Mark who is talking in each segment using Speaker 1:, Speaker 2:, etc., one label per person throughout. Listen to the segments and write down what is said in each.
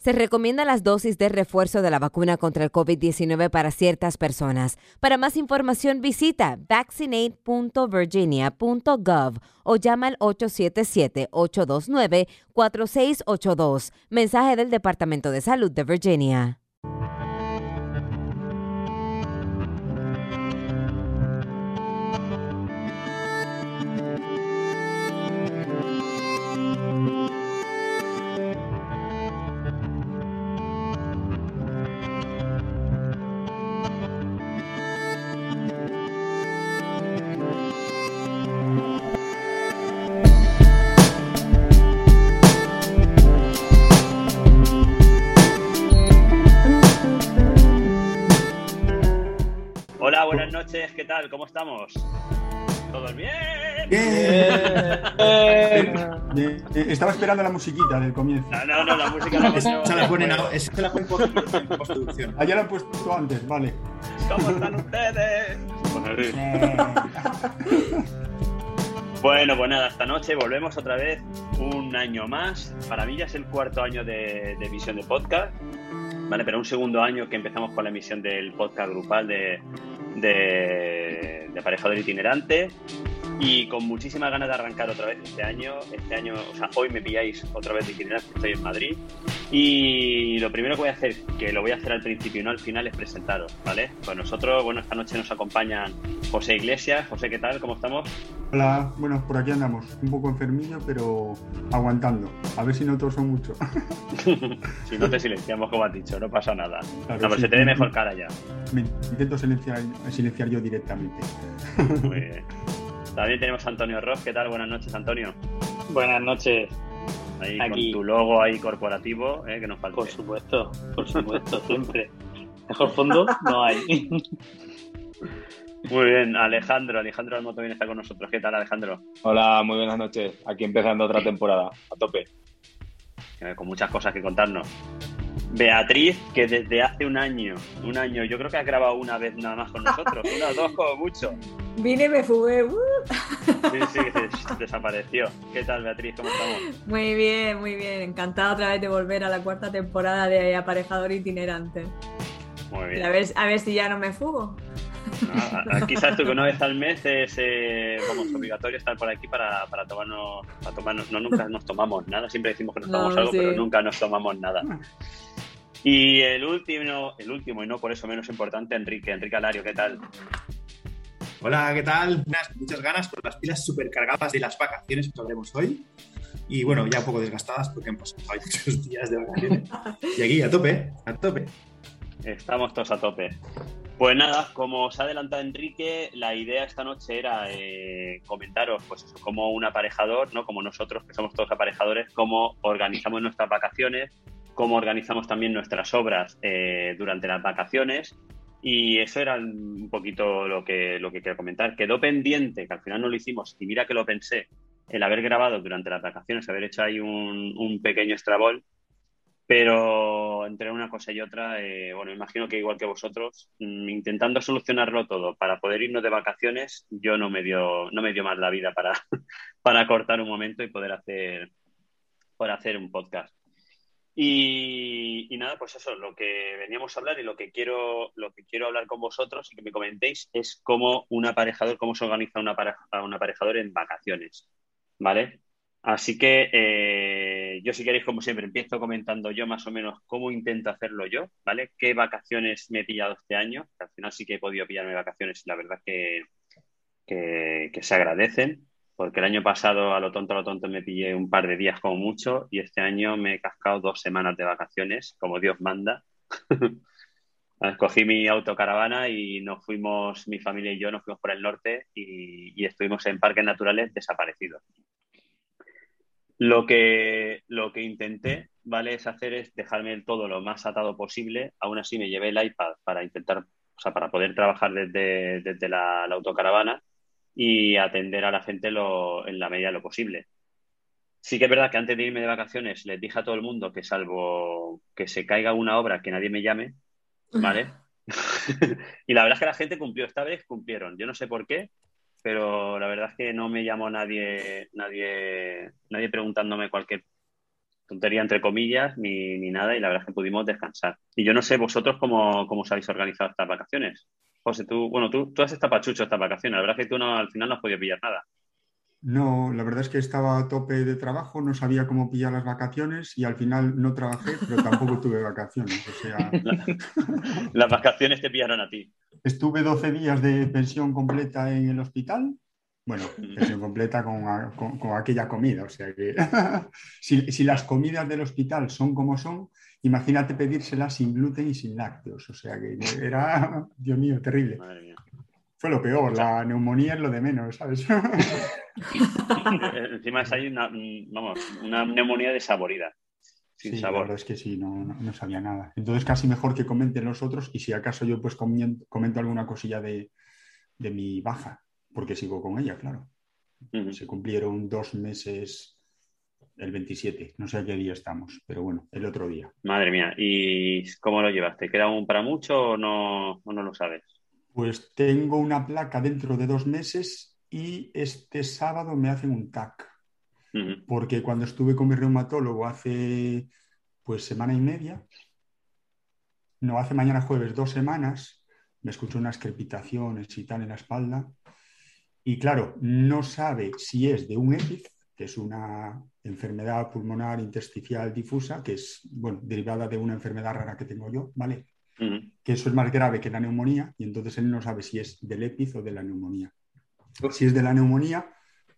Speaker 1: Se recomienda las dosis de refuerzo de la vacuna contra el COVID-19 para ciertas personas. Para más información visita vaccinate.virginia.gov o llama al 877-829-4682. Mensaje del Departamento de Salud de Virginia.
Speaker 2: Tal? ¿Cómo estamos? ¿Todos bien?
Speaker 3: Bien. Bien. Estaba esperando la musiquita del comienzo.
Speaker 2: No, no, no, la música la
Speaker 4: Esa se la ponen, esa se la ponen por- en postproducción.
Speaker 3: Ayer la he puesto antes, vale.
Speaker 2: ¿Cómo están ustedes? Bueno, pues nada, esta noche volvemos otra vez un año más. Para mí ya es el cuarto año de, de emisión de podcast, ¿vale? Pero un segundo año que empezamos con la emisión del podcast grupal de, de, de aparejador itinerante y con muchísimas ganas de arrancar otra vez este año. Este año, o sea, hoy me pilláis otra vez de itinerante, estoy en Madrid. Y lo primero que voy a hacer, que lo voy a hacer al principio y no al final, es presentaros, ¿vale? Pues nosotros, bueno, esta noche nos acompañan José Iglesias. José, ¿qué tal? ¿Cómo estamos?
Speaker 3: Hola, bueno, por aquí andamos. Un poco enfermillo, pero aguantando. A ver si no todos son mucho.
Speaker 2: si no te silenciamos, como has dicho, no pasa nada.
Speaker 3: Claro,
Speaker 2: no, pero
Speaker 3: sí.
Speaker 2: se te ve mejor cara ya.
Speaker 3: Me intento silenciar, silenciar yo directamente.
Speaker 2: Muy bien. También tenemos a Antonio Ross. ¿Qué tal? Buenas noches, Antonio.
Speaker 5: Buenas noches,
Speaker 2: Ahí
Speaker 5: Aquí.
Speaker 2: con tu logo ahí corporativo, ¿eh? que nos falta.
Speaker 5: por supuesto, por supuesto, siempre. Mejor fondo no hay.
Speaker 2: Muy bien, Alejandro. Alejandro Almoto bien está con nosotros. ¿Qué tal, Alejandro?
Speaker 6: Hola, muy buenas noches. Aquí empezando otra temporada, a tope.
Speaker 2: Con muchas cosas que contarnos. Beatriz, que desde hace un año, un año, yo creo que has grabado una vez nada más con nosotros, una, dos, como mucho.
Speaker 7: Vine y me fugué. ¡uh!
Speaker 2: Sí, sí, des- desapareció. ¿Qué tal, Beatriz? ¿Cómo estamos?
Speaker 7: Muy bien, muy bien. Encantada otra vez de volver a la cuarta temporada de Aparejador Itinerante.
Speaker 2: Muy bien.
Speaker 7: a ver, a ver si ya no me fugo.
Speaker 2: No, aquí sabes tú que una vez al mes es eh, vamos, obligatorio estar por aquí para, para tomarnos, para tomarnos, no nunca nos tomamos nada, siempre decimos que nos
Speaker 7: No,
Speaker 2: tomamos algo,
Speaker 7: sí.
Speaker 2: pero nunca nos tomamos nada. Y el último, el último y no por eso menos importante, Enrique, Enrique Alario, ¿qué tal?
Speaker 4: Hola, ¿qué tal? Unas, muchas ganas con las pilas súper cargadas de las vacaciones que hablaremos hoy. Y bueno, ya un poco desgastadas porque han pasado muchos días de vacaciones. Y aquí a tope, a tope.
Speaker 2: Estamos todos a tope. Pues nada, como os ha adelantado Enrique, la idea esta noche era eh, comentaros, pues como un aparejador, ¿no? Como nosotros, que somos todos aparejadores, cómo organizamos nuestras vacaciones, cómo organizamos también nuestras obras eh, durante las vacaciones. Y eso era un poquito lo que, lo que quiero comentar. Quedó pendiente, que al final no lo hicimos, y mira que lo pensé, el haber grabado durante las vacaciones, haber hecho ahí un, un pequeño extrabol, pero entre una cosa y otra, eh, bueno, imagino que igual que vosotros, mm, intentando solucionarlo todo para poder irnos de vacaciones, yo no me dio, no me dio más la vida para, para cortar un momento y poder hacer, poder hacer un podcast. Y, nada, pues eso, lo que veníamos a hablar y lo que quiero, lo que quiero hablar con vosotros y que me comentéis es cómo un aparejador, cómo se organiza un aparejador en vacaciones. ¿Vale? Así que eh, yo si queréis, como siempre, empiezo comentando yo más o menos cómo intento hacerlo yo, ¿vale? ¿Qué vacaciones me he pillado este año? Al final sí que he podido pillarme vacaciones y la verdad que, que, se agradecen, porque el año pasado a lo tonto, a lo tonto me pillé un par de días como mucho y este año me he cascado dos semanas de vacaciones, como Dios manda. Cogí mi autocaravana y nos fuimos, mi familia y yo nos fuimos por el norte y estuvimos en parques naturales desaparecidos. Lo que, lo que intenté, ¿vale? Es hacer es dejarme el todo lo más atado posible. Aún así me llevé el iPad para intentar o sea, para poder trabajar desde, desde la, la autocaravana y atender a la gente lo, en la medida de lo posible. Sí que es verdad que antes de irme de vacaciones les dije a todo el mundo que salvo que se caiga una obra que nadie me llame, ¿vale? y la verdad es que la gente cumplió, esta vez cumplieron. Yo no sé por qué, pero la verdad es que no me llamó nadie, nadie, nadie preguntándome cualquier tontería entre comillas ni, ni nada y la verdad es que pudimos descansar. Y yo no sé vosotros cómo, cómo os habéis organizado estas vacaciones. José, tú, bueno, tú, tú has estado pachucho estas vacaciones, la verdad es que tú no, al final no has podido pillar nada.
Speaker 3: No, la verdad es que estaba a tope de trabajo, no sabía cómo pillar las vacaciones y al final no trabajé, pero tampoco tuve vacaciones. O sea,
Speaker 2: Las vacaciones te pillaron a ti.
Speaker 3: estuve 12 días de pensión completa en el hospital. Bueno, pensión completa con, a- con- con aquella comida. O sea que si, si las comidas del hospital son como son, imagínate pedírselas sin gluten y sin lácteos. O sea que era, Dios mío, terrible.
Speaker 2: Madre mía.
Speaker 3: Fue lo peor, la neumonía es lo de menos, ¿sabes?
Speaker 2: Encima es ahí una, vamos, una neumonía desaborida, sin
Speaker 3: Sí, la
Speaker 2: sabor.
Speaker 3: verdad es que sí, no, no- no sabía nada. Entonces casi mejor que comenten los otros y si acaso yo pues comento alguna cosilla de, de mi baja, porque sigo con ella, claro. Se cumplieron dos meses el 27, no sé a qué día estamos, pero bueno, el otro día.
Speaker 2: Madre mía, ¿y cómo lo llevaste? ¿Queda aún para mucho o no, o no lo sabes?
Speaker 3: Pues tengo una placa dentro de dos meses y este sábado me hacen un TAC, porque cuando estuve con mi reumatólogo hace pues semana y media, no, hace mañana jueves dos semanas, me escuchó unas crepitaciones y tal en la espalda. Y claro, no sabe si es de un EPIC, que es una enfermedad pulmonar intersticial difusa, que es, bueno, derivada de una enfermedad rara que tengo yo, ¿vale? Que eso es más grave que la neumonía y entonces él no sabe si es del EPIC o de la neumonía. Si es de la neumonía,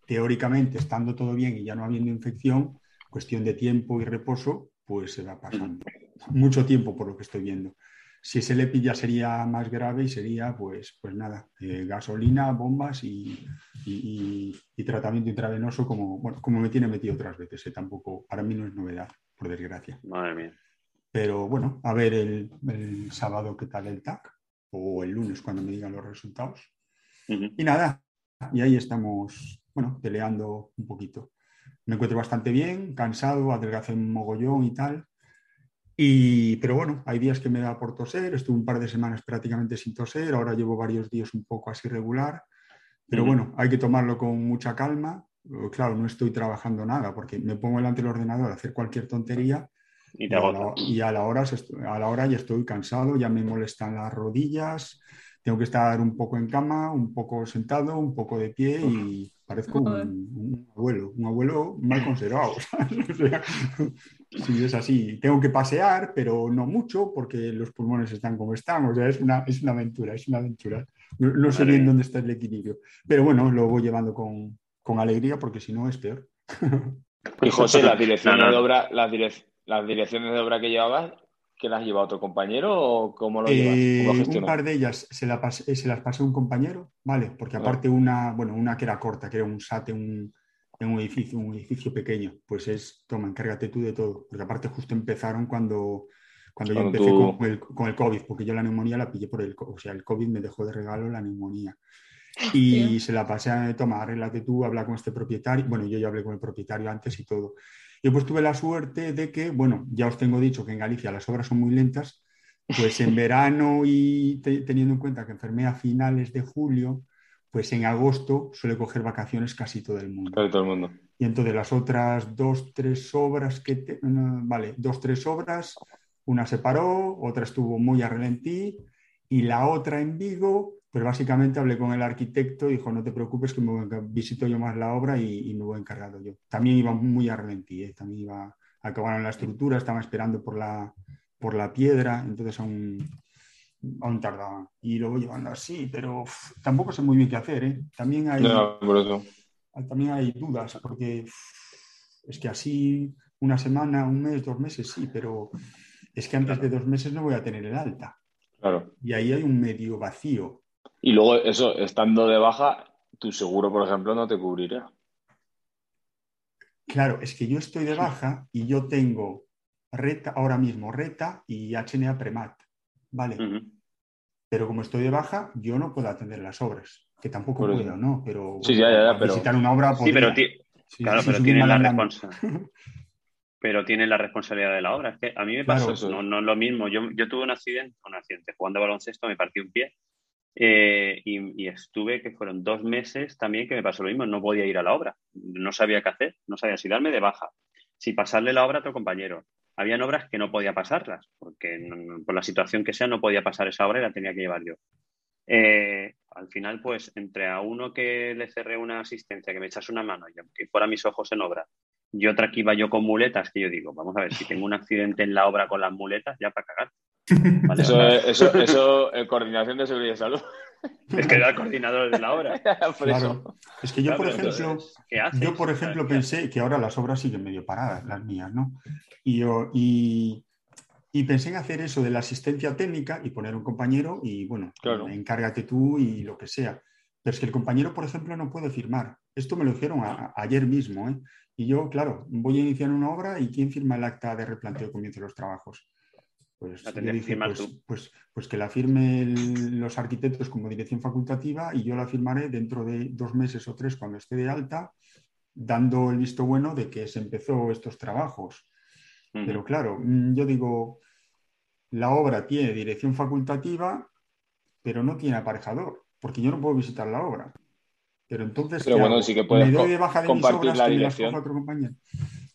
Speaker 3: teóricamente, estando todo bien y ya no habiendo infección, cuestión de tiempo y reposo, pues se va pasando. Mucho tiempo por lo que estoy viendo. Si es el EPI ya sería más grave y sería, pues, pues nada, eh, gasolina, bombas y, y- y- y tratamiento intravenoso como, bueno, como me tiene metido otras veces. eh, Tampoco, para mí no es novedad, por desgracia.
Speaker 2: Madre mía.
Speaker 3: Pero bueno, a ver el, el sábado qué tal el TAC o el lunes cuando me digan los resultados. Y nada, y ahí estamos, bueno, peleando un poquito. Me encuentro bastante bien, cansado, adelgacé un mogollón y tal. Y, pero bueno, hay días que me da por toser, estuve un par de semanas prácticamente sin toser, ahora llevo varios días un poco así regular, pero bueno, hay que tomarlo con mucha calma. Claro, no estoy trabajando nada porque me pongo delante del ordenador a hacer cualquier tontería
Speaker 2: Y
Speaker 3: a, la,
Speaker 2: agota.
Speaker 3: y a la hora, a la hora ya estoy cansado, ya me molestan las rodillas, tengo que estar un poco en cama, un poco sentado, un poco de pie y parezco un, abuelo, un abuelo mal conservado. O sea, sí, es así. Tengo que pasear, pero no mucho porque los pulmones están como están. O sea, es una, es una aventura, es una aventura. No, no sé bien dónde está el equilibrio. Pero bueno, lo voy llevando con, con alegría porque si no es peor.
Speaker 6: Y José, las direcciones
Speaker 2: No, no.
Speaker 6: de obra, las, direc- las direcciones de obra que llevabas, ¿que las lleva otro compañero o cómo lo llevas?
Speaker 3: Eh,
Speaker 6: ¿Cómo lo
Speaker 3: un par de ellas se, la pas- eh, se las pasé a un compañero, ¿vale? Porque aparte una, bueno, una que era corta, que era un SAT en un, en un edificio, un edificio pequeño, pues es, toma, encárgate tú de todo. Porque aparte justo empezaron cuando, cuando yo
Speaker 6: Cuando
Speaker 3: empecé
Speaker 6: tú-
Speaker 3: con, el, con el COVID, porque yo la neumonía la pillé por el COVID, o sea, el COVID me dejó de regalo la neumonía. Y se la pasé a, toma, arréglate tú, habla con este propietario. Bueno, yo ya hablé con el propietario antes y todo. Y pues tuve la suerte de que, bueno, ya os tengo dicho que en Galicia las obras son muy lentas, pues en verano y te- teniendo en cuenta que enfermé a finales de julio, pues en agosto suele coger vacaciones casi todo el mundo.
Speaker 6: Casi todo el mundo.
Speaker 3: Y entonces las otras dos, tres obras que, te- vale, dos, tres obras, una se paró, otra estuvo muy a relentí y la otra en Vigo, pero básicamente hablé con el arquitecto y dijo, no te preocupes que me voy a- visito yo más la obra y, y me voy encargado yo. También iba muy a relentí, ¿eh? también iba, acabaron la estructura, estaba esperando por la, por la piedra, entonces aún, aún tardaba. Y lo voy llevando así, pero tampoco sé muy bien qué hacer, ¿eh? También hay...
Speaker 6: No, por eso.
Speaker 3: También hay dudas, porque es que así una semana, un mes, dos meses, sí, pero es que antes de dos meses no voy a tener el alta.
Speaker 6: Claro.
Speaker 3: Y ahí hay un medio vacío.
Speaker 6: Y luego, eso, estando de baja, tu seguro, por ejemplo, no te cubrirá.
Speaker 3: Claro, es que yo estoy de baja y yo tengo reta, ahora mismo reta y HNA Premat, ¿vale? Pero como estoy de baja, yo no puedo atender las obras, que tampoco
Speaker 6: Por eso.
Speaker 3: puedo, ¿no? Pero
Speaker 6: Sí, ya, ya, ya, pero-
Speaker 3: visitar una obra
Speaker 2: Sí, pero,
Speaker 3: podría.
Speaker 2: ti-
Speaker 3: Sí,
Speaker 2: claro,
Speaker 3: sí,
Speaker 2: pero
Speaker 3: mal
Speaker 2: la responsabilidad. Pero tienen la responsabilidad de la obra. Es que a mí me
Speaker 3: Claro,
Speaker 2: pasó,
Speaker 6: eso.
Speaker 2: no, no es lo mismo. Yo, yo tuve un accidente, un accidente jugando a baloncesto, me partí un pie eh, y, estuve, que fueron dos meses también que me pasó lo mismo. No podía ir a la obra. No sabía qué hacer. No sabía si darme de baja, si pasarle la obra a otro compañero. Habían obras que no podía pasarlas, porque por la situación que sea no podía pasar esa obra y la tenía que llevar yo. Eh, al final, pues, entre a uno que le cerré una asistencia, que me echase una mano y aunque fuera mis ojos en obra, y otra que iba yo con muletas, que yo digo, vamos a ver, si tengo un accidente en la obra con las muletas, ya para cagar. ¿Vale?
Speaker 6: Eso, es- eso, eso, eh, coordinación de seguridad y salud.
Speaker 2: Es que era el coordinador de la obra.
Speaker 6: Por eso.
Speaker 3: Claro. Es que yo, por ejemplo,
Speaker 2: entonces, ¿qué haces?
Speaker 3: Yo, por ejemplo,
Speaker 2: ¿qué haces?
Speaker 3: pensé que ahora las obras siguen medio paradas, las mías, ¿no? Y, yo, y, y pensé en hacer eso de la asistencia técnica y poner un compañero y, bueno,
Speaker 6: Claro.
Speaker 3: encárgate tú y lo que sea. Pero es que el compañero, por ejemplo, no puede firmar. Esto me lo a- a- ayer mismo, ¿eh? Y yo, claro, voy a iniciar una obra y ¿quién firma el acta de replanteo de comienzo de los trabajos? Pues
Speaker 2: La
Speaker 3: dije, pues,
Speaker 2: tú.
Speaker 3: pues, pues que la firme el- los arquitectos como dirección facultativa y yo la firmaré dentro de dos meses o tres cuando esté de alta, dando el visto bueno de que se empezó estos trabajos. Pero claro, mm, yo digo, la obra tiene dirección facultativa, pero no tiene aparejador, porque yo no puedo visitar la obra. Pero entonces,
Speaker 6: Pero
Speaker 3: ¿qué
Speaker 6: bueno,
Speaker 3: hago?
Speaker 6: sí que puedes
Speaker 3: ¿Me doy de baja de mis
Speaker 6: compartir
Speaker 3: obras
Speaker 6: la dirección.
Speaker 3: otro?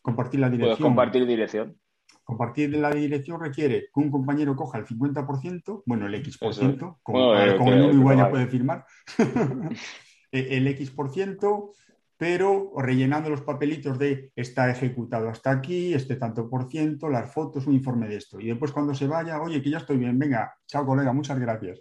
Speaker 3: Compartir la
Speaker 6: Puedes
Speaker 3: dirección.
Speaker 6: compartir dirección.
Speaker 3: Compartir la dirección requiere que un compañero coja el 50%, bueno, el X%, como,
Speaker 6: Bueno,
Speaker 3: el uno
Speaker 6: que
Speaker 3: igual ya puede firmar, Eh, el X%, pero rellenando los papelitos de está ejecutado hasta aquí, este tanto por ciento, las fotos, un informe de esto. Y después cuando se vaya, oye, que ya estoy bien, venga, chao colega, muchas gracias.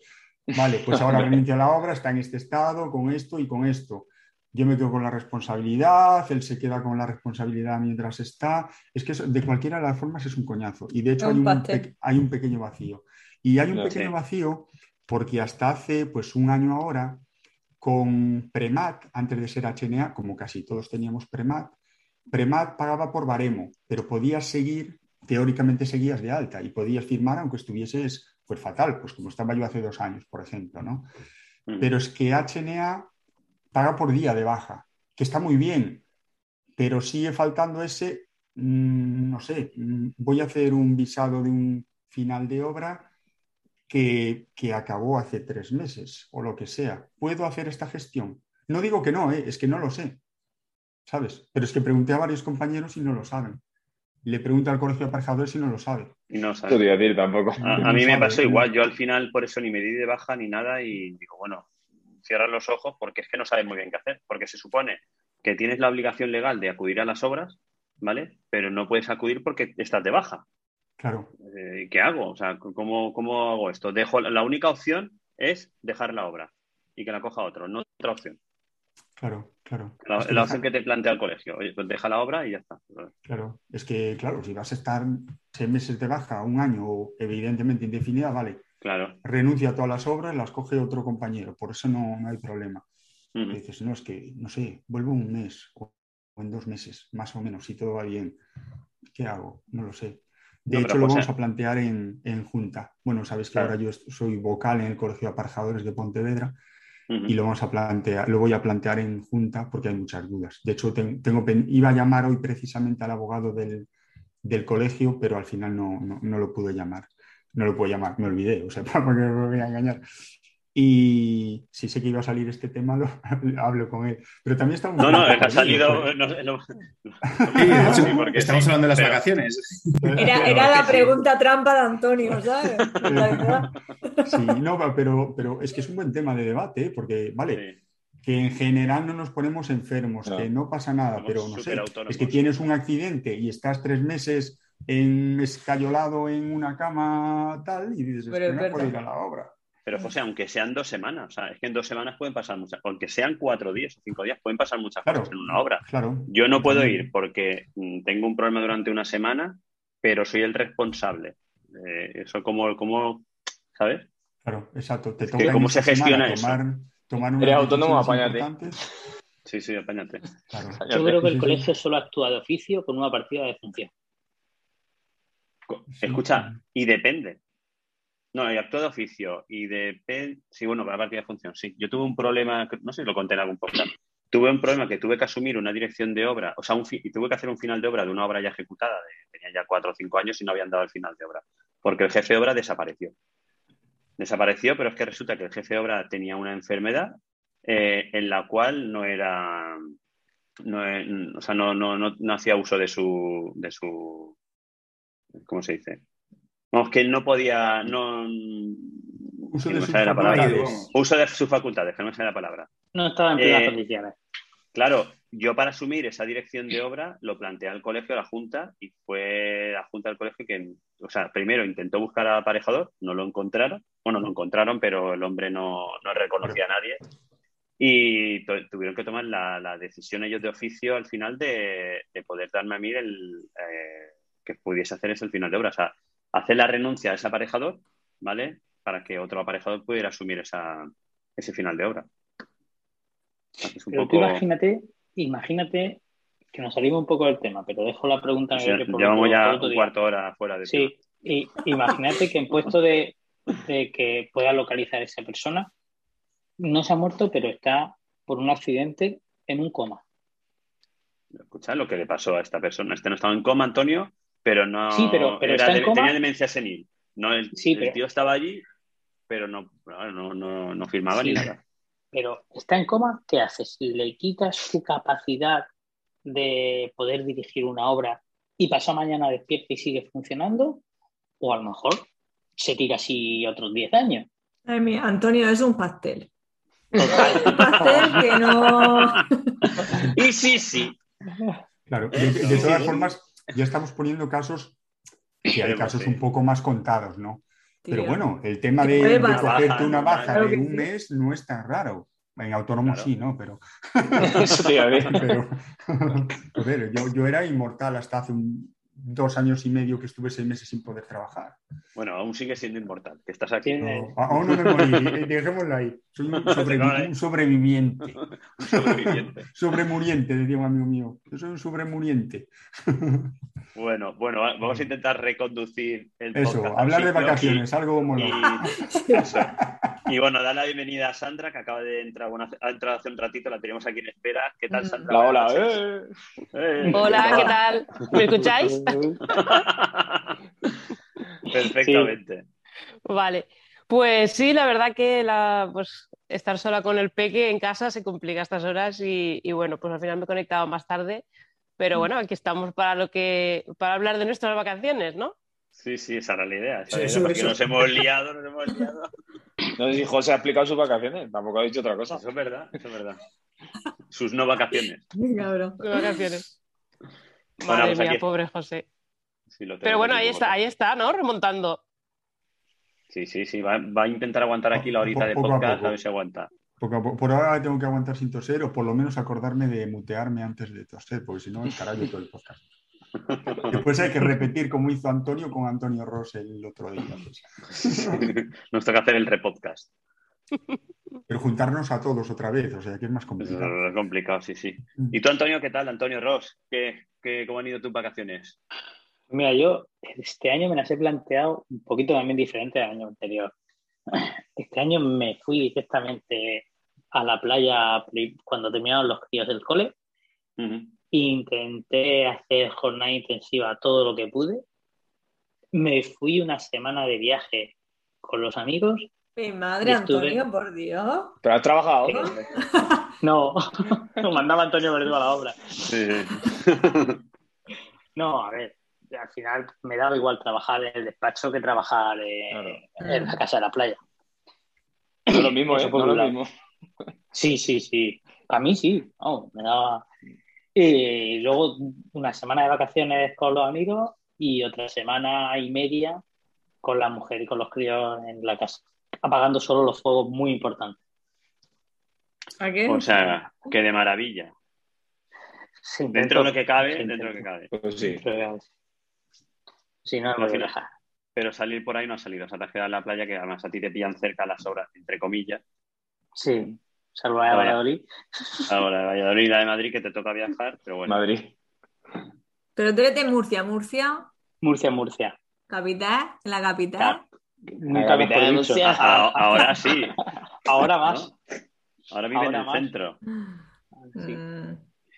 Speaker 3: Vale, pues ahora renuncio a la obra, está en este estado, con esto y con esto. Yo me quedo con la responsabilidad, él se queda con la responsabilidad mientras está. Es que eso, de cualquiera de las formas es un coñazo. Y de hecho
Speaker 7: Un
Speaker 3: hay un, hay un pequeño vacío. Y hay un pequeño vacío porque hasta hace pues un año ahora, con Premat, antes de ser HNA, como casi todos teníamos Premat, Premat pagaba por baremo, pero podías seguir, teóricamente seguías de alta y podías firmar aunque estuvieses pues fatal, pues como estaba yo hace dos años, por ejemplo, ¿no?
Speaker 2: Ujú.
Speaker 3: Pero es que HNA paga por día de baja, que está muy bien, pero sigue faltando ese, mm, no sé, mm, voy a hacer un visado de un final de obra que, que acabó hace tres meses o lo que sea. ¿Puedo hacer esta gestión? No digo que no, ¿eh? es que no lo sé, ¿sabes? Pero es que pregunté a varios compañeros y no lo saben. Le pregunto al colegio de aparejadores y no lo sabe.
Speaker 2: Y no sabes.
Speaker 6: te voy a decir tampoco.
Speaker 2: A, a mí me
Speaker 3: sabe,
Speaker 2: pasó
Speaker 3: ¿no?
Speaker 2: igual. Yo al final, por eso ni me di de baja ni nada y digo, bueno, cierras los ojos porque es que no sabes muy bien qué hacer. Porque se supone que tienes la obligación legal de acudir a las obras, ¿vale? Pero no puedes acudir porque estás de baja.
Speaker 3: Claro,
Speaker 2: Eh, ¿Qué hago? O sea, ¿cómo, ¿cómo hago esto? Dejo, la única opción es dejar la obra y que la coja otro, no otra opción.
Speaker 3: claro, claro.
Speaker 2: La,
Speaker 3: Es que
Speaker 2: la
Speaker 3: deja-
Speaker 2: opción que te plantea el colegio. Oye, pues deja la obra y ya está.
Speaker 3: Claro, es que, claro, si vas a estar seis meses de baja, un año evidentemente indefinida, vale,
Speaker 2: Claro.
Speaker 3: renuncia a todas las obras, las coge otro compañero, por eso no, no hay problema. Dices, no, es que, no sé, vuelvo un mes o, o en dos meses, más o menos, si todo va bien. ¿Qué hago? No lo sé. De
Speaker 2: No,
Speaker 3: hecho, lo
Speaker 2: José-
Speaker 3: vamos a plantear en, en junta. Bueno, sabes que
Speaker 2: Claro.
Speaker 3: ahora yo soy vocal en el Colegio de Aparejadores de Pontevedra y lo vamos a plantear, lo voy a plantear en junta porque hay muchas dudas. De hecho, ten- tengo, pen- iba a llamar hoy precisamente al abogado del, del colegio, pero al final no, no, no lo pude llamar. No lo puedo llamar, me olvidé, o sea, ¿para qué me voy a engañar? Y si sé que iba a salir este tema, lo, hablo con él. Pero también está muy
Speaker 2: No, no, ha salido. no no-
Speaker 4: Sí,
Speaker 2: Sí, porque
Speaker 4: estamos
Speaker 2: sí,
Speaker 4: hablando de las
Speaker 2: pero-
Speaker 4: vacaciones.
Speaker 7: Era, era la
Speaker 2: sí.
Speaker 7: pregunta trampa de Antonio, ¿sabes?
Speaker 3: Sí, no, pero, pero es que es un buen tema de debate, ¿eh? porque, vale,
Speaker 2: Sí.
Speaker 3: que en general no nos ponemos enfermos,
Speaker 6: No.
Speaker 3: que no pasa nada,
Speaker 2: Somos
Speaker 3: pero no sé, es que tienes un accidente y estás tres meses en, escayolado en una cama tal y dices,
Speaker 7: Pero
Speaker 3: "Es
Speaker 7: es
Speaker 3: que no puedo ir a la obra.
Speaker 2: Pero José, aunque sean dos semanas, o sea, es que en dos semanas pueden pasar muchas, aunque sean cuatro días o cinco días, pueden pasar muchas
Speaker 3: Claro.
Speaker 2: cosas en una obra.
Speaker 3: Claro.
Speaker 2: Yo no puedo ir porque mm, tengo un problema durante una semana, pero soy el responsable. Eh, eso como, como, ¿sabes?
Speaker 3: Claro, exacto. Te toca
Speaker 2: ¿cómo se gestiona
Speaker 3: semana tomar, tomar
Speaker 6: Eres autónomo, apáñate.
Speaker 2: Sí, sí, apáñate.
Speaker 3: Claro.
Speaker 5: Yo creo que el
Speaker 3: sí,
Speaker 5: colegio solo actúa de oficio con una partida de función.
Speaker 2: Escucha, y depende. No, y actúa de oficio y de P, sí, bueno, para la partida de función, sí. Yo tuve un problema, no sé si lo conté en algún podcast. Tuve un problema que tuve que asumir una dirección de obra, o sea, un y tuve que hacer un final de obra de una obra ya ejecutada, de- tenía ya cuatro o cinco años y no habían dado el final de obra, porque el jefe de obra desapareció. Desapareció, pero es que resulta que el jefe de obra tenía una enfermedad eh, en la cual no era, no, eh, o sea, no, no, no, no hacía uso de su, de su, ¿cómo se dice? Vamos, que él no podía, no,
Speaker 3: Uso de
Speaker 2: no
Speaker 3: sus
Speaker 2: la palabra.
Speaker 3: facultades.
Speaker 2: Uso de sus facultades, que no me sale la palabra.
Speaker 5: No estaba en plenas
Speaker 2: Eh,
Speaker 5: condiciones.
Speaker 2: Claro, yo para asumir esa dirección de obra lo planteé al colegio, a la Junta, y fue la Junta del colegio que, o sea, primero intentó buscar al aparejador, no lo encontraron, bueno, lo encontraron, pero el hombre no, no reconocía a nadie, y tu- tuvieron que tomar la, la decisión ellos de oficio al final de, de poder darme a mí el, eh, que pudiese hacer ese el final de obra, o sea, hacer la renuncia a ese aparejador, ¿vale? Para que otro aparejador pudiera asumir esa, ese final de obra. Es un
Speaker 5: Pero
Speaker 2: poco...
Speaker 5: tú imagínate, imagínate que nos salimos un poco del tema, pero dejo la pregunta en
Speaker 2: O sea, llevamos ya un cuarto hora fuera de.
Speaker 5: Sí, y imagínate que en puesto de, de que pueda localizar esa persona, no se ha muerto, pero está por un accidente en un coma.
Speaker 2: Escucha lo que le pasó a esta persona. Este no estaba en coma, Antonio, pero no.
Speaker 5: Sí, pero- pero
Speaker 2: era
Speaker 5: está en coma.
Speaker 2: Tenía demencia senil. No, el,
Speaker 5: Sí,
Speaker 2: el
Speaker 5: pero-
Speaker 2: tío estaba allí, pero no, no, no, no, firmaba
Speaker 5: Sí.
Speaker 2: ni nada.
Speaker 5: Pero está en coma, ¿qué haces? ¿Le quitas su capacidad de poder dirigir una obra y pasado mañana despierta y sigue funcionando? O a lo mejor se tira así otros 10 años.
Speaker 7: Ay, mira, Antonio, es un pastel. Un pastel que no.
Speaker 2: Y sí, sí.
Speaker 3: Claro, de, todas formas, ya estamos poniendo casos que hay casos un poco más contados, ¿no? Pero bueno, el tema de, de cogerte una
Speaker 2: Baja,
Speaker 3: de un mes no es tan raro. En autónomo
Speaker 2: Claro.
Speaker 3: sí, ¿no? Pero,
Speaker 6: Eso te iba a
Speaker 3: pero joder, yo, yo era inmortal hasta hace un- dos años y medio que estuve seis meses sin poder trabajar.
Speaker 2: Bueno, aún sigue siendo inmortal, que estás aquí.
Speaker 3: No, aún no me morí, eh, dejémoslo ahí. Soy un, sobrevi- un sobreviviente.
Speaker 2: Un sobreviviente.
Speaker 3: Sobremuriente, decía un amigo mío. Yo soy un sobremuriente.
Speaker 2: Bueno, bueno, va- vamos a intentar reconducir el
Speaker 3: Eso,
Speaker 2: podcast
Speaker 3: hablar de vacaciones, algo molón.
Speaker 2: y- eso. Y bueno, da la bienvenida a Sandra, que acaba de entrar, bueno, ha entrado hace un ratito, la tenemos aquí en espera. ¿Qué tal, Sandra?
Speaker 6: Hola, hola. Eh.
Speaker 2: Eh.
Speaker 8: Hola, ¿qué tal? ¿Me escucháis?
Speaker 2: Perfectamente.
Speaker 8: Vale. Pues sí, la verdad que la, pues, estar sola con el peque en casa se complica a estas horas y, y bueno, pues al final me he conectado más tarde. Pero bueno, aquí estamos para lo que, para hablar de nuestras vacaciones, ¿no?
Speaker 2: Sí, sí, esa era la idea. esa
Speaker 4: Sí,
Speaker 2: era la idea,
Speaker 4: eso,
Speaker 2: porque
Speaker 4: eso.
Speaker 2: nos hemos liado, nos hemos liado.
Speaker 6: No sé si José ha explicado sus vacaciones, tampoco ha dicho otra cosa.
Speaker 2: Eso es verdad, eso es verdad. Sus no vacaciones.
Speaker 7: Cabrón.
Speaker 8: De vacaciones.
Speaker 2: Bueno,
Speaker 8: Madre
Speaker 2: pues
Speaker 8: mía,
Speaker 2: aquí-
Speaker 8: pobre José.
Speaker 2: Sí, lo tenemos
Speaker 8: Pero bueno, ahí está, ahí está, ¿no? Remontando.
Speaker 2: Sí, sí, sí. Va, va a intentar aguantar aquí la horita de
Speaker 3: Poco a
Speaker 2: podcast,
Speaker 3: poco.
Speaker 2: a ver si aguanta.
Speaker 3: Porque a po- por ahora tengo que aguantar sin toser o por lo menos acordarme de mutearme antes de toser, porque si no, encarallo todo el podcast. Después hay que repetir como hizo Antonio con Antonio Ross el otro día. pues.
Speaker 2: Nos toca hacer el repodcast.
Speaker 3: Pero juntarnos a todos otra vez, o sea que es más complicado.
Speaker 2: Es complicado, sí, sí. ¿Y tú, Antonio, qué tal? Antonio Ross, ¿qué, qué, ¿cómo han ido tus vacaciones?
Speaker 5: Mira, yo este año me las he planteado un poquito también diferente al año anterior. Este año me fui directamente a la playa cuando terminaron los críos del cole. Intenté hacer jornada intensiva todo lo que pude. Me fui una semana de viaje con los amigos.
Speaker 7: Mi madre,
Speaker 5: Estuve-
Speaker 7: Antonio, por Dios.
Speaker 6: Pero has trabajado.
Speaker 5: No, lo mandaba Antonio Verdú a la obra.
Speaker 2: Sí.
Speaker 5: No, a ver, al final me daba igual trabajar en el despacho que trabajar eh,
Speaker 6: Claro.
Speaker 5: en la casa de la playa.
Speaker 6: No es lo mismo,
Speaker 5: Eso
Speaker 6: ¿eh?
Speaker 5: por
Speaker 6: No
Speaker 5: un
Speaker 6: es lo
Speaker 5: lado.
Speaker 6: mismo.
Speaker 5: Sí, sí, sí. A mí sí, vamos, me daba. Y luego una semana de vacaciones con los amigos y otra semana y media con la mujer y con los críos en la casa, apagando solo los fuegos muy importantes.
Speaker 7: ¿A qué?
Speaker 2: O sea, que de maravilla. Dentro de lo que cabe, dentro de lo que cabe.
Speaker 6: Pues sí.
Speaker 5: Pero, Si no.
Speaker 2: Pero salir por ahí no ha salido. O sea, te has quedado en la playa que además a ti te pillan cerca las obras, entre comillas.
Speaker 5: Sí, salvo a. Valladolid.
Speaker 2: Ahora, de Valladolid y la de Madrid que te toca viajar, pero bueno.
Speaker 6: Madrid.
Speaker 7: Pero tú eres de Murcia, Murcia,
Speaker 5: Murcia, Murcia.
Speaker 7: capital, en la capital.
Speaker 5: Nunca
Speaker 6: La
Speaker 5: mejor dicho.
Speaker 2: ahora sí.
Speaker 5: Ahora más.
Speaker 2: Ahora vive
Speaker 5: Ahora
Speaker 2: en el
Speaker 5: más.
Speaker 2: centro.
Speaker 5: Sí.
Speaker 7: Mm.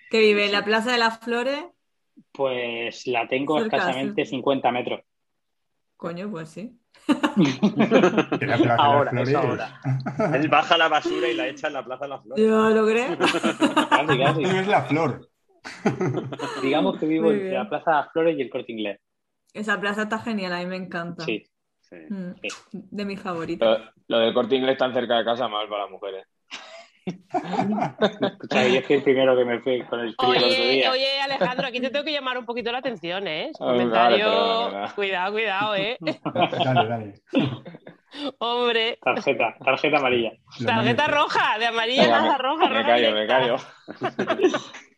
Speaker 7: ¿Que vive en la Plaza de las Flores?
Speaker 5: Pues la tengo
Speaker 7: Cerca,
Speaker 5: escasamente 50 metros.
Speaker 7: Coño, pues sí.
Speaker 3: La Plaza de las
Speaker 5: Ahora, es
Speaker 3: Flores.
Speaker 5: ahora.
Speaker 2: Él baja la basura y la echa en la Plaza de las Flores.
Speaker 7: Yo lo creo.
Speaker 5: Casi, casi.
Speaker 3: Es la flor.
Speaker 5: Digamos que vivo entre la Plaza de las Flores y el Corte Inglés.
Speaker 7: Esa plaza está genial, a mí me encanta.
Speaker 5: Sí.
Speaker 2: Sí.
Speaker 7: Mm,
Speaker 5: Sí.
Speaker 7: De mis favoritos.
Speaker 6: Lo, lo de corte inglés tan cerca de casa, mal para las mujeres.
Speaker 5: Escucha, yo fui el primero que me fui con el frío el otro
Speaker 8: Oye,
Speaker 5: día.
Speaker 8: oye, Alejandro, aquí te tengo que llamar un poquito la atención, ¿eh? Comentario. Cuidado, cuidado, ¿eh?
Speaker 3: Dale, dale.
Speaker 8: Hombre.
Speaker 5: Tarjeta, tarjeta amarilla.
Speaker 8: Tarjeta roja, de amarilla
Speaker 6: Venga,
Speaker 8: nada,
Speaker 6: me,
Speaker 8: roja,
Speaker 6: me
Speaker 8: roja.
Speaker 6: callo, me callo.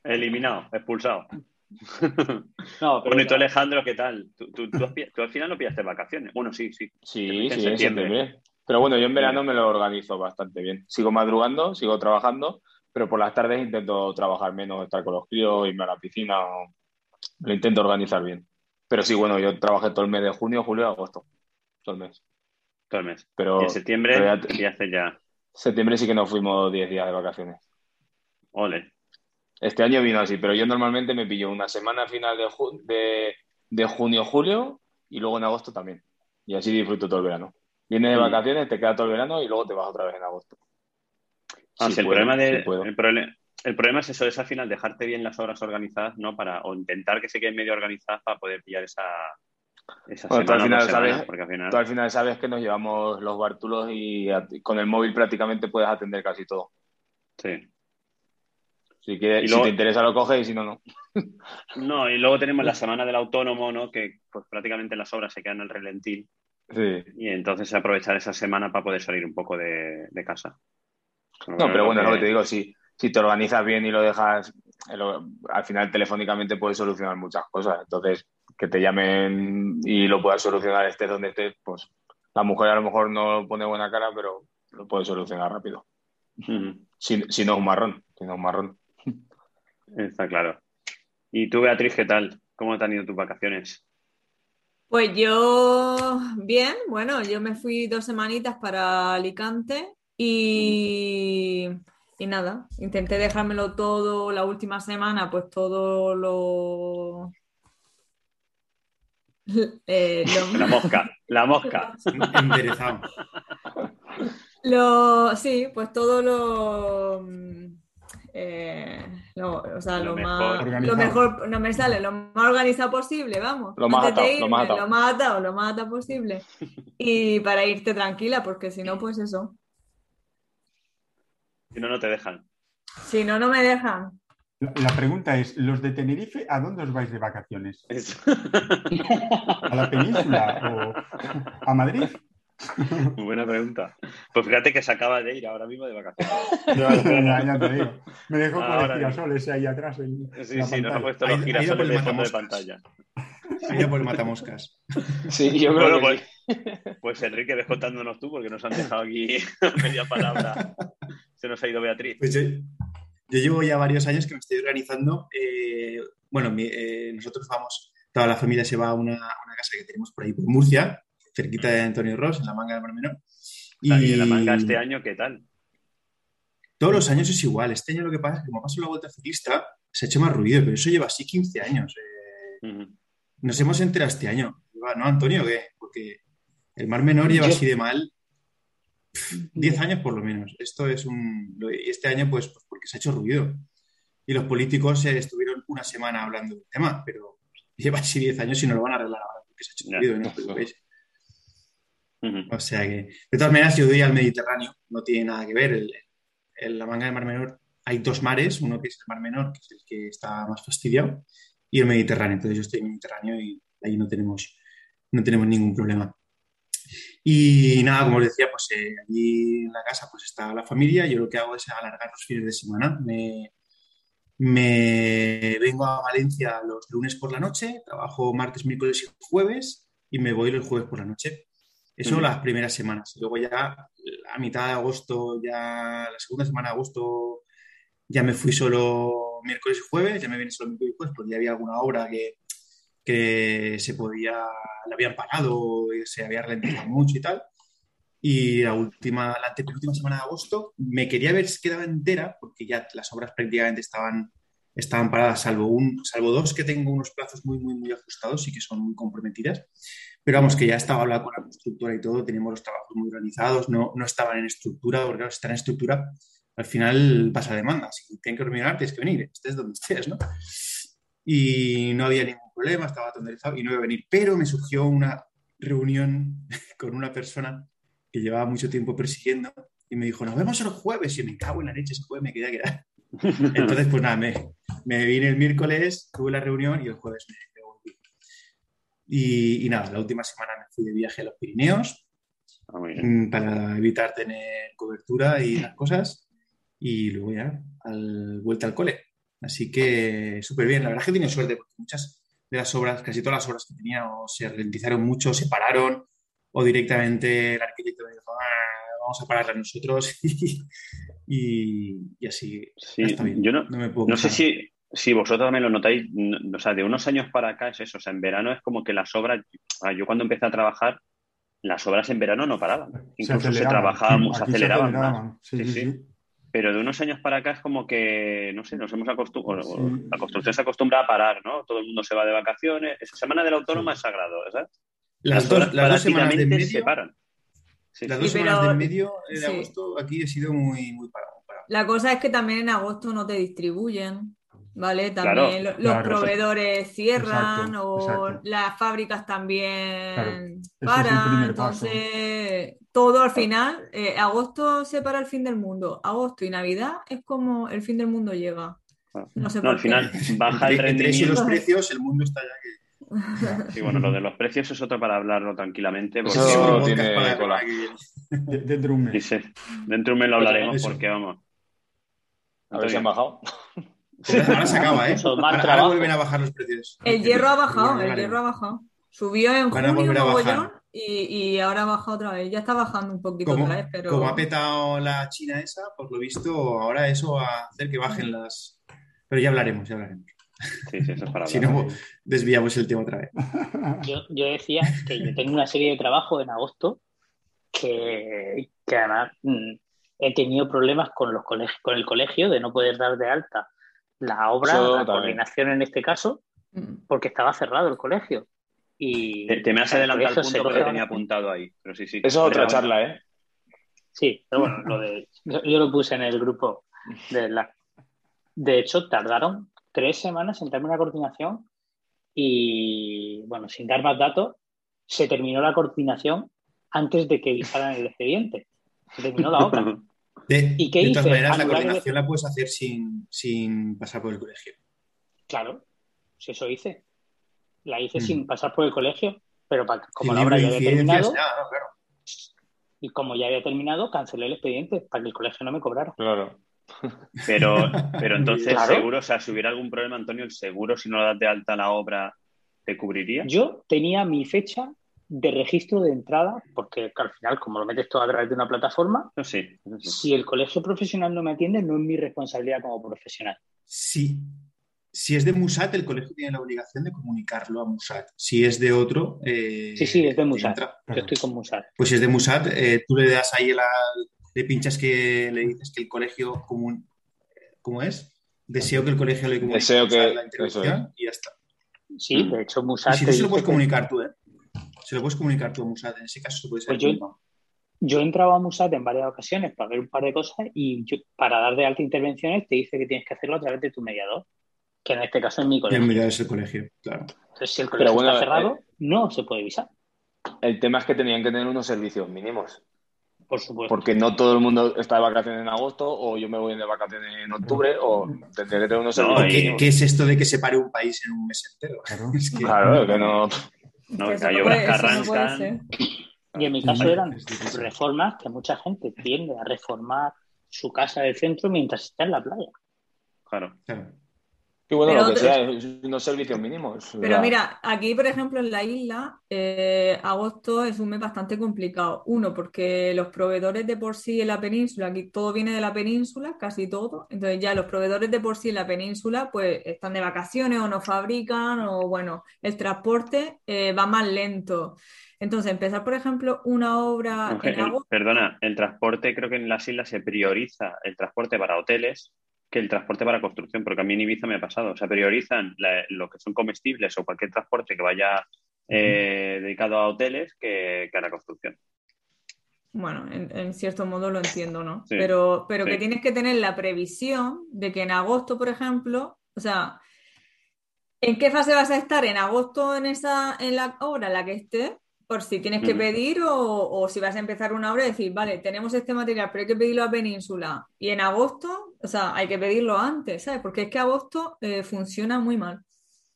Speaker 2: Eliminado, expulsado.
Speaker 5: No, pero
Speaker 2: Bueno, y tú. Alejandro, ¿qué tal? ¿Tú, tú, tú has pi- tú al final no pillaste vacaciones? Bueno, sí, sí.
Speaker 6: Sí, sí,
Speaker 2: en septiembre.
Speaker 6: Pero bueno, yo en verano me lo organizo bastante bien. Sigo madrugando, sigo trabajando, pero por las tardes intento trabajar menos, estar con los críos, irme a la piscina. o- Lo intento organizar bien. Pero sí, bueno, yo trabajé todo el mes de junio, julio y agosto. Todo el mes.
Speaker 2: Todo el mes.
Speaker 6: Pero
Speaker 2: y en septiembre,
Speaker 6: pero ya
Speaker 2: ¿qué haces ya?
Speaker 6: septiembre sí que nos fuimos 10 días de vacaciones.
Speaker 2: Ole.
Speaker 6: Este año vino así, pero yo normalmente me pillo una semana final de, ju- de, de junio, julio y luego en agosto también. Y así disfruto todo el verano. Vienes de
Speaker 2: Mm.
Speaker 6: vacaciones, te queda todo el verano y luego te vas otra vez en agosto.
Speaker 2: Ah,
Speaker 6: Sí
Speaker 2: si el,
Speaker 6: puedo,
Speaker 2: problema de,
Speaker 6: sí puedo.
Speaker 2: el, problema es eso, es al final dejarte bien las obras organizadas, ¿no? Para, o intentar que se queden medio organizadas para poder pillar esa, esa
Speaker 6: Bueno, tú al
Speaker 2: semana o
Speaker 6: final sabes-
Speaker 2: porque al final...
Speaker 6: Tú al final sabes que nos llevamos los bártulos y a- con el móvil prácticamente puedes atender casi todo.
Speaker 2: Sí.
Speaker 6: Si, quieres,
Speaker 2: Y luego-
Speaker 6: si te interesa lo coges y si no, no.
Speaker 2: No, y luego tenemos la semana del autónomo, ¿no? Que pues prácticamente las obras se quedan en el relentín
Speaker 6: Sí.
Speaker 2: y entonces aprovechar esa semana para poder salir un poco de, de casa.
Speaker 6: No, pero bueno, es lo que te digo, si, si te organizas bien y lo dejas, eh, lo- al final telefónicamente puedes solucionar muchas cosas. Entonces, que te llamen y lo puedas solucionar estés donde estés, pues la mujer a lo mejor no pone buena cara, pero lo puede solucionar rápido. Si, si no es un marrón, si no es un marrón.
Speaker 2: Está claro. ¿Y tú, Beatriz, qué tal? ¿Cómo te han ido tus vacaciones?
Speaker 7: Pues yo, bien, bueno, yo me fui dos semanitas para Alicante y, y nada, intenté dejármelo todo la última semana, pues todo lo... eh, lo-
Speaker 2: La mosca, la mosca.
Speaker 4: Enderezado.
Speaker 7: Lo, sí, pues todo lo, eh, lo- o sea,
Speaker 2: Lo
Speaker 7: lo,
Speaker 2: mejor
Speaker 7: más,
Speaker 3: organizado.
Speaker 7: lo mejor, no me sale, lo más organizado posible, vamos.
Speaker 6: Lo más atado, lo
Speaker 7: irme,
Speaker 6: más atado.
Speaker 7: lo más atado, lo más atado posible. Y para irte tranquila, porque si no, pues eso.
Speaker 2: Si no, no te dejan.
Speaker 7: Si no, no me dejan.
Speaker 3: La, pregunta es, ¿los de Tenerife a dónde os vais de vacaciones?
Speaker 2: Es-
Speaker 3: ¿A la península o a Madrid?
Speaker 2: Muy buena pregunta. Pues fíjate que se acaba de ir ahora mismo de vacaciones.
Speaker 3: Ya, ya- ya te digo. Me dejó con el girasol ese ahí atrás. en
Speaker 2: Sí,
Speaker 3: la
Speaker 2: sí, nos ha puesto los girasoles de fondo de pantalla.
Speaker 4: Ahí por el matamoscas.
Speaker 6: Sí, yo creo
Speaker 2: Bueno,
Speaker 6: que
Speaker 2: pues,
Speaker 6: sí.
Speaker 2: pues Enrique, ves contándonos tú, porque nos han dejado aquí a media palabra. Se nos ha ido Beatriz.
Speaker 4: Pues yo, yo llevo ya varios años que me estoy organizando. eh, bueno, mi- eh, nosotros vamos, toda la familia se va a una, a una casa que tenemos por ahí por Murcia, cerquita de Antonio Ross, en la manga del Mar Menor.
Speaker 2: Y en la manga este año, ¿qué tal?
Speaker 4: Todos los años es igual. Este año lo que pasa es que como paso la vuelta ciclista, se ha hecho más ruido, pero eso lleva así 15 años. eh. Nos hemos enterado este año. ¿No, Antonio? ¿Qué? Porque el Mar Menor lleva
Speaker 5: Yo-
Speaker 4: así de mal pf, 10 años por lo menos. Esto es un... Y este año, pues, pues porque se ha hecho ruido. Y los políticos eh, estuvieron una semana hablando del tema, pero lleva así 10 años y no lo van a arreglar ahora porque se ha hecho ruido, no O sea que, de todas maneras, yo doy al Mediterráneo, no tiene nada que ver. El- en la manga del Mar Menor hay dos mares, uno que es el Mar Menor, que es el que está más fastidiado, y el Mediterráneo. Entonces yo estoy en el Mediterráneo y ahí no tenemos, no tenemos ningún problema. Y nada, como os decía, pues eh, allí en la casa pues está la familia. Yo lo que hago es alargar los fines de semana. Me, me vengo a Valencia los lunes por la noche, trabajo martes, miércoles y jueves y me voy los jueves por la noche. Eso las primeras semanas. Luego ya a mitad de agosto, ya la segunda semana de agosto, ya me fui solo miércoles y jueves, ya me viene solo miércoles y jueves, porque ya había alguna obra que, que se podía, le habían parado, se había ralentizado mucho y tal. Y la última, la antepenúltima semana de agosto me quería ver si quedaba entera, porque ya las obras prácticamente estaban, estaban paradas, salvo, un, salvo dos que tengo unos plazos muy, muy, muy ajustados y que son muy comprometidas. Pero vamos, que ya estaba hablando con la constructora y todo, teníamos los trabajos muy organizados, no, no estaban en estructura, porque claro, si están en estructura, al final pasa demanda. Si tienen que hormigar, tienes que venir, estés donde estés, ¿no? Y no había ningún problema, estaba tonderizado y no iba a venir. Pero me surgió una reunión con una persona que llevaba mucho tiempo persiguiendo y me dijo, nos vemos el jueves. Y me cago en la leche, ese jueves me quedé a quedar. Entonces, pues nada, me, me vine el miércoles, tuve la reunión y el jueves me. Y, y, nada, la última semana me fui de viaje a los Pirineos
Speaker 2: Ah,
Speaker 4: mm, para evitar tener cobertura y las cosas. Y luego ya, al, vuelta al cole. Así que súper bien. La verdad es que tiene suerte porque muchas de las obras, casi todas las obras que tenía, o se ralentizaron mucho, se pararon, o directamente el arquitecto me dijo, "Ah, vamos a pararla nosotros. y, y así
Speaker 2: Sí,
Speaker 4: está bien.
Speaker 2: yo no,
Speaker 4: me puedo
Speaker 2: no sé si, si vosotros también lo notáis, no- o sea, de unos años para acá es eso, o sea, en verano es como que las obras, yo cuando empecé a trabajar, las obras en verano no paraban, incluso se,
Speaker 3: aceleraban.
Speaker 2: trabajaba, mu- se aceleraban más.
Speaker 3: aceleraban. Sí,
Speaker 2: Sí,
Speaker 3: sí,
Speaker 2: sí.
Speaker 3: sí.
Speaker 2: Pero de unos años para acá es como que, no sé, nos hemos acostumbrado,
Speaker 3: Sí.
Speaker 2: la construcción se acostumbra a parar, ¿no? Todo el mundo se va de vacaciones, esa semana del autónoma
Speaker 3: Sí.
Speaker 2: es sagrado, ¿sabes?
Speaker 4: Las, dos,
Speaker 2: obras
Speaker 4: las dos semanas de
Speaker 2: prácticamente
Speaker 4: medio,
Speaker 2: se paran. Sí,
Speaker 4: las
Speaker 2: sí.
Speaker 4: dos
Speaker 7: Sí,
Speaker 4: semanas
Speaker 7: pero-
Speaker 4: de medio de
Speaker 7: sí.
Speaker 4: agosto aquí he sido muy, muy parado. parado.
Speaker 7: La cosa es que también en agosto no te distribuyen, ¿vale? También lo- los
Speaker 3: claro.
Speaker 7: proveedores cierran
Speaker 3: Exacto,
Speaker 7: o
Speaker 3: exacto.
Speaker 7: las fábricas también
Speaker 3: Claro,
Speaker 7: paran.
Speaker 3: paso.
Speaker 7: Entonces, todo al final, eh, agosto se para el fin del mundo. Agosto y Navidad es como el fin del mundo llega. No sé
Speaker 2: No,
Speaker 7: por
Speaker 2: al
Speaker 7: qué.
Speaker 2: final baja el
Speaker 4: eso y
Speaker 2: rendimiento.
Speaker 4: los precios, el mundo está ya que...
Speaker 2: Sí, bueno, lo de los precios es otro para hablarlo tranquilamente. Porque
Speaker 6: Eso tiene cola.
Speaker 3: Dentro de un mes.
Speaker 2: Dice, dentro de un mes lo hablaremos porque vamos.
Speaker 6: A ver si han bajado.
Speaker 4: Ahora, se acaba, ¿eh? Ahora, ahora
Speaker 5: trabajo.
Speaker 4: vuelven a bajar los precios.
Speaker 7: El hierro ha bajado,
Speaker 4: Bueno,
Speaker 7: el hierro ha bajado. Subió en
Speaker 4: Van
Speaker 7: junio y, y ahora baja otra vez. Ya está bajando un poquito
Speaker 4: Como,
Speaker 7: otra vez, pero
Speaker 4: como ha petado la China esa, por lo visto, ahora eso va a hacer que bajen las... Pero ya hablaremos, ya hablaremos.
Speaker 2: Sí, sí, eso es para
Speaker 4: Si no, desviamos el tema otra vez.
Speaker 5: Yo, yo decía que yo tengo una serie de trabajos en agosto que, que además mm, he tenido problemas con, los colegios, con el colegio de no poder dar de alta la obra,
Speaker 6: Eso
Speaker 5: la
Speaker 6: también.
Speaker 5: coordinación en este caso,
Speaker 7: Mm.
Speaker 5: porque estaba cerrado el colegio. Y
Speaker 2: Te, te me has
Speaker 5: el
Speaker 2: adelantado al punto que tenía apuntado ahí. Pero sí, sí.
Speaker 6: Eso es otra charla, ¿eh?
Speaker 5: Sí, pero bueno, lo de, yo, lo puse en el grupo de la... De hecho, tardaron tres semanas en darme una coordinación y, bueno, sin dar más datos, se terminó la coordinación antes de que visaran el expediente. Se terminó la obra.
Speaker 4: De,
Speaker 5: ¿Y qué
Speaker 4: de todas
Speaker 5: hice?
Speaker 4: maneras, la coordinación la puedes hacer sin, sin pasar por el colegio.
Speaker 5: Claro, si eso hice. La hice
Speaker 4: Mm.
Speaker 5: sin pasar por el colegio, pero como la obra ya había terminado,
Speaker 4: nada, no, claro.
Speaker 5: y como ya había terminado, cancelé el expediente para que el colegio no me cobrara.
Speaker 6: Claro.
Speaker 2: Pero, pero entonces,
Speaker 5: Claro.
Speaker 2: seguro, o sea, si hubiera algún problema, Antonio, el seguro, si no das de alta la obra, ¿te cubriría?
Speaker 5: Yo tenía mi fecha de registro de entrada, porque al final, como lo metes todo a través de una plataforma,
Speaker 2: sí. eso sí.
Speaker 5: si el colegio profesional no me atiende, no es mi responsabilidad como profesional.
Speaker 4: Si, si es de Musat, el colegio tiene la obligación de comunicarlo a Musat. Si es de otro... eh,
Speaker 5: Sí, sí, es de Musat. Yo estoy con Musar.
Speaker 4: Pues si es de Musat, eh, tú le das ahí la, le pinchas que le dices que el colegio común, ¿cómo es? Deseo que el colegio le comunique
Speaker 6: Deseo
Speaker 4: Musat
Speaker 6: que-
Speaker 4: la intervención y ya está.
Speaker 5: Sí, de hecho,
Speaker 4: Y
Speaker 5: Musar.
Speaker 4: si no se lo puedes
Speaker 5: que-
Speaker 4: comunicar tú, ¿eh? Se lo puedes comunicar tú a Musat, en ese caso se puede ser.
Speaker 5: Pues yo- Yo he entrado a Musat en varias ocasiones para ver un par de cosas y yo- para dar de alta intervenciones te dice que tienes que hacerlo a través de tu mediador, que en este caso es mi colegio.
Speaker 4: en mediado es el colegio, claro.
Speaker 5: Entonces, si el colegio
Speaker 6: bueno,
Speaker 5: está cerrado,
Speaker 6: eh,
Speaker 5: no se puede visar,
Speaker 6: El tema es que tenían que tener unos servicios mínimos.
Speaker 5: por supuesto.
Speaker 6: Porque no todo el mundo está de vacaciones en agosto, o yo me voy de vacaciones en octubre, o tendría que tener unos
Speaker 2: No,
Speaker 6: servicios
Speaker 2: y-
Speaker 4: ¿Qué,
Speaker 6: mínimos.
Speaker 4: qué es esto de que se pare un país en un mes entero?
Speaker 3: Claro.
Speaker 4: Es que-
Speaker 6: Claro, que no.
Speaker 2: No,
Speaker 7: Que
Speaker 2: hay obras que
Speaker 7: no
Speaker 2: arrancan.
Speaker 5: Y en mi caso eran reformas que mucha gente tiende a reformar su casa del centro mientras está en la playa.
Speaker 2: Claro.
Speaker 4: Claro.
Speaker 6: Y bueno,
Speaker 7: Pero
Speaker 6: lo que sea, es unos servicios mínimos.
Speaker 7: Pero mira, aquí, por ejemplo, en la isla, eh, agosto es un mes bastante complicado. Uno, porque los proveedores de por sí en la península, aquí todo viene de la península, casi todo. Entonces ya los proveedores de por sí en la península, pues están de vacaciones o no fabrican, o bueno, el transporte eh, va más lento. Entonces, empezar, por ejemplo, una obra en
Speaker 2: el-
Speaker 7: agosto.
Speaker 2: perdona, el transporte creo que en las islas se prioriza el transporte para hoteles que el transporte para construcción, porque a mí en Ibiza me ha pasado. O sea, priorizan la- lo que son comestibles o cualquier transporte que vaya eh, dedicado a hoteles que, que a la construcción.
Speaker 7: Bueno, en, en cierto modo lo entiendo, ¿no?
Speaker 2: Sí,
Speaker 7: Pero, pero que tienes que tener la previsión de que en agosto, por ejemplo, o sea, ¿en qué fase vas a estar en agosto en esa, en la obra en la que estés? Por si tienes que pedir o, o si vas a empezar una obra y decir, vale, tenemos este material, pero hay que pedirlo a Península. Y en agosto, o sea, hay que pedirlo antes, ¿sabes? Porque es que agosto eh, funciona muy mal.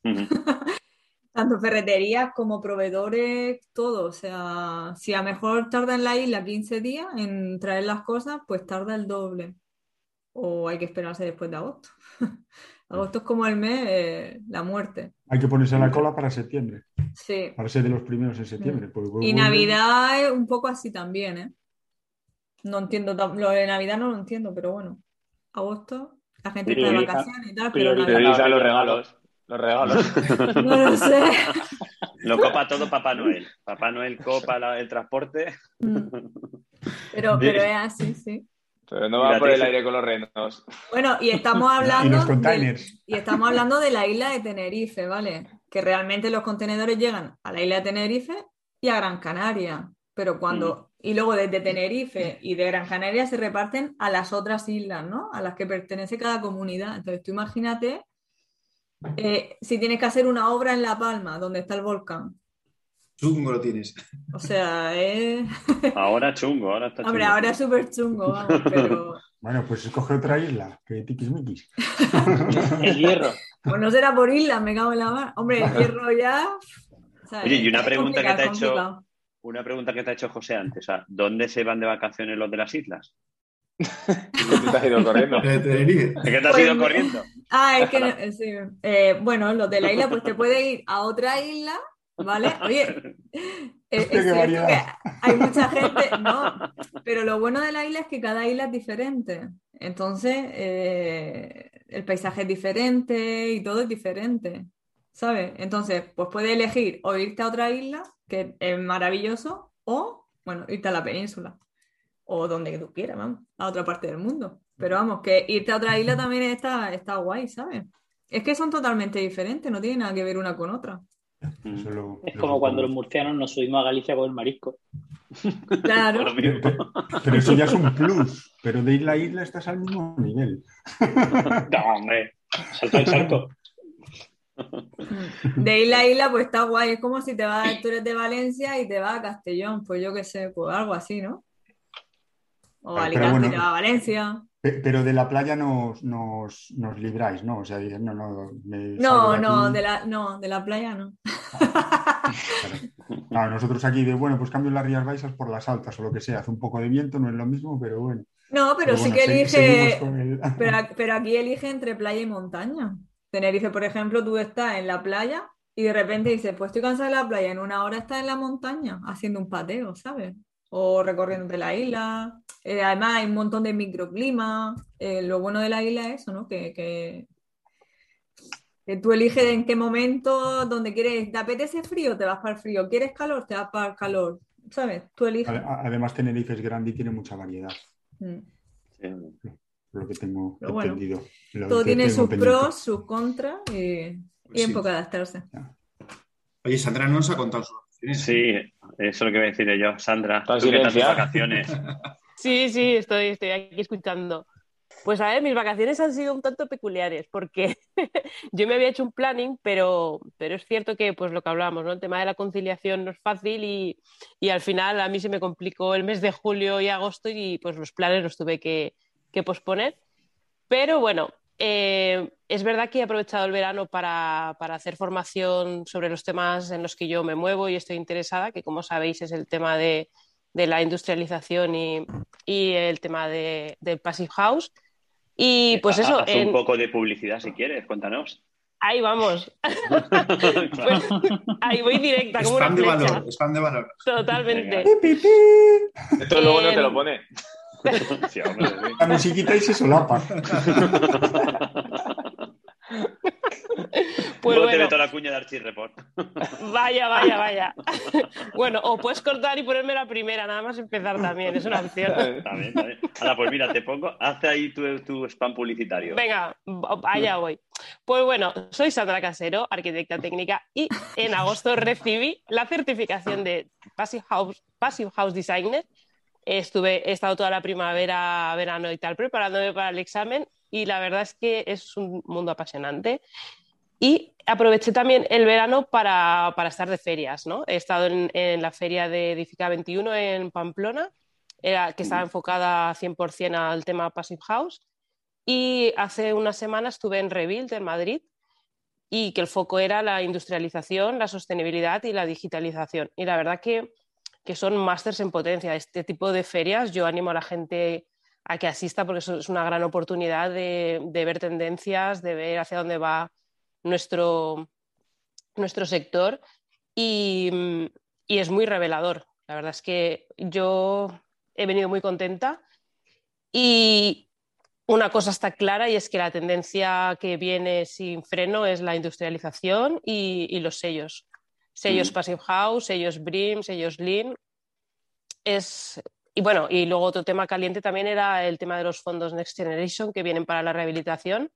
Speaker 7: Tanto ferreterías como proveedores, todo. O sea, si a lo mejor tarda en la isla 15 días en traer las cosas, pues tarda el doble. O hay que esperarse después de agosto. Agosto es como el mes, eh, la muerte.
Speaker 3: Hay que ponerse la cola para septiembre,
Speaker 7: Sí.
Speaker 3: para ser de los primeros en septiembre. porque
Speaker 7: Y Navidad es un poco así también, ¿eh? No entiendo, lo de Navidad no lo entiendo, pero bueno. Agosto, la gente está de vacaciones y tal, pero Navidad,
Speaker 6: los regalos. Los regalos.
Speaker 7: no lo sé.
Speaker 2: Lo copa todo Papá Noel. Papá Noel copa la- el transporte.
Speaker 7: Mm. Pero, pero es así, sí.
Speaker 6: Pero no va por el aire con los renos.
Speaker 7: Bueno, y estamos
Speaker 3: Y
Speaker 7: hablando
Speaker 3: los
Speaker 7: y estamos hablando de la isla de Tenerife, ¿vale? Que realmente los contenedores llegan a la isla de Tenerife y a Gran Canaria, pero cuando y luego desde Tenerife y de Gran Canaria se reparten a las otras islas, ¿no? A las que pertenece cada comunidad. Entonces tú imagínate eh, si tienes que hacer una obra en La Palma, donde está el volcán.
Speaker 4: Chungo lo tienes.
Speaker 7: O sea, es...
Speaker 2: Ahora chungo, ahora está
Speaker 7: Hombre,
Speaker 2: chungo.
Speaker 7: ahora es súper chungo, vamos, pero...
Speaker 3: Bueno, pues escoge otra isla, que tiquismiquis.
Speaker 5: El hierro.
Speaker 7: Pues no será por islas, me cago en la mar. Hombre, el hierro ya... ¿sabes?
Speaker 2: Oye, y una pregunta que te ha hecho-. Una pregunta que te ha hecho José antes. O sea, ¿dónde se van de vacaciones los de las islas?
Speaker 6: Te has ido corriendo.
Speaker 4: De Tenerife.
Speaker 2: ¿Es que te has
Speaker 7: Pues
Speaker 2: ido corriendo?
Speaker 7: Ah, es que no- eh, sí. Eh, bueno, los de la isla, pues te puede ir a otra isla, ¿vale? Oye, eh, es cierto que hay mucha gente, no, pero lo bueno de la isla es que cada isla es diferente. Entonces, eh, el paisaje es diferente y todo es diferente, ¿sabes? Entonces, pues puedes elegir o irte a otra isla, que es maravilloso, o, bueno, irte a la península, o donde tú quieras, vamos, a otra parte del mundo. Pero vamos, que irte a otra isla también está, está guay, ¿sabes? Es que son totalmente diferentes, no tienen nada que ver una con otra.
Speaker 3: Eso lo-
Speaker 5: Es
Speaker 3: lo
Speaker 5: como cuando los murcianos nos subimos a Galicia con el marisco.
Speaker 7: Claro.
Speaker 3: Pero eso ya es un plus. Pero de isla a isla estás al mismo nivel.
Speaker 5: No, hombre. Salto el salto.
Speaker 7: De isla a isla, pues está guay. Es como si te vas, tú eres de Valencia y te vas a Castellón, pues yo qué sé, pues algo así, ¿no? O
Speaker 3: Pero
Speaker 7: Alicante
Speaker 3: bueno.
Speaker 7: te vas a Valencia.
Speaker 3: Pe- Pero de la playa nos, nos, nos libráis, ¿no? O sea, no, no, me
Speaker 7: No, no, de la, no, de la playa no.
Speaker 3: Claro, nosotros aquí de, bueno, pues cambio las Rías Baixas por las altas o lo que sea. Hace un poco de viento, no es lo mismo, pero bueno.
Speaker 7: No, pero, sí
Speaker 3: bueno,
Speaker 7: que elige,
Speaker 3: el-
Speaker 7: pero, pero aquí elige entre playa y montaña. Tenerife, por ejemplo, tú estás en la playa y de repente dices, pues estoy cansada de la playa, en una hora estás en la montaña haciendo un pateo, ¿sabes? O recorriendo de la isla. Eh, además hay un montón de microclimas. Eh, lo bueno de la isla es eso, ¿no? Que, que, que tú eliges en qué momento, donde quieres, ¿te apetece frío? Te vas para el frío. ¿Quieres calor? Te vas para el calor. ¿Sabes? Tú eliges.
Speaker 3: Ade- Además, Tenerife es grande y tiene mucha variedad,
Speaker 7: Mm.
Speaker 2: Sí.
Speaker 3: lo que tengo
Speaker 7: Pero
Speaker 3: entendido.
Speaker 7: Todo
Speaker 3: que
Speaker 7: tiene sus pros, sus contras y, y
Speaker 4: Pues
Speaker 7: en
Speaker 4: sí.
Speaker 7: poco adaptarse.
Speaker 4: Oye, Sandra no nos ha contado sus.
Speaker 2: Sí, eso es lo que voy a decir yo. Sandra, ¿tú qué tal tus vacaciones?
Speaker 8: Sí, sí, estoy, estoy aquí escuchando. Pues a ver, mis vacaciones han sido un tanto peculiares porque yo me había hecho un planning, pero, pero es cierto que pues lo que hablábamos, ¿no? El tema de la conciliación no es fácil y, y al final a mí se me complicó el mes de julio y agosto y pues los planes los tuve que, que posponer. Pero bueno, eh, es verdad que he aprovechado el verano para, para hacer formación sobre los temas en los que yo me muevo y estoy interesada, que como sabéis es el tema de, de la industrialización y, y el tema de, del Passive House. Y pues eso,
Speaker 2: Haz
Speaker 8: en-
Speaker 2: un poco de publicidad si quieres, cuéntanos.
Speaker 8: Ahí vamos. Pues, ahí voy directa, como una
Speaker 4: Spam de valor, spam de valor.
Speaker 8: Totalmente.
Speaker 6: Esto luego no te lo pone.
Speaker 2: Sí, hombre, sí.
Speaker 3: La musiquita y se solapa.
Speaker 8: Pues
Speaker 2: Luego te meto la cuña de Archie Report.
Speaker 8: vaya, vaya, vaya. Bueno, o puedes cortar y ponerme la primera, nada más empezar también, es una opción.
Speaker 2: También, también. Ahora, pues mira, te pongo, haz ahí tu, tu spam publicitario.
Speaker 8: Venga, allá voy. Pues bueno, soy Sandra Casero, arquitecta técnica, y en agosto recibí la certificación de Passive House, Passive House Designer. Estuve, he estado toda la primavera, verano y tal preparándome para el examen y la verdad es que es un mundo apasionante. Y aproveché también el verano para, para estar de ferias, ¿no? He estado en, en la feria de Edifica 21 en Pamplona, era- que estaba enfocada 100% al tema Passive House. Y hace una semana estuve en Rebuild, en Madrid, y que el foco era la industrialización, la sostenibilidad y la digitalización. Y la verdad que, que son másters en potencia. Este tipo de ferias yo animo a la gente a que asista porque es una gran oportunidad de, ver tendencias, de ver hacia dónde va nuestro, nuestro sector y, y es muy revelador. La verdad es que yo he venido muy contenta y una cosa está clara y es que la tendencia que viene sin freno es la industrialización y los sellos. Sellos
Speaker 2: Mm.
Speaker 8: Passive House, sellos BRIM, sellos Lean. Es, y bueno, y luego otro tema caliente también era el tema de los fondos Next Generation que vienen para la rehabilitación.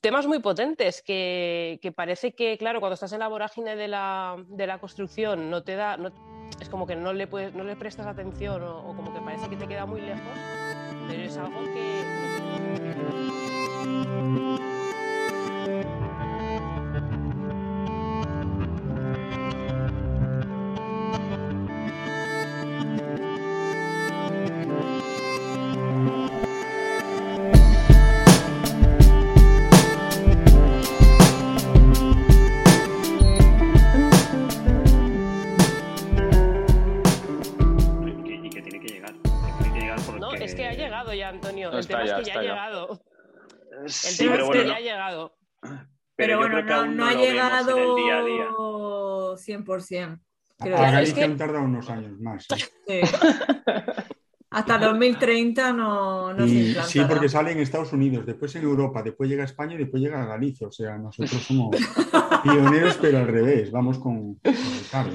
Speaker 8: Temas muy potentes que, que parece que, claro, cuando estás en la vorágine de la, de la construcción no te da, no- es como que no le, puedes, no le prestas atención o, o como que parece que te queda muy lejos, pero es algo que... llegado ya, Antonio.
Speaker 6: No,
Speaker 8: el tema
Speaker 6: ya,
Speaker 8: es que ya ha llegado. El
Speaker 2: Sí,
Speaker 8: tema
Speaker 2: pero
Speaker 8: es
Speaker 2: bueno,
Speaker 8: que
Speaker 2: no-
Speaker 8: ya ha llegado.
Speaker 7: Pero, bueno,
Speaker 2: creo
Speaker 7: no, no ha llegado
Speaker 2: el día día.
Speaker 7: 100%.
Speaker 3: A
Speaker 7: Quiero
Speaker 8: Claro, es
Speaker 3: Galicia
Speaker 8: que-
Speaker 3: han tardado unos años más. sí.
Speaker 7: Sí. Hasta 2030 no, no se
Speaker 3: Y- sí, porque sale en Estados Unidos, después en Europa, después llega a España y después llega a Galicia. O sea, nosotros somos pioneros, pero al revés, vamos con, con retardo.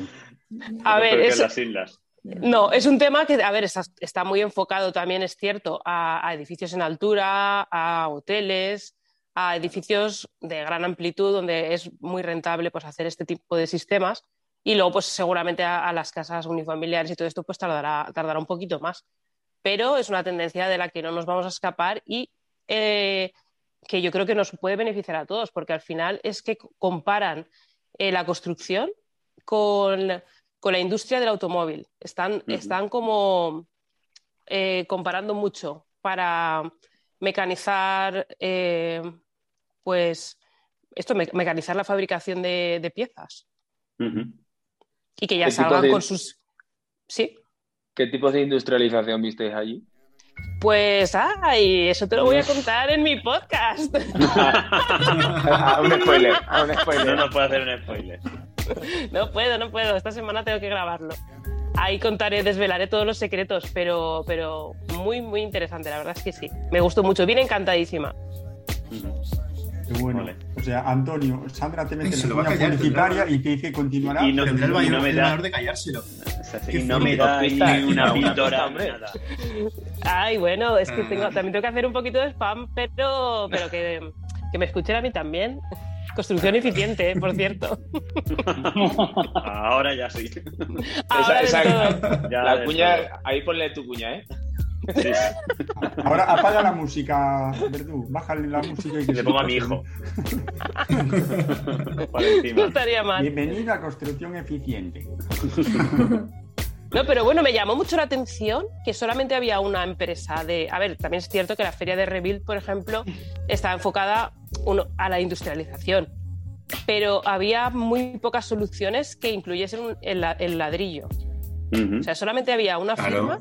Speaker 8: A ver,
Speaker 2: Peor que
Speaker 8: es,
Speaker 2: en las islas.
Speaker 8: No, es un tema que, a ver, está, está muy enfocado también, es cierto, a, a edificios en altura, a hoteles, a edificios de gran amplitud donde es muy rentable pues, hacer este tipo de sistemas. Y luego, pues seguramente a, a las casas unifamiliares y todo esto, pues tardará, tardará un poquito más. Pero es una tendencia de la que no nos vamos a escapar y eh, que yo creo que nos puede beneficiar a todos, porque al final es que comparan eh, la construcción con, con la industria del automóvil. Están, están como eh, comparando mucho para mecanizar, eh, pues, esto, me- mecanizar la fabricación de, de piezas y que ya
Speaker 6: ¿Qué tipo
Speaker 8: salgan
Speaker 6: de-
Speaker 8: con sus... Sí,
Speaker 6: ¿Qué tipos de industrialización visteis allí?
Speaker 8: pues, ay, eso te lo voy a contar en mi podcast.
Speaker 6: a un spoiler, a un
Speaker 2: No
Speaker 6: spoiler.
Speaker 2: nos puede hacer un spoiler.
Speaker 8: No puedo, no puedo. Esta semana tengo que grabarlo. Ahí contaré, desvelaré todos los secretos, pero, pero muy, muy interesante. La verdad es que sí. Me gustó mucho. Viene encantadísima.
Speaker 3: Qué bueno.
Speaker 2: Vale.
Speaker 3: O sea, Antonio, Sandra te mete la cuña publicitaria y te dice continuará.
Speaker 2: Y no-
Speaker 4: Tendrá el
Speaker 2: no me
Speaker 4: el
Speaker 2: da-
Speaker 4: valor de callárselo.
Speaker 2: O sea, y no me da
Speaker 6: pista,
Speaker 2: ni una nada.
Speaker 8: Ay, bueno, es que
Speaker 4: Ah.
Speaker 8: tengo, también tengo que hacer un poquito de spam, pero, pero que, que me escuchen a mí también. Construcción eficiente, eh, por cierto.
Speaker 2: Ahora ya sí.
Speaker 8: Ahora
Speaker 6: Esa-
Speaker 8: del
Speaker 6: esa-
Speaker 8: todo.
Speaker 2: Ya
Speaker 6: La cuña,
Speaker 2: todo.
Speaker 6: ahí ponle tu cuña, ¿eh?
Speaker 2: Sí.
Speaker 3: Ahora apaga la música, Verdú. Bájale la música y que
Speaker 2: Le
Speaker 3: se
Speaker 2: pongo a mi hijo.
Speaker 8: No estaría mal.
Speaker 3: Bienvenida a Construcción Eficiente.
Speaker 8: No, pero bueno, me llamó mucho la atención que solamente había una empresa de... A ver, también es cierto que la feria de Rebuild, por ejemplo, estaba enfocada uno, a la industrialización, pero había muy pocas soluciones que incluyesen un- el, la- el ladrillo. O sea, solamente había una
Speaker 4: Claro.
Speaker 8: firma.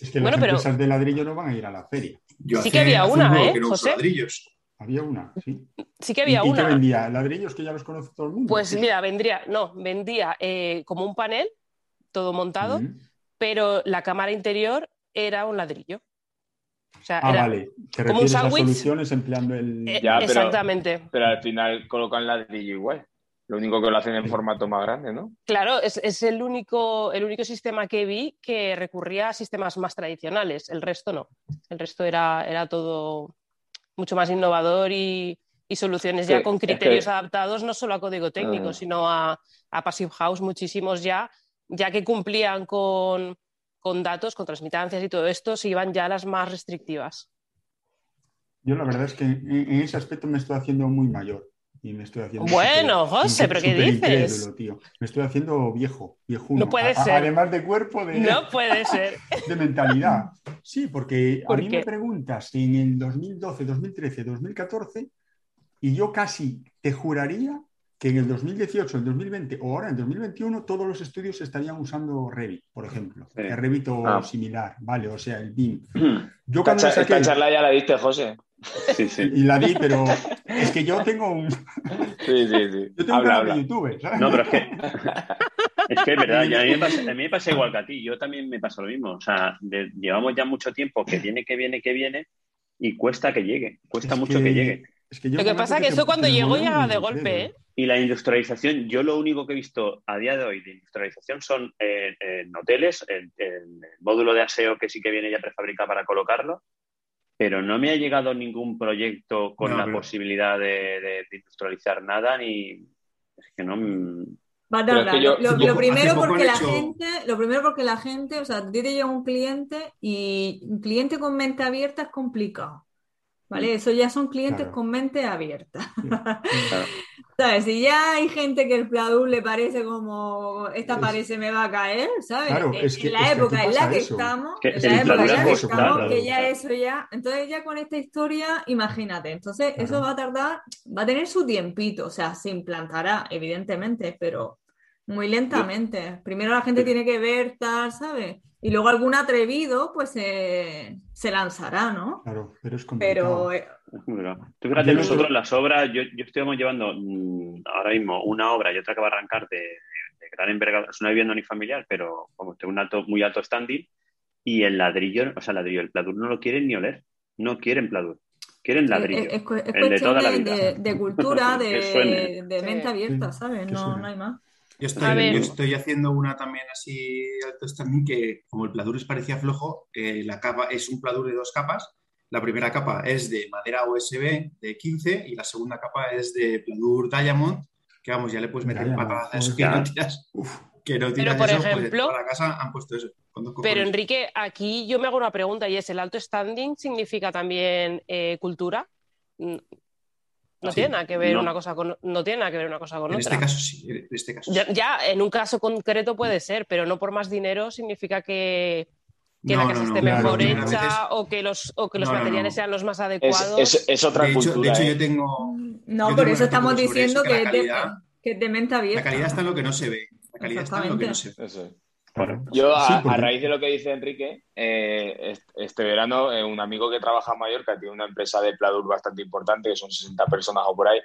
Speaker 3: Es que
Speaker 8: Bueno,
Speaker 3: las
Speaker 8: pero-
Speaker 3: empresas de ladrillo no van a ir a la feria.
Speaker 4: Yo
Speaker 8: Sí
Speaker 4: hace-
Speaker 8: que había una, ¿eh,
Speaker 4: que no uso
Speaker 8: José?
Speaker 4: ladrillos.
Speaker 3: Había una, sí.
Speaker 8: Sí que había
Speaker 3: ¿Y, y
Speaker 8: una.
Speaker 3: qué vendía? ¿Ladrillos que ya los conoce todo el mundo?
Speaker 8: Pues mira, vendría, no, vendía eh, como un panel, todo montado, pero la cámara interior era un ladrillo. O sea,
Speaker 3: Ah,
Speaker 8: era
Speaker 3: vale. Te
Speaker 8: como un sándwich.
Speaker 3: soluciones empleando el...
Speaker 8: eh,
Speaker 6: Ya, pero-
Speaker 8: exactamente.
Speaker 6: Pero al final colocan ladrillo igual. Lo único que lo hacen en formato más grande, ¿no?
Speaker 8: Claro, es, es el, único, el único sistema que vi que recurría a sistemas más tradicionales. El resto no. El resto era, era todo mucho más innovador y, y soluciones ya
Speaker 6: Sí,
Speaker 8: con
Speaker 6: es que-
Speaker 8: criterios adaptados no solo a código técnico,
Speaker 6: Ah.
Speaker 8: sino a, a Passive House, muchísimos ya, ya que cumplían con, con datos, con transmitancias y todo esto, se iban ya las más restrictivas.
Speaker 3: Yo la verdad es que en, en ese aspecto me estoy haciendo muy mayor. Y me estoy haciendo
Speaker 8: Bueno, José, ¿pero qué dices?
Speaker 3: tío. Me estoy haciendo viejo, viejuno.
Speaker 8: No puede
Speaker 3: A-
Speaker 8: ser.
Speaker 3: Además de cuerpo, de,
Speaker 8: No puede ser.
Speaker 3: de mentalidad. Sí, porque a
Speaker 8: ¿Por
Speaker 3: mí
Speaker 8: qué?
Speaker 3: me preguntas si en el 2012, 2013, 2014, y yo casi te juraría que en el 2018, el 2020 o ahora en el 2021 todos los estudios estarían usando Revit, por ejemplo.
Speaker 2: Sí.
Speaker 3: El Revit o
Speaker 6: Ah.
Speaker 3: similar, ¿vale? O sea, el BIM. Yo
Speaker 6: Esta,
Speaker 3: cuando lo saqué,
Speaker 6: esta charla ya la diste, José.
Speaker 2: Sí, sí.
Speaker 3: y la di, pero es que yo tengo un,
Speaker 6: Sí, sí, sí.
Speaker 3: yo tengo un
Speaker 6: Habla,
Speaker 3: canal
Speaker 6: habla.
Speaker 3: de YouTube, ¿sabes?
Speaker 2: No, pero es que es que es verdad, y a mí, me pasa, a mí me pasa igual que a ti, yo también me pasa lo mismo, o sea, de- llevamos ya mucho tiempo que viene, que viene, que viene y cuesta que llegue, cuesta
Speaker 3: Es
Speaker 2: mucho que, llegue.
Speaker 3: es que yo
Speaker 8: Lo que pasa es que eso cuando llegó
Speaker 3: muy
Speaker 8: de golpe. ¿eh?
Speaker 2: Y la industrialización, yo lo único que he visto a día de hoy de industrialización son eh, en hoteles, el, el módulo de aseo que sí que viene ya prefabricado para colocarlo, pero no me ha llegado ningún proyecto con
Speaker 4: No,
Speaker 2: la
Speaker 4: pero-
Speaker 2: posibilidad de, de- de industrializar nada, ni es que no.
Speaker 6: es que yo-
Speaker 7: lo,
Speaker 6: yo
Speaker 7: lo
Speaker 4: hace
Speaker 7: primero porque la
Speaker 4: hecho-
Speaker 7: gente, lo primero porque la gente, o sea, a ti te llega un cliente y un cliente con mente abierta es complicado. ¿Vale? Eso ya son clientes
Speaker 3: Claro.
Speaker 7: con mente abierta.
Speaker 3: Sí.
Speaker 2: claro.
Speaker 7: ¿Sabes? Si ya hay gente que el Pladur le parece como esta
Speaker 3: Es-
Speaker 7: pared se me va a caer, ¿sabes?
Speaker 3: Claro,
Speaker 7: en,
Speaker 3: es que-
Speaker 7: en la
Speaker 3: es que aquí
Speaker 7: época en la que
Speaker 3: eso.
Speaker 7: estamos,
Speaker 2: Que
Speaker 7: en la época en la que estamos,
Speaker 2: claro,
Speaker 7: que ya
Speaker 2: claro.
Speaker 7: eso ya, entonces ya con esta historia, imagínate, entonces eso va a tardar, va a tener su tiempito, o sea, se implantará, evidentemente, pero muy lentamente. Primero la gente tiene que ver tal, ¿sabes? Y luego algún atrevido, pues se se lanzará, ¿no?
Speaker 3: Claro, pero es complicado.
Speaker 7: Pero eh,
Speaker 2: Es muy bravo. Tú fíjate, nosotros las obras, yo, yo estamos llevando mm, ahora mismo una obra y otra que va a arrancar de, de gran envergadura. Es una vivienda unifamiliar, pero vamos, de un alto, muy alto standing. Y el ladrillo, o sea, el ladrillo, el pladur no lo quieren ni oler. No quieren pladur. Quieren ladrillo.
Speaker 7: es, es cu- es
Speaker 2: el de
Speaker 7: cuestión
Speaker 2: toda la
Speaker 7: de,
Speaker 2: vida.
Speaker 7: de- de cultura, de, de mente
Speaker 8: Sí.
Speaker 7: abierta, ¿sabes? No, no hay más.
Speaker 4: Yo estoy, yo estoy haciendo una también así alto standing que como el pladur les parecía flojo, eh, la capa es un pladur de dos capas. La primera capa es de madera USB de 15 y la segunda capa es de pladur Diamond, que vamos, ya le puedes meter patadas que no tiras.
Speaker 3: Uf,
Speaker 4: Que no tiras
Speaker 8: por
Speaker 4: eso, pues
Speaker 8: ejemplo-
Speaker 4: la casa han puesto eso.
Speaker 8: Pero Enrique, aquí yo me hago una pregunta y es, ¿el alto standing significa también eh, cultura? No
Speaker 4: Sí.
Speaker 8: tiene nada que ver
Speaker 2: No.
Speaker 8: una cosa con no tiene nada que ver una cosa con
Speaker 4: en
Speaker 8: otra.
Speaker 4: este caso sí, en este caso sí.
Speaker 8: Ya, ya, en un caso concreto puede ser, pero no por más dinero significa que, que
Speaker 4: No,
Speaker 8: la casa
Speaker 4: no,
Speaker 8: esté
Speaker 3: claro,
Speaker 8: mejor hecha
Speaker 4: veces-
Speaker 8: o que los, o que los materiales
Speaker 4: no.
Speaker 8: sean los más adecuados.
Speaker 6: es- es otra
Speaker 4: De hecho, de hecho,
Speaker 6: ¿eh?
Speaker 4: yo tengo
Speaker 7: No,
Speaker 4: Yo
Speaker 7: por
Speaker 4: tengo
Speaker 7: eso estamos diciendo
Speaker 4: eso, que
Speaker 7: que, es de,
Speaker 4: calidad-
Speaker 7: que es de mente abierta.
Speaker 4: La calidad está en lo que no se ve. La calidad está en lo que no se ve.
Speaker 6: Eso es.
Speaker 3: claro.
Speaker 6: Yo, a,
Speaker 3: Sí,
Speaker 6: a raíz de lo que dice Enrique, eh, est- este verano eh, un amigo que trabaja en Mallorca tiene una empresa de pladur bastante importante, que son 60 personas o por ahí.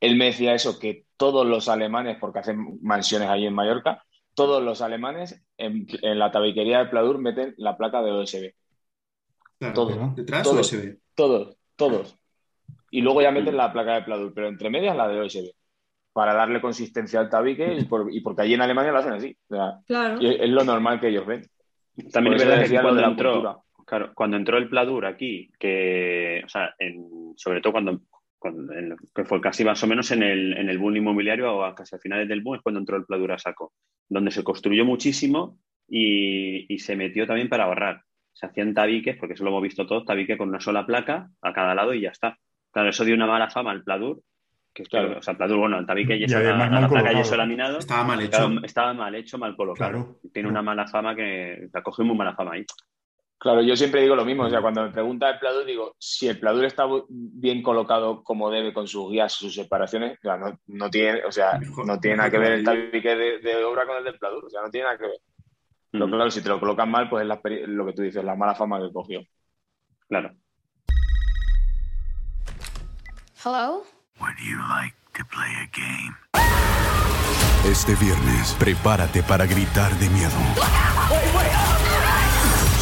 Speaker 6: Él me decía eso, que todos los alemanes, porque hacen mansiones ahí en Mallorca, todos los alemanes en, en la tabiquería de pladur meten la placa de OSB.
Speaker 4: Claro,
Speaker 6: Todo.
Speaker 4: Detrás
Speaker 6: Todo.
Speaker 4: USB.
Speaker 6: Todos, todos. Y luego ya meten la placa de pladur, pero entre medias la de OSB. Para darle consistencia al tabique y, por- y porque allí en Alemania lo hacen así. O sea,
Speaker 7: Claro.
Speaker 6: y es, es lo normal que ellos ven.
Speaker 2: También es verdad que cuando entró, claro, cuando entró el Pladur aquí, que, o sea, en- sobre todo cuando, cuando- en lo que fue casi más o menos en el, en el boom inmobiliario o a casi a finales del boom es cuando entró el Pladur a saco, donde se construyó muchísimo y, y se metió también para ahorrar. Se hacían tabiques, porque eso lo hemos visto todos, tabique con una sola placa a cada lado y ya está. Claro, eso dio una mala fama al Pladur, que
Speaker 6: Claro.
Speaker 2: o sea, el Pladur, bueno, el tabique
Speaker 3: Y
Speaker 2: yeso,
Speaker 3: además
Speaker 2: la,
Speaker 3: mal
Speaker 2: la placa
Speaker 3: colocado.
Speaker 2: yeso laminado,
Speaker 4: Estaba mal hecho.
Speaker 2: claro, estaba mal hecho, mal colocado.
Speaker 3: Claro.
Speaker 2: Tiene una mala fama que la cogió muy mala fama ahí.
Speaker 6: Claro, yo siempre digo lo mismo. O sea, cuando me pregunta el pladur, digo, si el pladur está bien colocado como debe, con sus guías, sus separaciones, o sea, no, no tiene, o sea, no tiene nada que ver el tabique de, de obra con el del pladur. O sea, no tiene nada que ver. Pero
Speaker 2: Mm,
Speaker 6: claro, si te lo colocan mal, pues es la lo que tú dices, la mala fama que cogió.
Speaker 2: claro.
Speaker 9: Hello?
Speaker 10: Would you like to play a game? Este viernes, prepárate para gritar de miedo.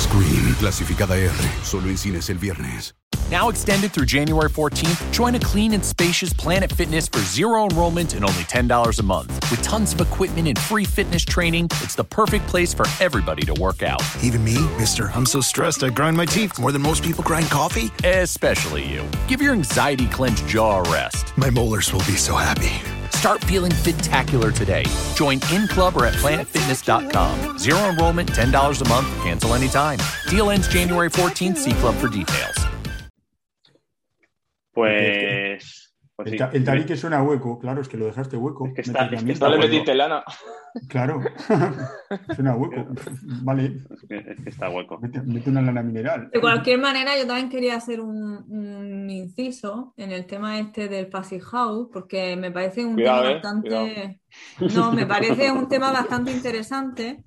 Speaker 10: Scream, clasificada R, solo en cines el viernes.
Speaker 11: Now extended through January 14th, join a clean and spacious Planet Fitness for zero enrollment and only $10 a month. With tons of equipment and free fitness training, it's the perfect place for everybody to work out.
Speaker 12: Even me, mister. I'm so stressed I grind my teeth more than most people grind coffee.
Speaker 11: Especially you. Give your anxiety clenched jaw a rest.
Speaker 12: My molars will be so happy.
Speaker 11: Start feeling fit-tacular today. Join in club or at planetfitness.com. Zero enrollment, $10 a month, cancel anytime. Deal ends January 14th. See club for details.
Speaker 2: Pues. Pues
Speaker 3: el,
Speaker 2: sí.
Speaker 3: el tabique suena hueco, claro, es que lo dejaste hueco.
Speaker 2: Es que está- es que
Speaker 6: le metiste lana.
Speaker 3: Claro, suena hueco. Vale,
Speaker 2: Es que, es que está hueco.
Speaker 3: mete, mete una lana mineral.
Speaker 7: De cualquier manera, yo también quería hacer un, un inciso en el tema este del Passy House, porque me parece un
Speaker 6: Cuidado,
Speaker 7: tema
Speaker 6: eh,
Speaker 7: bastante. No, me parece un tema bastante interesante,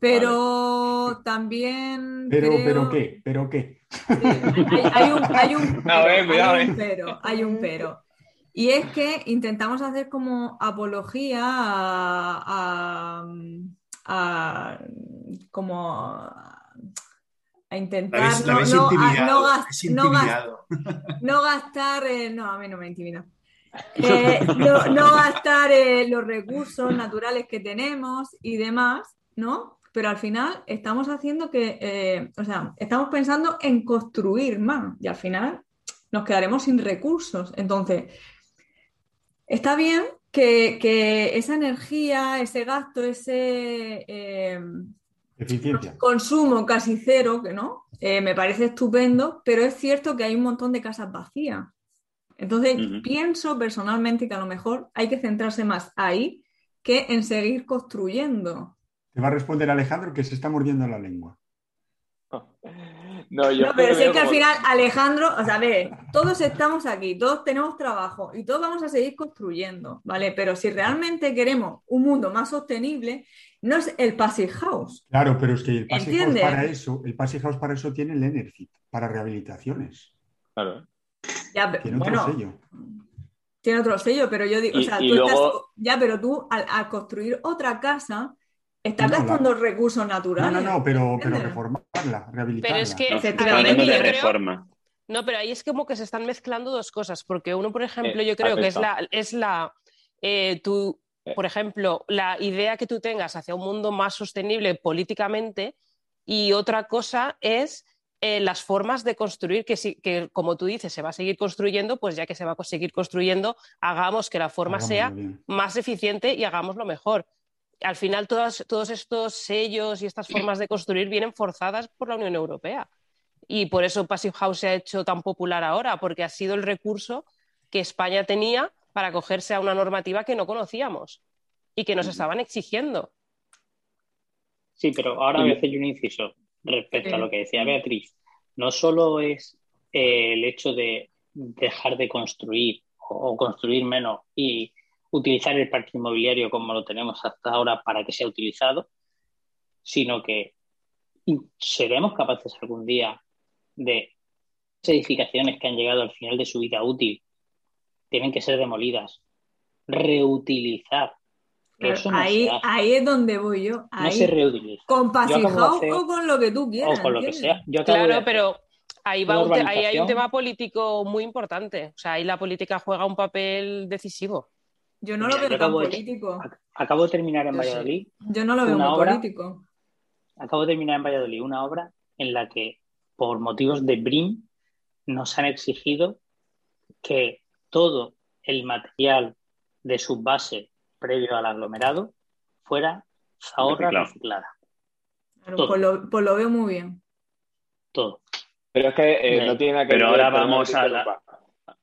Speaker 7: pero también.
Speaker 3: Pero,
Speaker 7: creo-
Speaker 3: pero qué, pero qué.
Speaker 7: Hay, hay un, hay un
Speaker 6: cuidado,
Speaker 7: hay
Speaker 6: eh.
Speaker 7: pero, hay un pero. Y es que intentamos hacer como apología a, a- a- como a intentar
Speaker 4: La habéis, la
Speaker 7: no, no- no no gastar, eh, no, a mí no me intimida. Eh, no, no gastar eh, los recursos naturales que tenemos y demás, ¿no? Pero al final estamos haciendo que, eh, o sea, estamos pensando en construir más y al final nos quedaremos sin recursos. Entonces, está bien que, que esa energía, ese gasto, ese... eh, consumo casi cero, que no, Eh, me parece estupendo, pero es cierto que hay un montón de casas vacías. Entonces, pienso personalmente que a lo mejor hay que centrarse más ahí que en seguir construyendo.
Speaker 3: Te va a responder Alejandro que se está mordiendo la lengua.
Speaker 6: No, yo
Speaker 7: No, pero
Speaker 6: lo
Speaker 7: si es
Speaker 6: veo
Speaker 7: que al final, Alejandro, o sea, a ver, todos estamos aquí, todos tenemos trabajo y todos vamos a seguir construyendo, ¿vale? Pero si realmente queremos un mundo más sostenible, no es el passive house.
Speaker 3: Claro, pero es que el Passive House para eso, el Passive House para eso tiene el Enerfit, para rehabilitaciones.
Speaker 6: Claro.
Speaker 7: Ya, pero-
Speaker 3: Tiene otro
Speaker 7: bueno,
Speaker 3: sello.
Speaker 7: Tiene otro sello, pero yo digo, o sea, tú
Speaker 6: luego-
Speaker 7: estás, ya, pero tú al, al construir otra casa estás
Speaker 3: No, la-
Speaker 7: gastando recursos
Speaker 3: No,
Speaker 7: naturales.
Speaker 3: no, no, pero, pero
Speaker 7: ¿entiendes?
Speaker 3: reformarla, rehabilitarla.
Speaker 8: Pero es que,
Speaker 2: No,
Speaker 7: Efectivamente.
Speaker 8: creo-
Speaker 2: reforma.
Speaker 8: No, pero ahí es como que se están mezclando dos cosas, porque uno, por ejemplo,
Speaker 6: Eh,
Speaker 8: yo creo que es
Speaker 6: está.
Speaker 8: la, es la eh, tu,
Speaker 6: Eh.
Speaker 8: por ejemplo, la idea que tú tengas hacia un mundo más sostenible políticamente, y otra cosa es eh, las formas de construir, que, sí, que como tú dices, se va a seguir construyendo, pues ya que se va a seguir construyendo, hagamos que la forma sea
Speaker 3: bien.
Speaker 8: más eficiente y hagámoslo mejor. Al final, todas- todos estos sellos y estas formas de construir vienen forzadas por la Unión Europea. Y por eso Passive House se ha hecho tan popular ahora, porque ha sido el recurso que España tenía para acogerse a una normativa que no conocíamos y que nos estaban exigiendo.
Speaker 5: Sí, pero ahora voy a hacer yo un inciso respecto a lo que decía Beatriz. No solo es eh, el hecho de dejar de construir o, o construir menos y utilizar el parque inmobiliario como lo tenemos hasta ahora para que sea utilizado, sino que seremos capaces algún día de esas edificaciones que han llegado al final de su vida útil tienen que ser demolidas, reutilizar. Que
Speaker 7: Pero
Speaker 5: eso no
Speaker 7: ahí, ahí es donde voy yo.
Speaker 5: no
Speaker 7: Ahí,
Speaker 5: se reutiliza.
Speaker 7: con
Speaker 5: hacer-
Speaker 7: o con lo que tú quieras.
Speaker 5: o con lo que sea. Yo acabo de
Speaker 8: Claro, pero ahí, va
Speaker 5: una
Speaker 8: un te- ahí hay un tema político muy importante. O sea, ahí la política juega un papel decisivo.
Speaker 7: Yo no lo veo tan
Speaker 5: de-
Speaker 7: político.
Speaker 5: Acabo de terminar en
Speaker 7: Yo sí.
Speaker 5: Valladolid,
Speaker 7: Yo no lo veo
Speaker 5: una
Speaker 7: muy
Speaker 5: obra-
Speaker 7: político.
Speaker 5: acabo de terminar en Valladolid una obra en la que por motivos de BRIM nos han exigido que todo el material de su base previo al aglomerado fuera zahorra
Speaker 2: Reciclado.
Speaker 5: reciclada.
Speaker 7: Claro, pues, lo, pues lo veo muy bien.
Speaker 5: Todo.
Speaker 6: Pero es que eh,
Speaker 5: Sí.
Speaker 6: no tiene nada que
Speaker 2: Pero
Speaker 6: ver.
Speaker 2: ahora
Speaker 6: perdona
Speaker 2: vamos a la-.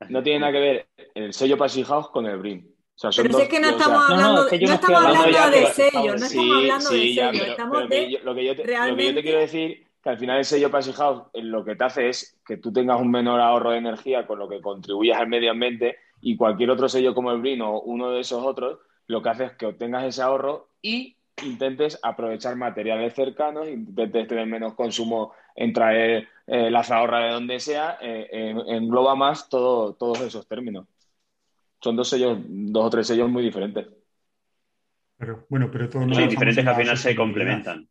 Speaker 6: No tiene nada que ver el sello Passive House con el BRIM. O sea, son
Speaker 7: Pero si
Speaker 6: dos-
Speaker 7: es que no estamos
Speaker 5: No, no,
Speaker 7: hablando,
Speaker 5: es que yo
Speaker 7: no
Speaker 5: no estoy
Speaker 7: estamos
Speaker 5: hablando
Speaker 7: hablando
Speaker 5: ya
Speaker 7: de sello, no estamos
Speaker 6: Sí,
Speaker 7: hablando de sello,
Speaker 6: pero,
Speaker 7: estamos
Speaker 6: pero que
Speaker 7: de
Speaker 6: yo- lo, que yo te, lo que yo
Speaker 7: realmente-
Speaker 6: te quiero decir que al final el sello Passive House eh, lo que te hace es que tú tengas un menor ahorro de energía con lo que contribuyes al medio ambiente y cualquier otro sello como el BRIN o uno de esos otros lo que hace es que obtengas ese ahorro y intentes aprovechar materiales cercanos, intentes tener menos consumo en traer eh, la zahorra de donde sea, eh, en- engloba más todo, todos esos términos. Son dos sellos, dos o tres sellos muy diferentes.
Speaker 3: Pero, bueno, pero todos
Speaker 2: Sí, diferentes
Speaker 3: en
Speaker 2: que al final se complementan.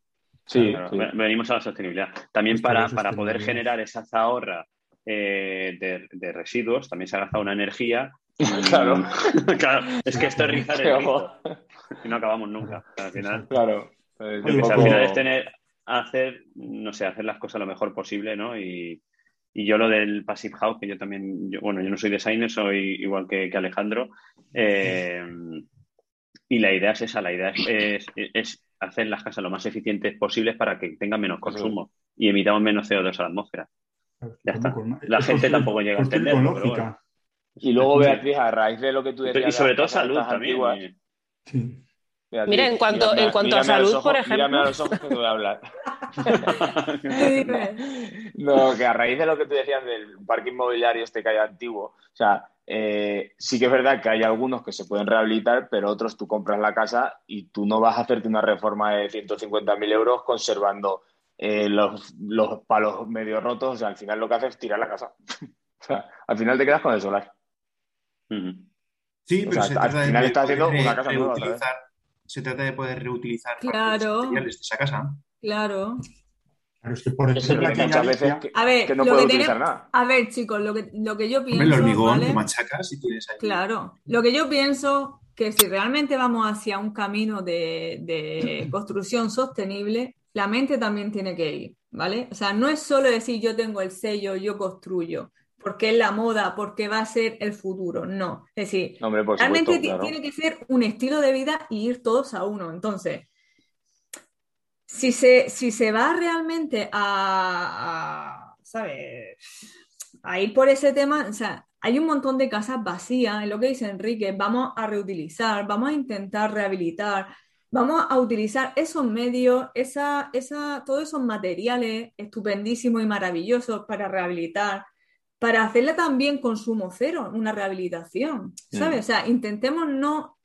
Speaker 6: Sí,
Speaker 2: Claro,
Speaker 6: sí.
Speaker 2: ve- venimos a la sostenibilidad. También
Speaker 3: Pues para
Speaker 2: para, poder generar esa zahorra eh, de, de residuos, también se ha gastado una energía.
Speaker 6: Claro.
Speaker 2: Claro, es que esto es rizar el. Y no acabamos nunca. Al final,
Speaker 6: Claro. Es
Speaker 2: Yo
Speaker 6: un
Speaker 2: que sé, al
Speaker 6: poco-
Speaker 2: final es tener, hacer, no sé, hacer las cosas lo mejor posible, ¿no? Y, y yo lo del Passive House, que yo también, yo- bueno, yo no soy designer, soy igual que, que Alejandro. eh, y la idea es esa, la idea es, es- es hacer las casas lo más eficientes posibles para que tengan menos consumo y emitamos menos CO2 a la atmósfera. Ya está. La gente tampoco llega a entenderlo, pero bueno.
Speaker 6: Y luego. Beatriz, a raíz de lo que tú decías.
Speaker 2: Y sobre todo salud también.
Speaker 6: antiguas,
Speaker 2: eh.
Speaker 3: Sí.
Speaker 8: Mira, en cuanto-
Speaker 6: mírame-
Speaker 8: en cuanto a salud, por
Speaker 6: ojos- Mírame a
Speaker 8: ejemplo.
Speaker 6: los ojos que te voy a hablar. No, que a raíz de lo que tú decías del parque inmobiliario este que hay antiguo, o sea, eh, sí que es verdad que hay algunos que se pueden rehabilitar, pero otros tú compras la casa y tú no vas a hacerte una reforma de 150.000 euros conservando eh, los, los palos medio rotos, o sea, al final lo que haces es tirar la casa. o sea, al final te quedas con el solar.
Speaker 4: Sí,
Speaker 6: O
Speaker 4: pero
Speaker 6: sea,
Speaker 4: se
Speaker 6: al
Speaker 4: trata de
Speaker 6: final
Speaker 4: poder
Speaker 6: estás haciendo una casa nueva.
Speaker 4: Se trata de poder reutilizar
Speaker 7: Claro.
Speaker 4: materiales de esa casa.
Speaker 7: Claro.
Speaker 3: Claro, es que por
Speaker 6: Eso muchas veces que,
Speaker 7: A ver,
Speaker 6: que no
Speaker 7: lo
Speaker 6: puedo
Speaker 7: que
Speaker 6: utilizar
Speaker 7: tenemos-
Speaker 6: nada.
Speaker 7: A ver, chicos, lo que, lo que yo pienso.
Speaker 4: El hormigón
Speaker 7: ¿vale?
Speaker 4: machacas y tienes ahí.
Speaker 7: Claro, lo que yo pienso que si realmente vamos hacia un camino de, de construcción sostenible, la mente también tiene que ir, ¿vale? O sea, no es solo decir yo tengo el sello, yo construyo, porque es la moda, porque va a ser el futuro, no. Es decir,
Speaker 6: hombre,
Speaker 7: realmente
Speaker 6: claro.
Speaker 7: tiene que ser un estilo de vida y ir todos a uno. Entonces, si se, si se va realmente a, a, ¿sabes? a ir por ese tema, o sea, hay un montón de casas vacías, es lo que dice Enrique, vamos a reutilizar, vamos a intentar rehabilitar, vamos a utilizar esos medios, esa, esa, todos esos materiales estupendísimos y maravillosos para rehabilitar, para hacerle también consumo cero, una rehabilitación, ¿sabes? O sea, intentemos no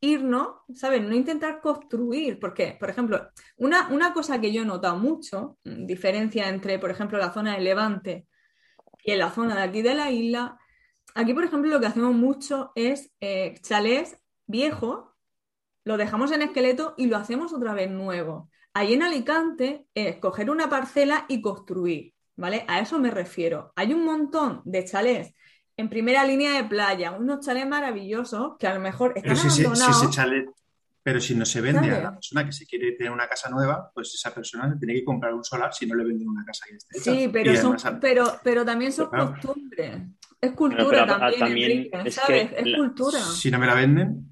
Speaker 7: irnos, ¿sabes? No intentar construir, porque, por ejemplo, una, una cosa que yo he notado mucho, mm, diferencia entre, por ejemplo, la zona de Levante y en la zona de aquí de la isla, aquí, por ejemplo, lo que hacemos mucho es eh, chalés viejos, lo dejamos en esqueleto y lo hacemos otra vez nuevo. Ahí en Alicante es coger una parcela y construir, ¿vale? A eso me refiero. Hay un montón de chalés en primera línea de playa, unos chalés maravillosos que a lo mejor están
Speaker 4: Pero si, se, si
Speaker 7: abandonados.
Speaker 4: ese chalet, pero si no se vende a la persona que se quiere tener una casa nueva, pues esa persona tiene que comprar un solar si no le venden una casa que esté hecha.
Speaker 7: Sí, pero,
Speaker 4: Y
Speaker 7: son,
Speaker 4: además,
Speaker 7: pero, pero también son
Speaker 4: Claro.
Speaker 7: costumbres. Es
Speaker 2: Bueno,
Speaker 7: cultura
Speaker 2: pero a-
Speaker 7: también,
Speaker 2: también
Speaker 7: Enrique,
Speaker 2: es
Speaker 7: ¿sabes?
Speaker 2: que
Speaker 7: Es
Speaker 2: la-
Speaker 7: cultura.
Speaker 4: Si no me la venden.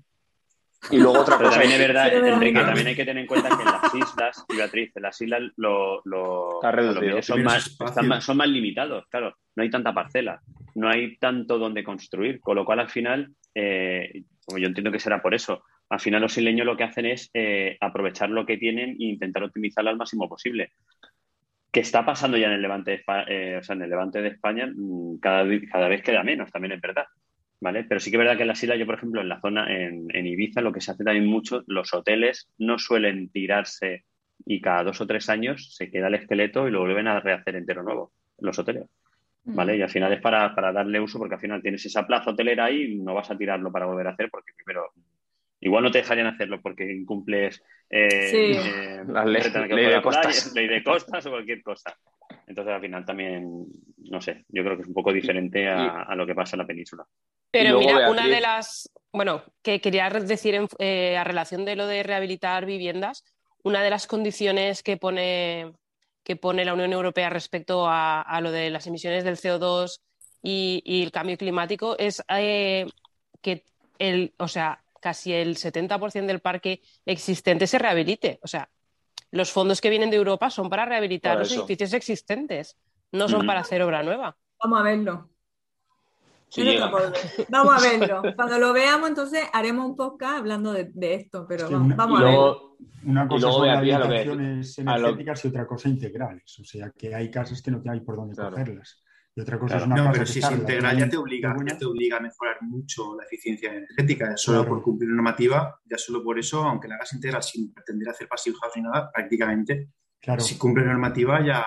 Speaker 6: Y luego otra
Speaker 2: Pero
Speaker 6: cosa
Speaker 2: también es verdad,
Speaker 7: Sí.
Speaker 2: Enrique, también hay que tener en cuenta que en las islas, y Beatriz, en las islas lo, lo-
Speaker 6: Está reducido.
Speaker 2: los medios son más,
Speaker 4: espacio.
Speaker 2: están más- son más limitados, claro. No hay tanta parcela, no hay tanto donde construir, con lo cual al final, eh, como yo entiendo que será por eso, al final los isleños lo que hacen es eh, aprovechar lo que tienen e intentar optimizarlo al máximo posible. Que está pasando ya en el levante de España, o sea, en el levante de España mm, cada, cada vez queda menos, también es verdad. ¿Vale? Pero sí que es verdad que en las islas, yo por ejemplo, en la zona, en, en Ibiza, lo que se hace también mucho, los hoteles no suelen tirarse y cada dos o tres años se queda el esqueleto y lo vuelven a rehacer entero nuevo, los hoteles. ¿Vale? Y al final es para, para darle uso, porque al final tienes esa plaza hotelera ahí y no vas a tirarlo para volver a hacer, porque primero, igual no te dejarían hacerlo porque incumples eh,
Speaker 7: Sí.
Speaker 2: eh,
Speaker 6: La de costas.
Speaker 2: ley de costas o cualquier cosa. Entonces al final también, no sé, yo creo que es un poco diferente a, a lo que pasa en la península.
Speaker 8: Pero mira, una de las, bueno, que quería decir en, eh, a relación de lo de rehabilitar viviendas, una de las condiciones que pone, que pone la Unión Europea respecto a, a lo de las emisiones del CO2 y, y el cambio climático es eh, que el, o sea, casi el 70% del parque existente se rehabilite. O sea, los fondos que vienen de Europa son para rehabilitar
Speaker 6: Para
Speaker 8: los
Speaker 6: eso.
Speaker 8: edificios existentes, no son para hacer obra nueva.
Speaker 7: Vamos a verlo.
Speaker 6: Sí.
Speaker 7: Vamos a verlo. Cuando lo veamos, entonces haremos un podcast hablando de, de esto, pero
Speaker 3: Es que
Speaker 7: vamos,
Speaker 3: una-
Speaker 7: vamos a verlo.
Speaker 3: Una cosa son
Speaker 6: que-
Speaker 3: rehabilitaciones
Speaker 6: a lo-
Speaker 3: energéticas y otra cosa integrales. O sea, que hay casas que no hay por dónde
Speaker 6: Claro.
Speaker 3: cogerlas. Y otra cosa
Speaker 2: Claro.
Speaker 3: es una
Speaker 4: No, pero si
Speaker 3: está
Speaker 4: es integral ya te obliga, ya te obliga a mejorar mucho la eficiencia energética. Solo
Speaker 3: Claro.
Speaker 4: por cumplir normativa, ya solo por eso, aunque la hagas integral sin pretender hacer passive house ni nada, prácticamente,
Speaker 3: Claro.
Speaker 4: si cumple normativa ya,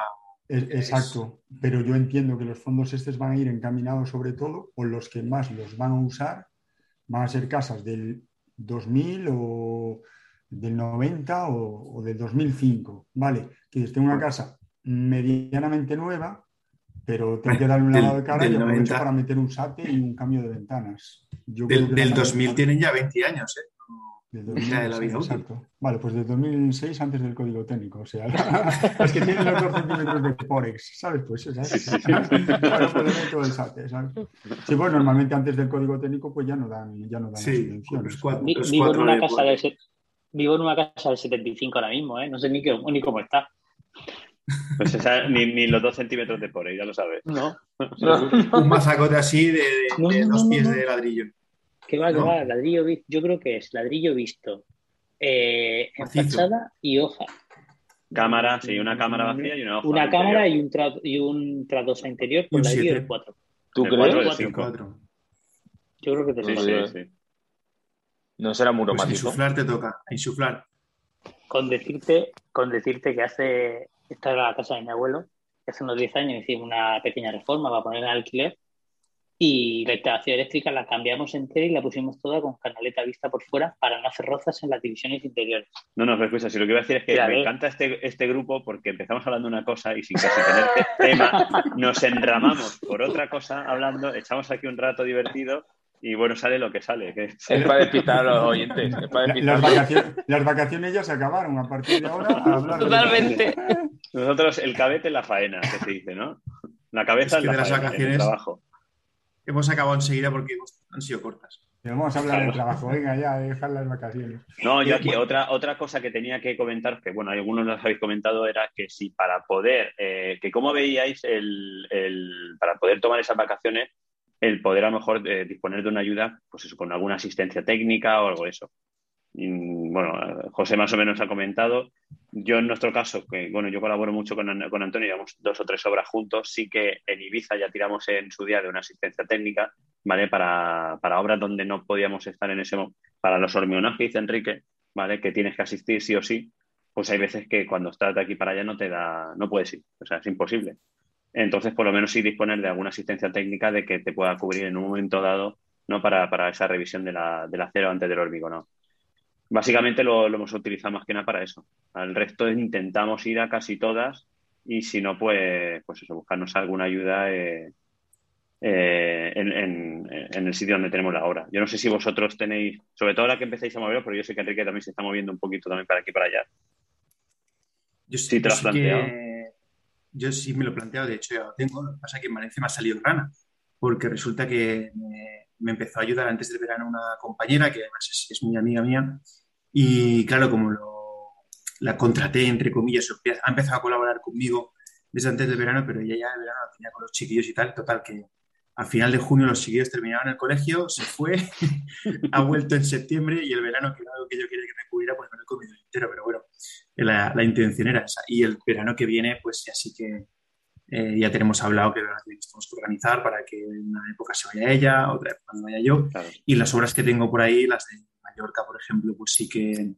Speaker 3: Es- exacto, pero yo entiendo que los fondos estos van a ir encaminados sobre todo, o los que más los van a usar, van a ser casas del 2000 o del 90 o, o del 2005, ¿vale? Que esté una casa medianamente nueva, pero tengo que darle un lavado de cara y
Speaker 4: del
Speaker 3: aprovecho
Speaker 4: 90.
Speaker 3: para meter un SATE y un cambio de ventanas. Yo creo
Speaker 4: Del,
Speaker 3: que
Speaker 4: del
Speaker 3: van a-
Speaker 4: 2000 tienen ya 20 años, ¿eh?
Speaker 3: Del
Speaker 4: Mitad de la
Speaker 3: 2006,
Speaker 4: vida útil.
Speaker 3: exacto. Vale, pues del 2006 antes del código técnico. O sea, es que tienen los dos centímetros de Porex, ¿sabes? Pues eso, pues el SATE, ¿sabes? Sí, pues normalmente antes del código técnico pues ya no dan, ya no dan
Speaker 4: Sí,
Speaker 3: subvenciones.
Speaker 4: los cuatro,
Speaker 5: Vi-
Speaker 4: los
Speaker 5: vivo, en una casa de vivo en una casa del 75 ahora mismo, ¿eh? No sé ni, qué, ni cómo está.
Speaker 2: Pues ni, ni los dos centímetros de por ahí, ya lo sabes.
Speaker 5: No.
Speaker 4: Un mazacote así de, de-
Speaker 5: No,
Speaker 4: de
Speaker 5: no,
Speaker 4: dos
Speaker 5: no,
Speaker 4: pies
Speaker 5: no.
Speaker 4: de ladrillo.
Speaker 5: Que va, que
Speaker 4: No.
Speaker 5: va, ladrillo visto. Yo creo que es ladrillo visto eh, fachada y hoja.
Speaker 2: Cámara, sí, una cámara vacía y una hoja.
Speaker 5: Una cámara
Speaker 2: interior.
Speaker 5: y un, tra- y un tradosa interior con ladrillo
Speaker 4: siete.
Speaker 5: de 4.
Speaker 6: ¿Tú crees?
Speaker 2: cuatro de
Speaker 5: Cuatro.
Speaker 2: cinco.
Speaker 4: Cuatro.
Speaker 5: Yo creo que te
Speaker 2: Sí,
Speaker 5: lo
Speaker 2: sí, sí.
Speaker 6: No será muro
Speaker 4: Pues insuflar te toca, insuflar.
Speaker 5: con decirte, con decirte que hace, esta era la casa de mi abuelo, hace unos 10 años hicimos una pequeña reforma para poner en alquiler y la instalación eléctrica la cambiamos entera y la pusimos toda con canaleta vista por fuera para no hacer rozas en las divisiones interiores.
Speaker 2: No, no, pero escucha, si lo que iba a decir es que me encanta este, este grupo porque empezamos hablando de una cosa y sin casi tener te- tema, nos enramamos por otra cosa hablando, echamos aquí un rato divertido y bueno, sale lo que sale. que-
Speaker 6: Es para despistar a los oyentes. Es para.
Speaker 3: Las vacaciones, las vacaciones ya se acabaron. A partir de ahora, a hablar de-
Speaker 8: Totalmente.
Speaker 2: Nosotros el cabete en la faena, que se dice, ¿no? La cabeza
Speaker 4: Es que
Speaker 2: en la
Speaker 4: de las
Speaker 2: faena, en el
Speaker 4: vacaciones-
Speaker 2: trabajo.
Speaker 4: Hemos acabado enseguida porque hemos- han sido cortas.
Speaker 3: Vamos a hablar
Speaker 2: Claro.
Speaker 3: del trabajo. Venga, ya, dejar las vacaciones.
Speaker 2: No, yo
Speaker 4: Eh,
Speaker 2: aquí
Speaker 4: bueno.
Speaker 2: otra, otra cosa que tenía que comentar, que bueno, algunos los habéis comentado, era que si para poder, eh, que cómo veíais el, el- para poder tomar esas vacaciones, el poder a lo mejor eh, disponer de una ayuda, pues eso, con alguna asistencia técnica o algo de eso. Y, bueno, José más o menos ha comentado. Yo en nuestro caso, que bueno, yo colaboro mucho con, con Antonio, llevamos dos o tres obras juntos, sí que en Ibiza ya tiramos en su día de una asistencia técnica, ¿vale? Para, para obras donde no podíamos estar en ese momento, para los hormionajes, Enrique, ¿vale? Que tienes que asistir sí o sí, pues hay veces que cuando estás de aquí para allá no te da, no puedes ir, o sea, es imposible. Entonces, por lo menos sí disponer de alguna asistencia técnica de que te pueda cubrir en un momento dado, ¿no? Para, para esa revisión de la, del acero antes del hormigón, ¿no? Básicamente lo, lo hemos utilizado más que nada para eso. Al resto intentamos ir a casi todas y si no, pues, pues eso, buscarnos alguna ayuda eh, eh, en, en- en el sitio donde tenemos la obra. Yo no sé si vosotros tenéis, sobre todo ahora que empecéis a moveros, pero yo sé que Enrique también se está moviendo un poquito también para aquí y para allá.
Speaker 4: Yo
Speaker 2: Sí, te lo has planteado.
Speaker 4: que- yo sí me lo he planteado, de hecho ya lo tengo. Lo que pasa es que en Valencia me ha salido rana, porque resulta que me, me empezó a ayudar antes del verano una compañera, que además es, es muy amiga mía, y claro, como lo- la contraté, entre comillas, ha empezado a colaborar conmigo desde antes del verano, pero ella ya el verano lo tenía con los chiquillos y tal, total que a final de junio los chiquillos terminaron el colegio, se fue, ha vuelto en septiembre y el verano, que era algo que yo quería que me cubriera, pues me lo he comido entero, pero bueno, la, la intención era esa. Y el verano que viene, pues ya sí que eh, ya tenemos hablado que el verano que viene tenemos que organizar para que una época se vaya ella, otra época me vaya yo.
Speaker 2: Claro.
Speaker 4: Y las obras que tengo por ahí, las de Mallorca, por ejemplo, pues sí que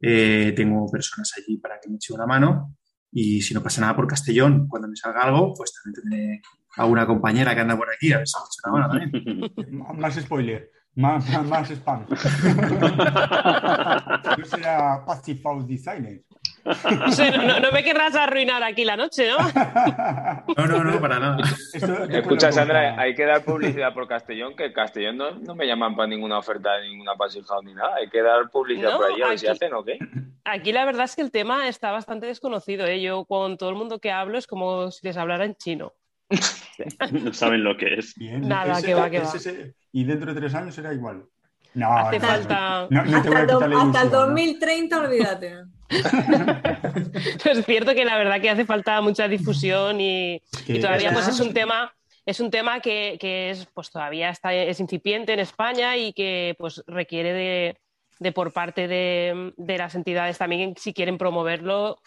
Speaker 4: eh, tengo personas allí para que me echen una mano. Y si no pasa nada por Castellón, cuando me salga algo, pues también tendré a una compañera que anda por aquí a ver si me echa una mano también.
Speaker 3: Más spoiler, más, más, más spam. Yo será Passive House Designer.
Speaker 8: No, sé, no, no me querrás arruinar aquí la noche, ¿no?
Speaker 4: No, no, no, para nada.
Speaker 3: Esto
Speaker 6: Escucha, Sandra, hay que dar publicidad por Castellón, que Castellón no, no me llaman para ninguna oferta de ninguna Passive House ni nada. Hay que dar publicidad
Speaker 8: No,
Speaker 6: por allí, a ver si hacen o qué.
Speaker 8: Aquí la verdad es que el tema está bastante desconocido. ¿eh? Yo con todo el mundo que hablo es como si les hablara en chino.
Speaker 2: No saben lo que es.
Speaker 3: Bien,
Speaker 8: Nada,
Speaker 3: ese-
Speaker 8: que va, que va.
Speaker 3: ese- y dentro de tres años será igual. No,
Speaker 8: Hace
Speaker 3: no,
Speaker 8: falta-
Speaker 3: no, no te voy
Speaker 7: Hasta,
Speaker 3: a
Speaker 7: el do-
Speaker 3: quitar la
Speaker 7: hasta el
Speaker 3: ilusión, ¿no?
Speaker 7: 2030, olvídate.
Speaker 8: es cierto que la verdad que hace falta mucha difusión y,
Speaker 3: Que-
Speaker 8: y todavía pues es un tema es un tema que, que es pues todavía está es incipiente en España y que pues requiere de, de por parte de, de las entidades también si quieren promoverlo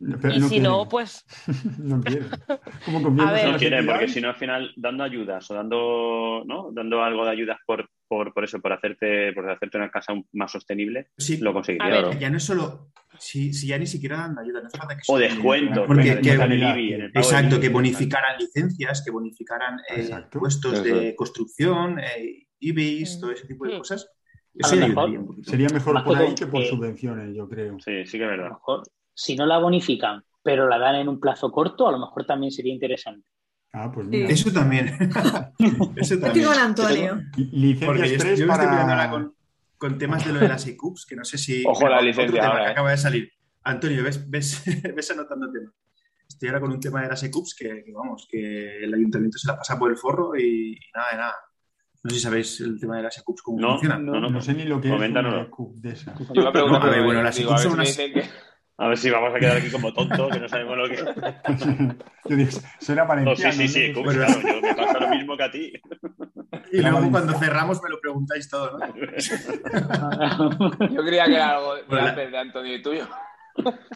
Speaker 3: Pero
Speaker 8: y si
Speaker 3: quieren.
Speaker 8: no pues
Speaker 3: No quieren. ¿Cómo
Speaker 8: A ver.
Speaker 3: en
Speaker 2: No quieren, porque si no al final dando ayudas o dando, ¿no? dando algo de ayudas por, por, por eso, por hacerte, por hacerte una casa más sostenible,
Speaker 4: Sí.
Speaker 2: lo conseguiría.
Speaker 4: Ya no es solo, si, si ya ni siquiera dan ayuda, no falta que
Speaker 2: O descuentos,
Speaker 4: porque-
Speaker 2: que
Speaker 4: que-
Speaker 2: metan el IBI, en el
Speaker 4: exacto, que bonificaran licencias, que bonificaran eh, puestos de
Speaker 6: es.
Speaker 4: construcción, eh, IBIs, todo ese tipo de
Speaker 8: Mm.
Speaker 4: cosas. Eso
Speaker 5: mejor.
Speaker 3: Sería mejor por
Speaker 5: que
Speaker 3: ahí que por subvenciones, yo creo.
Speaker 2: Sí, sí que es
Speaker 5: A lo
Speaker 2: verdad.
Speaker 5: mejor, si no la bonifican, pero la dan en un plazo corto, a lo mejor también sería interesante.
Speaker 3: Ah, pues
Speaker 7: Sí.
Speaker 3: mira.
Speaker 4: Eso también. Eso
Speaker 7: Estoy
Speaker 4: también.
Speaker 7: con Antonio.
Speaker 3: Licencias
Speaker 4: Porque yo,
Speaker 3: 3
Speaker 4: yo me estoy
Speaker 3: para...
Speaker 4: ahora con, con temas de lo de las ECUPs, que no sé si.
Speaker 6: Ojo la licencia ahora,
Speaker 4: que
Speaker 6: eh.
Speaker 4: acaba de salir. Antonio, ves, ves, ves anotando temas. Estoy ahora con un tema de las ECUPs que, que, vamos, que el ayuntamiento se la pasa por el forro y, y nada de nada. No sé si sabéis el tema de las ECUPs, cómo
Speaker 2: No,
Speaker 4: funciona.
Speaker 2: no, no.
Speaker 3: No sé ni lo que es
Speaker 2: Coméntanoslo.
Speaker 3: una CUP de esa.
Speaker 6: Yo me pregunto,
Speaker 4: No, a ver, bueno, las
Speaker 6: ver
Speaker 4: son unas-.
Speaker 2: A ver si vamos a quedar aquí como tontos, que no sabemos lo que.
Speaker 3: Yo digo, suena
Speaker 2: No,
Speaker 3: valenciano.
Speaker 2: sí, sí, sí,
Speaker 3: ¿no?
Speaker 2: claro, yo me pasa lo mismo que a ti.
Speaker 4: Y luego cuando cerramos me lo preguntáis todo, ¿no?
Speaker 6: Yo creía que era algo de
Speaker 4: Bueno, la-
Speaker 6: antes de Antonio y tuyo.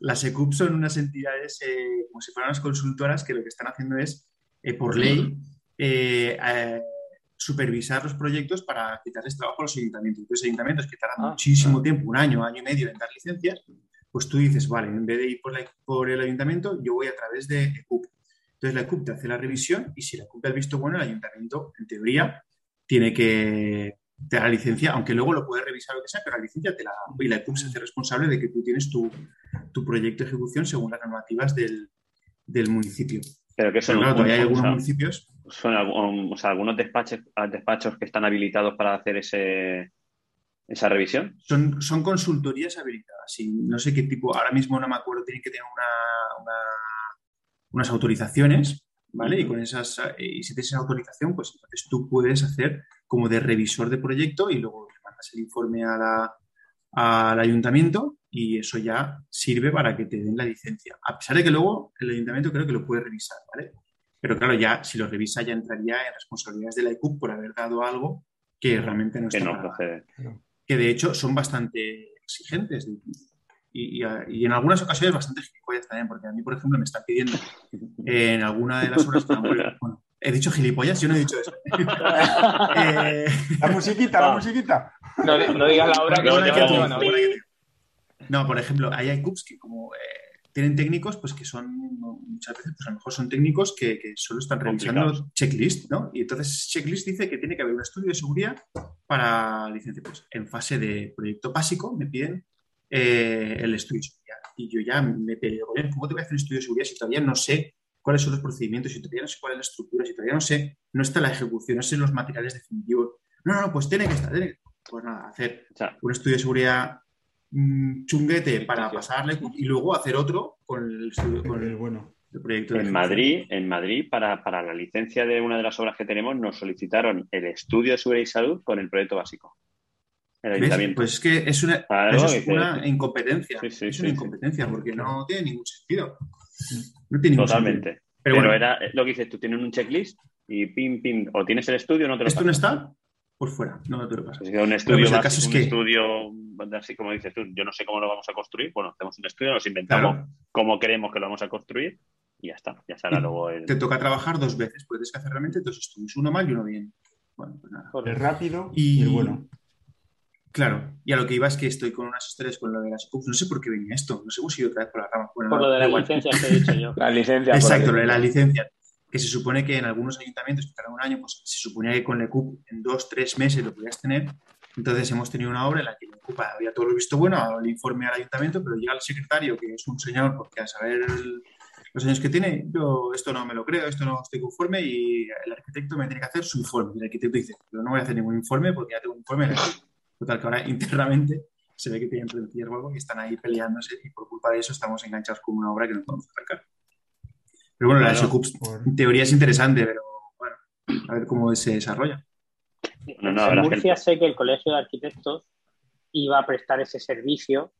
Speaker 4: Las ECUP son unas entidades eh, como si fueran unas consultoras que lo que están haciendo es, eh, por ley, eh, eh, supervisar los proyectos para quitarles trabajo a los ayuntamientos. Entonces, ayuntamientos que tardan
Speaker 5: Ah,
Speaker 4: muchísimo tiempo, un año, año y medio en dar licencias, pues tú dices, vale, en vez de ir por, la- por el ayuntamiento, yo voy a través de ECUP. Entonces, la ECUP te hace la revisión y si la ECUP te ha visto bueno, el ayuntamiento, en teoría, tiene que te da la licencia, aunque luego lo puedes revisar lo que sea, pero la licencia te la y la ECUP se hace responsable de que tú tienes tu, tu proyecto de ejecución según las normativas del, del municipio.
Speaker 2: Pero que
Speaker 4: Pero claro, todavía hay
Speaker 2: un-
Speaker 4: algunos municipios
Speaker 2: son algún- o algunos despachos, despachos que están habilitados para hacer ese, esa revisión.
Speaker 4: Son, son consultorías habilitadas y no sé qué tipo, ahora mismo no me acuerdo, tienen que tener una, una- unas autorizaciones, ¿vale? Y con esas, eh, y si tienes esa autorización, pues entonces tú puedes hacer como de revisor de proyecto y luego le mandas el informe a la- al ayuntamiento y eso ya sirve para que te den la licencia. A pesar de que luego el ayuntamiento creo que lo puede revisar, ¿vale? Pero claro, ya si lo revisa ya entraría en responsabilidades de la ICUP por haber dado algo que realmente no
Speaker 2: Que
Speaker 4: está
Speaker 2: no
Speaker 4: para-
Speaker 2: procede.
Speaker 4: que de hecho son bastante exigentes y, y- y en algunas ocasiones bastante gilipollas también, porque a mí, por ejemplo, me están pidiendo en alguna de las obras que bueno, he dicho gilipollas, yo no he dicho eso. Eh,
Speaker 3: La musiquita, la musiquita.
Speaker 6: No, di- no digas la hora que
Speaker 2: No,
Speaker 6: no a oír.
Speaker 4: no, por ejemplo, hay ICUPs que como eh, tienen técnicos, pues que son muchas veces, pues a lo mejor son técnicos que, que solo están revisando checklist, ¿no? Y entonces checklist dice que tiene que haber un estudio de seguridad para licencia. Pues en fase de proyecto básico me piden eh, el estudio de seguridad. Y yo ya me peleo con él, ¿cómo te voy a hacer un estudio de seguridad si todavía no sé cuáles son los procedimientos, si todavía no sé cuál es la estructura, si todavía no sé, no está la ejecución, no sé los materiales definitivos? No, no, no, pues tiene que estar, tiene que- Pues nada, hacer un estudio de seguridad chunguete para pasarle y luego hacer otro con el, con
Speaker 3: bueno.
Speaker 4: el proyecto. de
Speaker 2: en. Madrid, en Madrid para, para la licencia de una de las obras que tenemos, nos solicitaron el estudio de seguridad y salud con el proyecto básico. El ayuntamiento.
Speaker 4: Pues es que es una,
Speaker 2: Claro,
Speaker 4: eso
Speaker 2: que
Speaker 4: es una incompetencia.
Speaker 2: Sí, sí,
Speaker 4: es una
Speaker 2: sí.
Speaker 4: incompetencia porque no tiene ningún sentido. No tiene ningún
Speaker 2: Totalmente.
Speaker 4: sentido.
Speaker 2: Pero,
Speaker 4: Pero, bueno,
Speaker 2: era lo que dices, tú tienes un checklist y pim, pim, o tienes el estudio o no te lo
Speaker 4: esto no está por fuera, no te lo pasa.
Speaker 2: Pues que un estudio
Speaker 4: pues el
Speaker 2: básico,
Speaker 4: caso es
Speaker 2: un
Speaker 4: que-
Speaker 2: estudio, así como dices tú, yo no sé cómo lo vamos a construir, bueno, hacemos un estudio, nos inventamos
Speaker 4: Claro.
Speaker 2: cómo queremos que lo vamos a construir y ya está, ya será luego el...
Speaker 4: Te toca trabajar dos veces, puedes que hacer realmente dos estudios, uno mal y uno bien. Bueno, pues nada.
Speaker 3: El rápido
Speaker 4: Y-
Speaker 3: y el bueno.
Speaker 4: Claro, y a lo que iba es que estoy con unas historias con lo de las ECUPs. No sé por qué venía esto, no sé si he ido otra vez por la rama. Bueno,
Speaker 5: Por lo de
Speaker 4: igual.
Speaker 5: licencias que he dicho yo.
Speaker 6: La licencia.
Speaker 4: Exacto, lo de la licencia. Que se supone que en algunos ayuntamientos que tardan un año, pues se suponía que con la ECUP en dos, tres meses lo podías tener. Entonces hemos tenido una obra en la que la ECUP había todo lo visto bueno, el informe al ayuntamiento, pero llega el secretario, que es un señor, porque a saber el- los años que tiene, yo esto no me lo creo, esto no estoy conforme y el arquitecto me tiene que hacer su informe. Y el arquitecto dice, yo no voy a hacer ningún informe porque ya tengo un informe. la ECUP". Total, que ahora internamente se ve que tienen rencillas o algo y están ahí peleándose y por culpa de eso estamos enganchados con una obra que no podemos acercar. Pero bueno, la de
Speaker 2: Claro.
Speaker 4: Socups
Speaker 3: Por-
Speaker 4: en teoría es interesante, pero bueno, a ver cómo se desarrolla.
Speaker 2: No, no,
Speaker 5: en Murcia
Speaker 2: gente-
Speaker 5: sé que el Colegio de Arquitectos iba a prestar ese servicio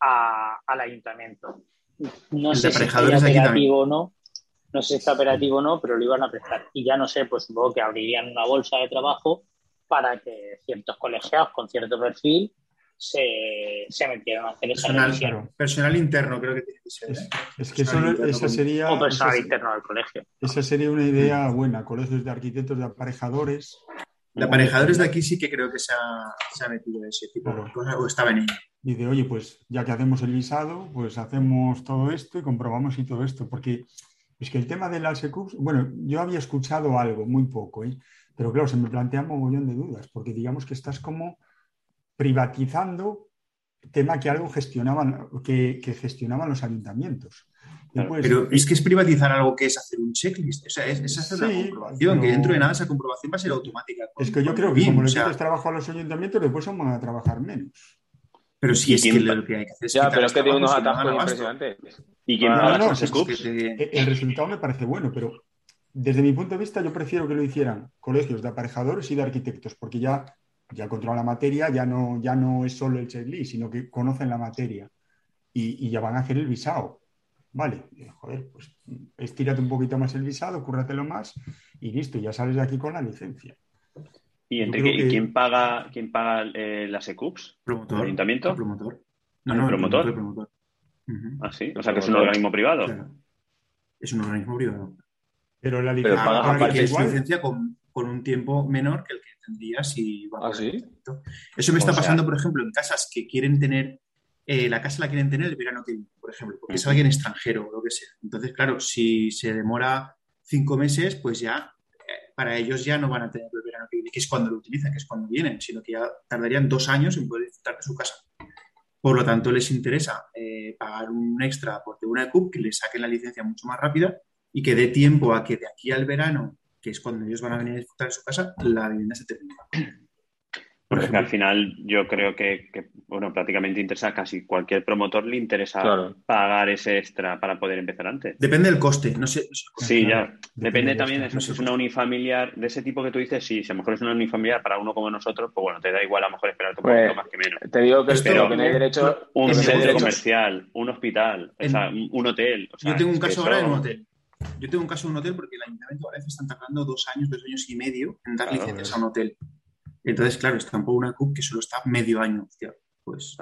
Speaker 5: a- al ayuntamiento. No
Speaker 4: El
Speaker 5: sé si está operativo o no, no sé si está operativo o no, pero lo iban a prestar. Y ya no sé, pues supongo que abrirían una bolsa de trabajo para que ciertos colegiados con cierto perfil se, se metieran a hacer esa
Speaker 4: Personal,
Speaker 5: revisión.
Speaker 4: personal interno creo que tiene que ser.
Speaker 3: Es,
Speaker 4: ¿eh?
Speaker 3: es que eso- esa sería,
Speaker 5: O personal
Speaker 3: esa,
Speaker 5: interno del colegio.
Speaker 3: esa sería una idea buena. Colegios de arquitectos, de aparejadores.
Speaker 4: De aparejadores de aquí sí que creo que se ha, se ha metido ese tipo de cosas o estaba en ello.
Speaker 3: dice, oye, pues ya que hacemos el visado, pues hacemos todo esto y comprobamos y todo esto, porque es que el tema del ALSECUPS, bueno, yo había escuchado algo, muy poco, ¿eh? pero claro, se me plantea un montón de dudas, porque digamos que estás como privatizando tema que algo gestionaban, que, que gestionaban los ayuntamientos. Pues-
Speaker 4: pero es que es privatizar algo que es hacer un checklist. O sea, es, es hacer
Speaker 3: Sí,
Speaker 4: una comprobación, que
Speaker 3: pero-
Speaker 4: dentro de nada esa comprobación va a ser automática.
Speaker 3: Es que yo creo que
Speaker 4: BIM,
Speaker 3: como
Speaker 4: o
Speaker 3: le
Speaker 4: sea,
Speaker 3: quites trabajo a los ayuntamientos, después van a trabajar menos.
Speaker 4: Pero si
Speaker 2: ¿Y
Speaker 4: es que lo que hay que hacer es
Speaker 6: Ya, pero es que tiene unos
Speaker 4: no abasto.
Speaker 6: impresionantes.
Speaker 2: ¿Y quién
Speaker 6: Ah,
Speaker 3: no,
Speaker 2: scoops?
Speaker 4: Es que te-
Speaker 3: El resultado me parece bueno, pero desde mi punto de vista yo prefiero que lo hicieran colegios de aparejadores y de arquitectos, porque ya, ya controlan la materia, ya no, ya no es solo el checklist, sino que conocen la materia y, y ya van a hacer el visado. Vale, eh, joder, pues estírate un poquito más el visado, cúrratelo más y listo, ya sales de aquí con la licencia.
Speaker 2: ¿Y,
Speaker 3: que-
Speaker 2: ¿y quién paga, quién paga eh, las ECUPs?
Speaker 4: promotor,
Speaker 2: ¿El ayuntamiento?
Speaker 4: el promotor. No,
Speaker 2: ¿El
Speaker 4: no, el
Speaker 2: promotor?
Speaker 4: el promotor. Ujú.
Speaker 2: Ah, sí. O sea, que es un organismo privado.
Speaker 4: Claro. Es un organismo privado.
Speaker 3: Pero la
Speaker 6: Pero
Speaker 3: licencia
Speaker 6: paga-
Speaker 3: para
Speaker 4: Ahora
Speaker 3: que
Speaker 6: aparte
Speaker 4: que es
Speaker 3: igual-
Speaker 4: licencia con, con un tiempo menor que el que tendría si va
Speaker 6: ¿Ah, sí?
Speaker 4: Eso me está
Speaker 2: O sea-
Speaker 4: pasando, por ejemplo, en casas que quieren tener, eh, la casa la quieren tener el verano que viene, por ejemplo, porque es alguien extranjero o lo que sea. Entonces, claro, si se demora cinco meses, pues ya eh, para ellos ya no van a tener el verano que viene, que es cuando lo utilizan, que es cuando vienen, sino que ya tardarían dos años en poder disfrutar de su casa. Por lo tanto, les interesa eh, pagar un extra por una ECUP que les saquen la licencia mucho más rápida y que dé tiempo a que de aquí al verano, que es cuando ellos van a venir a disfrutar de su casa, la vivienda se termine.
Speaker 2: Porque al final yo creo que, que, bueno, prácticamente interesa a casi cualquier promotor le interesa
Speaker 6: Claro.
Speaker 2: pagar ese extra para poder empezar antes.
Speaker 4: Depende del coste, no sé. no sé el coste.
Speaker 2: Sí,
Speaker 3: Claro,
Speaker 2: ya.
Speaker 3: depende
Speaker 2: Depende
Speaker 3: de
Speaker 2: también de eso. Si es una unifamiliar de ese tipo que tú dices, sí, si a lo mejor es una unifamiliar para uno como nosotros, pues bueno, te da igual a lo mejor esperarte un
Speaker 6: Pues,
Speaker 2: poquito más que menos.
Speaker 6: Te digo que, pero que no hay derecho.
Speaker 2: Un centro
Speaker 6: derecho-
Speaker 2: comercial, un hospital, o sea, un hotel. o sea,
Speaker 4: Yo tengo un caso ahora en un hotel. Yo tengo un caso en un hotel porque el Ayuntamiento de Valencia están tardando dos años, dos años y medio en dar
Speaker 2: Claro.
Speaker 4: licencias a un hotel. Entonces, claro, están por una CUP que solo está medio año. Hostia, pues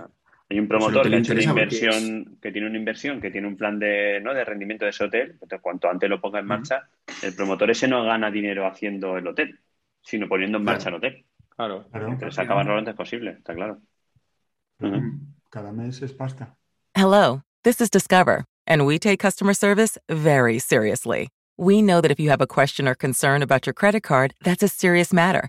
Speaker 2: Hay un promotor que
Speaker 4: porque
Speaker 2: inversión, que tiene una inversión, que tiene un plan de, ¿no? de rendimiento de ese hotel. Entonces, cuanto antes lo ponga en marcha, el promotor ese no gana dinero haciendo el hotel, sino poniendo en
Speaker 4: Claro.
Speaker 2: marcha el hotel.
Speaker 6: Claro.
Speaker 3: Claro,
Speaker 2: Entonces, acabarlo lo antes posible, está claro.
Speaker 3: Cada mes es pasta.
Speaker 13: Hello, this is Discover, and we take customer service very seriously. We know that if you have a question or concern about your credit card, that's a serious matter,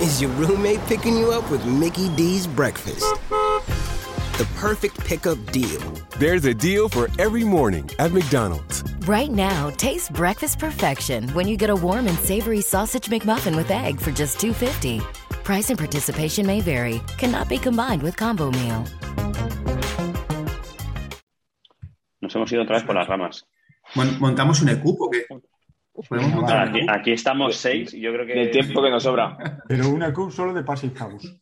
Speaker 14: is your roommate picking you up with Mickey D's breakfast. The perfect pickup deal.
Speaker 15: There's a deal for every morning at McDonald's.
Speaker 16: Right now, taste breakfast perfection when you get a warm and savory sausage McMuffin with egg for just $2.50. Price and participation may vary. Cannot be combined with combo meal.
Speaker 2: Nos hemos ido otra vez por las ramas.
Speaker 4: Mon- ¿Montamos un ECUP o qué? ¿Podemos montar un
Speaker 2: Aquí, estamos seis y yo creo que...
Speaker 6: Del tiempo que nos sobra.
Speaker 3: Pero una CUP solo de Passive House.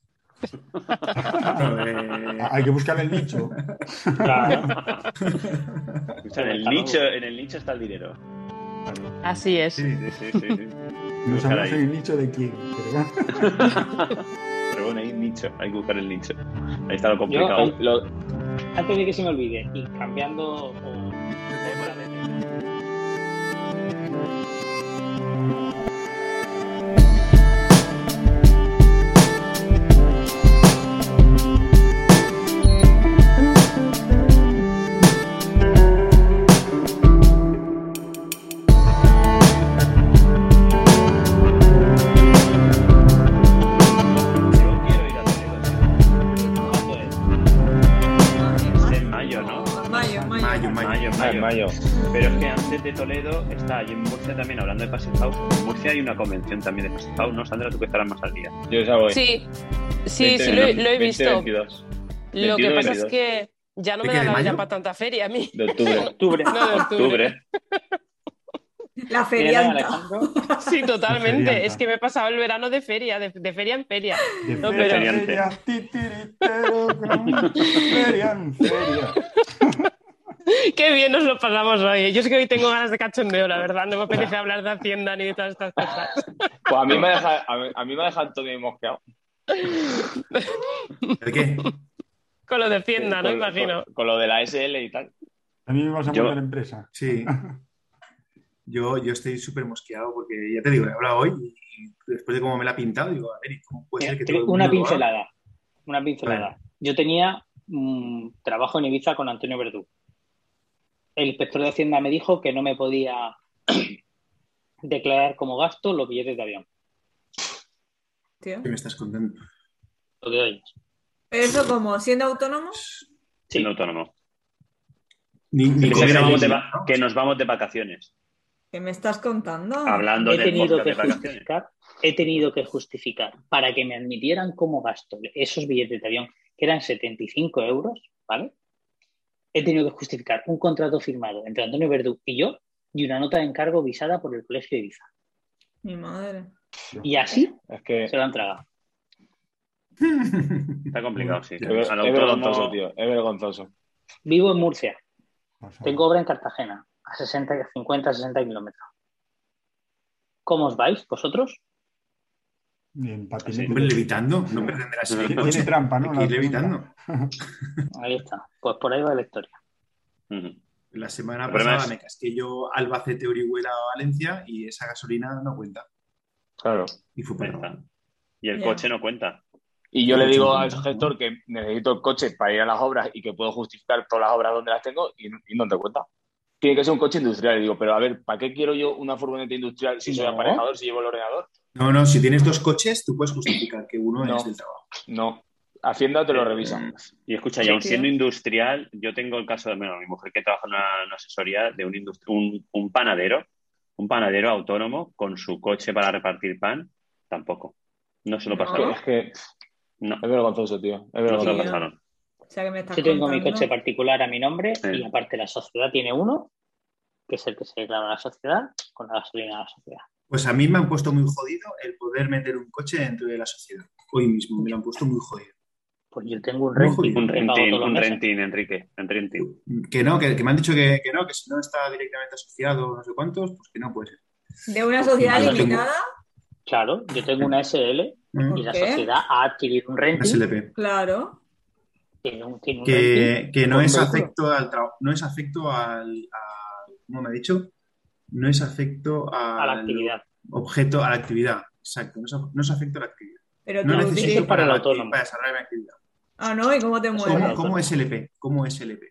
Speaker 3: Hay que buscar el nicho.
Speaker 2: O sea, en, el nicho, en el nicho está el dinero.
Speaker 8: Así es.
Speaker 2: Sí, sí, sí.
Speaker 3: No sabemos el nicho de quién. Pero bueno.
Speaker 2: Pero bueno, hay un nicho, hay que buscar el nicho. Ahí está lo
Speaker 5: Yo,
Speaker 2: complicado.
Speaker 6: Lo-
Speaker 5: antes de que se me olvide, y cambiando. o-
Speaker 2: mayo, ¿no?
Speaker 7: Mayo, mayo.
Speaker 4: Mayo, mayo.
Speaker 2: Mayo,
Speaker 6: en mayo.
Speaker 2: Pero es que antes de Toledo está allí en Murcia también, hablando de Passive House. En Murcia hay una convención también de Passive House, ¿no? Sandra, tú que estarás más al día.
Speaker 6: Yo esa voy.
Speaker 8: Sí, sí, sí, lo, he- lo he visto.
Speaker 6: 2022.
Speaker 8: Lo que
Speaker 6: 21,
Speaker 8: pasa es
Speaker 6: 22.
Speaker 8: que ya no me
Speaker 4: ¿De
Speaker 8: da
Speaker 4: de
Speaker 8: la vida para tanta feria a mí.
Speaker 6: De octubre.
Speaker 5: Octubre.
Speaker 8: No, de octubre.
Speaker 2: Octubre.
Speaker 7: La.
Speaker 5: Alejandro.
Speaker 8: Sí, totalmente.
Speaker 3: Ferianta.
Speaker 8: Es que me he pasado el verano de feria, de, de feria en feria.
Speaker 3: De
Speaker 8: No,
Speaker 3: feria,
Speaker 8: pero-
Speaker 3: feria, titiritero, feria en feria.
Speaker 8: Qué bien nos lo pasamos hoy. Yo es que hoy tengo ganas de cachondeo, la verdad. No me apetece hablar de Hacienda ni de todas estas cosas.
Speaker 6: Pues a mí me deja, a mí, a mí me deja Antonio mosqueado.
Speaker 4: ¿El qué?
Speaker 8: Con lo de Hacienda, ¿no?
Speaker 6: Con-
Speaker 8: Imagino.
Speaker 6: Con, con lo de la SL y tal.
Speaker 3: A mí me vas a
Speaker 2: Yo-
Speaker 3: montar empresa.
Speaker 4: Sí. Yo, yo estoy súper mosqueado porque ya te digo, he hablado hoy y después de cómo me la ha pintado, digo, a ver, ¿y ¿cómo puede ser que todo el
Speaker 5: Una pincelada. Una pincelada. Yo tenía mm, trabajo en Ibiza con Antonio Verdú. El inspector de Hacienda me dijo que no me podía declarar como gasto los billetes de avión.
Speaker 7: Tío.
Speaker 4: ¿Qué me estás contando?
Speaker 5: Lo que oyes.
Speaker 7: Eso como siendo autónomo.
Speaker 2: Sin autónomo.
Speaker 4: Ni, ni
Speaker 2: Que, nos vamos de va-
Speaker 4: ¿no?
Speaker 2: que nos vamos de vacaciones.
Speaker 7: ¿Qué me estás contando?
Speaker 2: Hablando
Speaker 5: He
Speaker 2: del
Speaker 5: tenido
Speaker 2: podcast
Speaker 5: que
Speaker 2: de
Speaker 5: justificar, he tenido que justificar para que me admitieran como gasto esos billetes de avión, que eran 75 euros, ¿vale? He tenido que justificar un contrato firmado entre Antonio Verdú y yo y una nota de encargo visada por el Colegio de Ibiza.
Speaker 7: Mi madre.
Speaker 5: Y así
Speaker 6: Es que
Speaker 5: se lo han tragado.
Speaker 2: Está complicado, sí.
Speaker 6: es, vergonzoso, tío. Es vergonzoso.
Speaker 5: Vivo en Murcia, tengo obra en Cartagena, a 60, 50, 60 kilómetros. ¿Cómo os vais vosotros?
Speaker 3: Ni en patinete.
Speaker 4: Hombre, levitando, no pretenderás ir en coche.
Speaker 3: trampa, ¿no?
Speaker 4: Ir levitando.
Speaker 5: Ahí está. Pues por ahí va la historia.
Speaker 4: La semana pasada
Speaker 2: es-
Speaker 4: me casqué yo Albacete, Orihuela, Valencia y esa gasolina no cuenta.
Speaker 6: Claro.
Speaker 4: Y fue para.
Speaker 2: Y el coche no cuenta.
Speaker 6: Y yo le digo al gestor que necesito el coche para ir a las obras y que puedo justificar todas las obras donde las tengo y, y no te cuenta. Tiene que ser un coche industrial. Y digo, pero a ver, ¿para qué quiero yo una furgoneta industrial si soy
Speaker 5: No.
Speaker 6: aparejador, si llevo el ordenador?
Speaker 4: No, no, si tienes dos coches, tú puedes justificar que uno
Speaker 6: No.
Speaker 4: es del trabajo.
Speaker 6: No. Hacienda te lo revisa.
Speaker 2: Y escucha, y
Speaker 7: tío.
Speaker 2: siendo industrial, yo tengo el caso de bueno, mi mujer que trabaja en una, una asesoría de un, un, un panadero, un panadero autónomo con su coche para repartir pan, tampoco. No se lo
Speaker 7: No.
Speaker 2: pasaron.
Speaker 6: Es que
Speaker 2: No,
Speaker 6: es vergonzoso, tío. Es
Speaker 2: no se lo
Speaker 6: vergonzoso.
Speaker 7: Tío.
Speaker 2: pasaron.
Speaker 7: O sea que me estás
Speaker 5: Yo tengo mi coche particular a mi nombre
Speaker 2: Sí.
Speaker 5: y aparte la sociedad tiene uno, que es el que se declara a la sociedad, con la gasolina a la sociedad.
Speaker 4: Pues a mí me han puesto muy jodido el poder meter un coche dentro de la sociedad. Hoy mismo me lo han puesto muy jodido.
Speaker 5: Pues yo tengo un renting.
Speaker 2: Un renting, un renting, Enrique, un renting.
Speaker 4: Que no, que, que me han dicho que, que no, que si no está directamente asociado no sé cuántos, pues que no puede ser.
Speaker 7: De una sociedad
Speaker 4: tengo-
Speaker 7: limitada.
Speaker 5: Claro, yo tengo una SL y la
Speaker 7: ¿Qué?
Speaker 5: sociedad ha adquirido un renting.
Speaker 4: SLP.
Speaker 7: Claclaro.
Speaker 5: Tiene un, tiene un
Speaker 4: Que,
Speaker 5: renting
Speaker 4: que no es afecto al trabajo, no es afecto al, al- ¿cómo me ha dicho? No es afecto
Speaker 5: a la actividad.
Speaker 4: objeto, a la actividad. Exacto, no es, no es afecto a la actividad.
Speaker 7: Pero
Speaker 4: No
Speaker 5: necesito para el
Speaker 4: la-
Speaker 5: autónomo.
Speaker 4: para desarrollar mi actividad.
Speaker 7: Ah, ¿no? ¿Y cómo te mueves?
Speaker 4: ¿Cómo,
Speaker 5: pues-
Speaker 4: SLP? ¿Cómo SLP?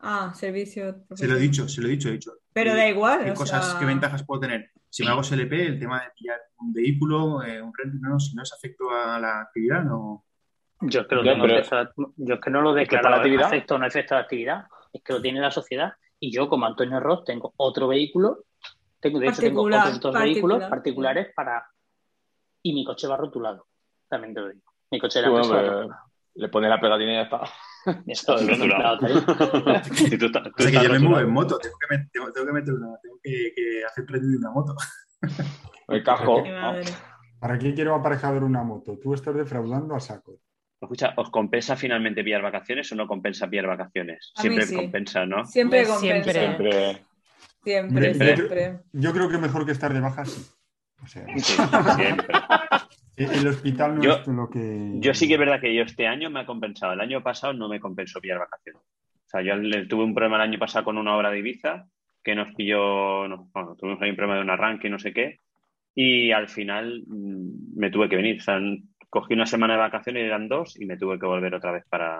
Speaker 7: Ah, servicio.
Speaker 4: Se lo he dicho, se lo he dicho, he dicho.
Speaker 7: Pero
Speaker 4: ¿Qué-
Speaker 7: da igual.
Speaker 4: ¿Qué
Speaker 7: o
Speaker 4: cosas,
Speaker 7: sea,
Speaker 4: qué ventajas puedo tener? Si me hago SLP, el tema de pillar un vehículo, eh, un renting, no, si no es afecto a la actividad, no.
Speaker 5: Yo es que, lo
Speaker 6: Ya,
Speaker 5: tengo
Speaker 6: pero-
Speaker 5: empezado- yo es que no lo
Speaker 6: Es que
Speaker 5: declaro
Speaker 6: para la actividad-
Speaker 5: afecto o no efecto de actividad, es que lo tiene la sociedad. Y yo, como Antonio Ross, tengo otro vehículo, tengo, de hecho, tengo otros dos
Speaker 7: particular.
Speaker 5: vehículos particulares para. Y mi coche va rotulado, también te lo digo. Mi coche era
Speaker 6: bueno, le pones la pegatina y ya está.
Speaker 2: Todo
Speaker 5: sí,
Speaker 2: rotulado.
Speaker 5: claro, claro.
Speaker 2: Si tú estás- tú
Speaker 4: O sea que yo me muevo en moto, tengo que, met- tengo, tengo que meter una, tengo que, que hacer review de una moto.
Speaker 6: El casco.
Speaker 3: ¿Para qué quiero aparejador una moto? Tú estás defraudando a saco.
Speaker 2: Escucha, ¿os compensa finalmente pillar vacaciones o no compensa pillar vacaciones?
Speaker 7: A
Speaker 2: Siempre
Speaker 7: sí.
Speaker 2: compensa, ¿no?
Speaker 7: Siempre compensa.
Speaker 8: siempre.
Speaker 7: Siempre,
Speaker 6: Siempre.
Speaker 7: siempre.
Speaker 2: Siempre.
Speaker 3: Yo creo que mejor que estar de baja, sí. O sea,
Speaker 2: Sí, siempre.
Speaker 3: el hospital no
Speaker 2: Yo-
Speaker 3: es lo que.
Speaker 2: Yo sí que es verdad que yo este año me ha compensado. El año pasado no me compensó pillar vacaciones. O sea, yo le- tuve un problema el año pasado con una obra de Ibiza que nos pilló, no, bueno, tuvimos ahí un problema de un arranque y no sé qué. Y al final mm, me tuve que venir. O sea, cogí una semana de vacaciones, eran dos, y me tuve que volver otra vez para,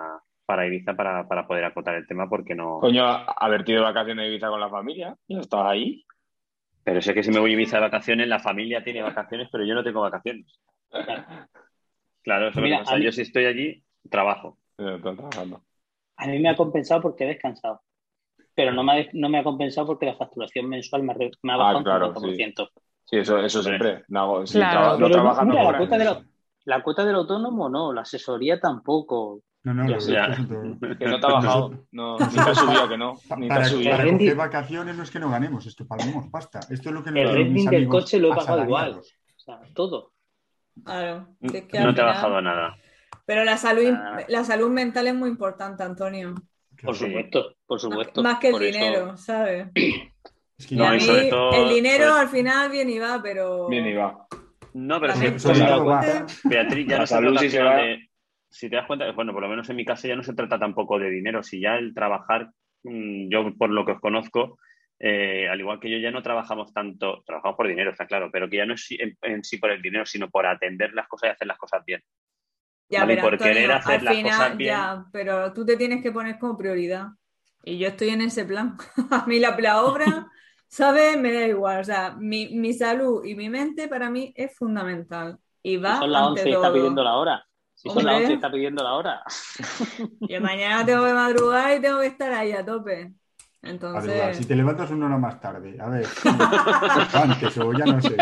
Speaker 2: para Ibiza para, para poder acotar el tema porque no.
Speaker 6: Coño, haber ido de vacaciones de Ibiza con la familia. Ya estás ahí.
Speaker 2: Pero sé que si me voy a Ibiza de vacaciones, la familia tiene vacaciones, pero yo no tengo vacaciones. Claro, eso
Speaker 5: Mira,
Speaker 2: que pasa.
Speaker 5: mí-
Speaker 2: Yo si estoy allí, trabajo.
Speaker 6: Trabajando.
Speaker 5: A mí me ha compensado porque he descansado. Pero no me ha, no me ha compensado porque la facturación mensual me ha, me ha
Speaker 6: Ah,
Speaker 5: bajado
Speaker 6: claro,
Speaker 5: un 50%.
Speaker 6: Sí, eso, eso siempre. No, si
Speaker 8: Claro.
Speaker 6: traba- no
Speaker 5: Pero
Speaker 6: trabajas, no
Speaker 5: la cuota, de la, la cuota del autónomo no, la asesoría tampoco.
Speaker 3: No, no, los
Speaker 6: ya.
Speaker 3: gastos son todo-
Speaker 6: Que no te ha bajado. No, ni te ha subido, que no. Ni te ha
Speaker 3: Para,
Speaker 6: subido.
Speaker 3: para coger vacaciones no es que no ganemos, es que pagamos pasta. Esto es lo que
Speaker 5: El renting del coche lo he pagado igual. O sea, todo.
Speaker 7: Claro.
Speaker 2: Mm,
Speaker 7: es que
Speaker 2: No te ha bajado nada.
Speaker 7: Pero la salud,
Speaker 5: Ah.
Speaker 7: la salud mental es muy importante, Antonio.
Speaker 5: Por supuesto, por supuesto.
Speaker 7: Más que el
Speaker 5: Por eso-
Speaker 7: dinero, ¿sabes?
Speaker 3: Es que
Speaker 7: Y
Speaker 2: No,
Speaker 7: a
Speaker 2: y
Speaker 7: mí
Speaker 2: sobre todo,
Speaker 7: el dinero
Speaker 2: pues-
Speaker 7: al final viene y va, pero...
Speaker 6: Bien y va.
Speaker 2: No, pero si,
Speaker 3: todo
Speaker 2: Beatriz, ya
Speaker 6: La
Speaker 2: no se
Speaker 6: salud
Speaker 2: trata
Speaker 6: sí se
Speaker 2: final
Speaker 6: va.
Speaker 2: de- Si te das cuenta, bueno, por lo menos en mi caso ya no se trata tampoco de dinero. Si ya el trabajar, mm, yo por lo que os conozco, eh, al igual que yo, ya no trabajamos tanto, trabajamos por dinero, está claro, pero que ya no es en, en sí por el dinero, sino por atender las cosas y hacer las cosas bien.
Speaker 7: Ya,
Speaker 2: Vale,
Speaker 7: pero
Speaker 2: por
Speaker 7: Antonio,
Speaker 2: querer hacer
Speaker 7: al
Speaker 2: las
Speaker 7: final,
Speaker 2: cosas bien.
Speaker 7: ya, pero tú te tienes que poner como prioridad. Y yo estoy en ese plan. A mí la, la obra, ¿sabes? Me da igual. O sea, mi, mi salud y mi mente para mí es fundamental. Y va
Speaker 5: son las
Speaker 7: ante
Speaker 5: 11 y está
Speaker 7: todo.
Speaker 5: pidiendo la hora. Si son las
Speaker 7: Hombre.
Speaker 5: 11 y está pidiendo la hora.
Speaker 7: Yo mañana tengo que madrugar y tengo que estar ahí a tope.
Speaker 3: Madrugar. Si
Speaker 7: Entonces,
Speaker 3: te levantas una hora más tarde, a ver, antes o ya no sé,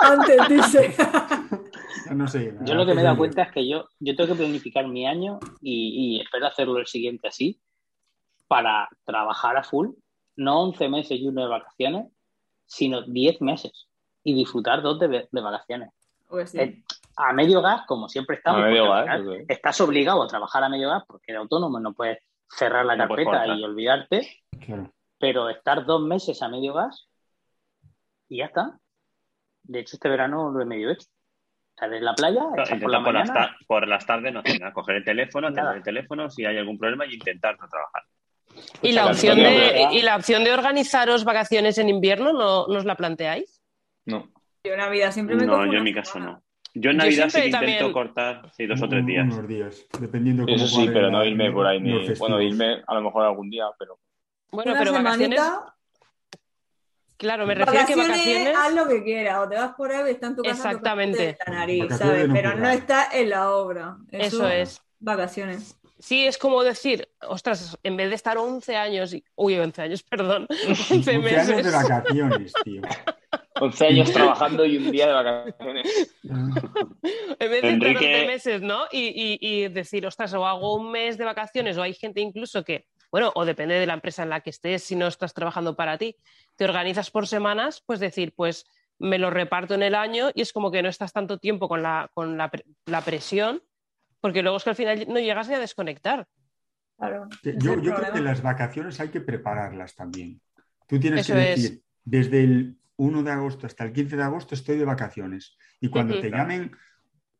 Speaker 7: antes dice.
Speaker 3: ya no sé.
Speaker 5: Yo lo que me he dado cuenta es que yo, yo tengo que planificar mi año y, y espero hacerlo el siguiente así para trabajar a full, no 11 meses y uno de vacaciones, sino 10 meses y disfrutar dos de, de vacaciones.
Speaker 7: Pues sí.
Speaker 5: Eh, A medio gas, como siempre estamos,
Speaker 6: gas,
Speaker 5: estás obligado a trabajar a medio gas porque eres autónomo, no puedes cerrar la
Speaker 2: No
Speaker 5: carpeta y olvidarte,
Speaker 3: Claro.
Speaker 5: pero estar dos meses a medio gas y ya está. De hecho, este verano lo he medio hecho. Estar en la playa,
Speaker 2: Claro,
Speaker 5: por la
Speaker 2: por, las por las tardes no hacer nada, coger el teléfono,
Speaker 5: Nada.
Speaker 2: el teléfono si hay algún problema y intentar no trabajar.
Speaker 8: ¿Y la,
Speaker 6: Escucha,
Speaker 8: opción de. ¿Y la opción de organizaros vacaciones en invierno no nos la planteáis?
Speaker 6: No.
Speaker 7: Yo Navidad siempre me
Speaker 2: No, yo en mi caso no. Yo en
Speaker 8: Yo
Speaker 2: Navidad sí que intento
Speaker 8: también-
Speaker 2: cortar sí, dos o tres días.
Speaker 3: Unos días, dependiendo cómo
Speaker 6: Eso sí, pero no irme por ahí ni. Bueno, irme a lo mejor algún día, pero.
Speaker 8: Bueno,
Speaker 7: Una
Speaker 8: pero vacaciones,
Speaker 7: semanita,
Speaker 8: claro, me refiero a que vacaciones...
Speaker 7: haz lo que quieras, o te vas por ahí, está en tu casa
Speaker 8: Exactamente.
Speaker 7: la nariz, ¿sabes?
Speaker 3: no
Speaker 7: Pero no está en la obra.
Speaker 8: Eso es.
Speaker 7: Vacaciones.
Speaker 8: Sí, es como decir, ostras, en vez de estar 11 años, y- uy, 11 años, perdón, 11
Speaker 3: 11 años de
Speaker 8: meses,
Speaker 3: vacaciones, tío.
Speaker 6: 11 años trabajando y un día de vacaciones.
Speaker 8: en vez de estar
Speaker 2: Enrique-
Speaker 8: 11 meses, ¿no? Y, y- y decir, ostras, o hago un mes de vacaciones, o hay gente incluso que, bueno, o depende de la empresa en la que estés, si no estás trabajando para ti, te organizas por semanas, pues decir, pues me lo reparto en el año y es como que no estás tanto tiempo con la, con la, la presión, porque luego es que al final no llegas ni a desconectar.
Speaker 7: Claro.
Speaker 3: Yo, yo creo que las vacaciones hay que prepararlas también. Tú tienes
Speaker 8: Eso
Speaker 3: que
Speaker 8: es.
Speaker 3: decir, desde el 1 de agosto hasta el 15 de agosto estoy de vacaciones. Y cuando te llamen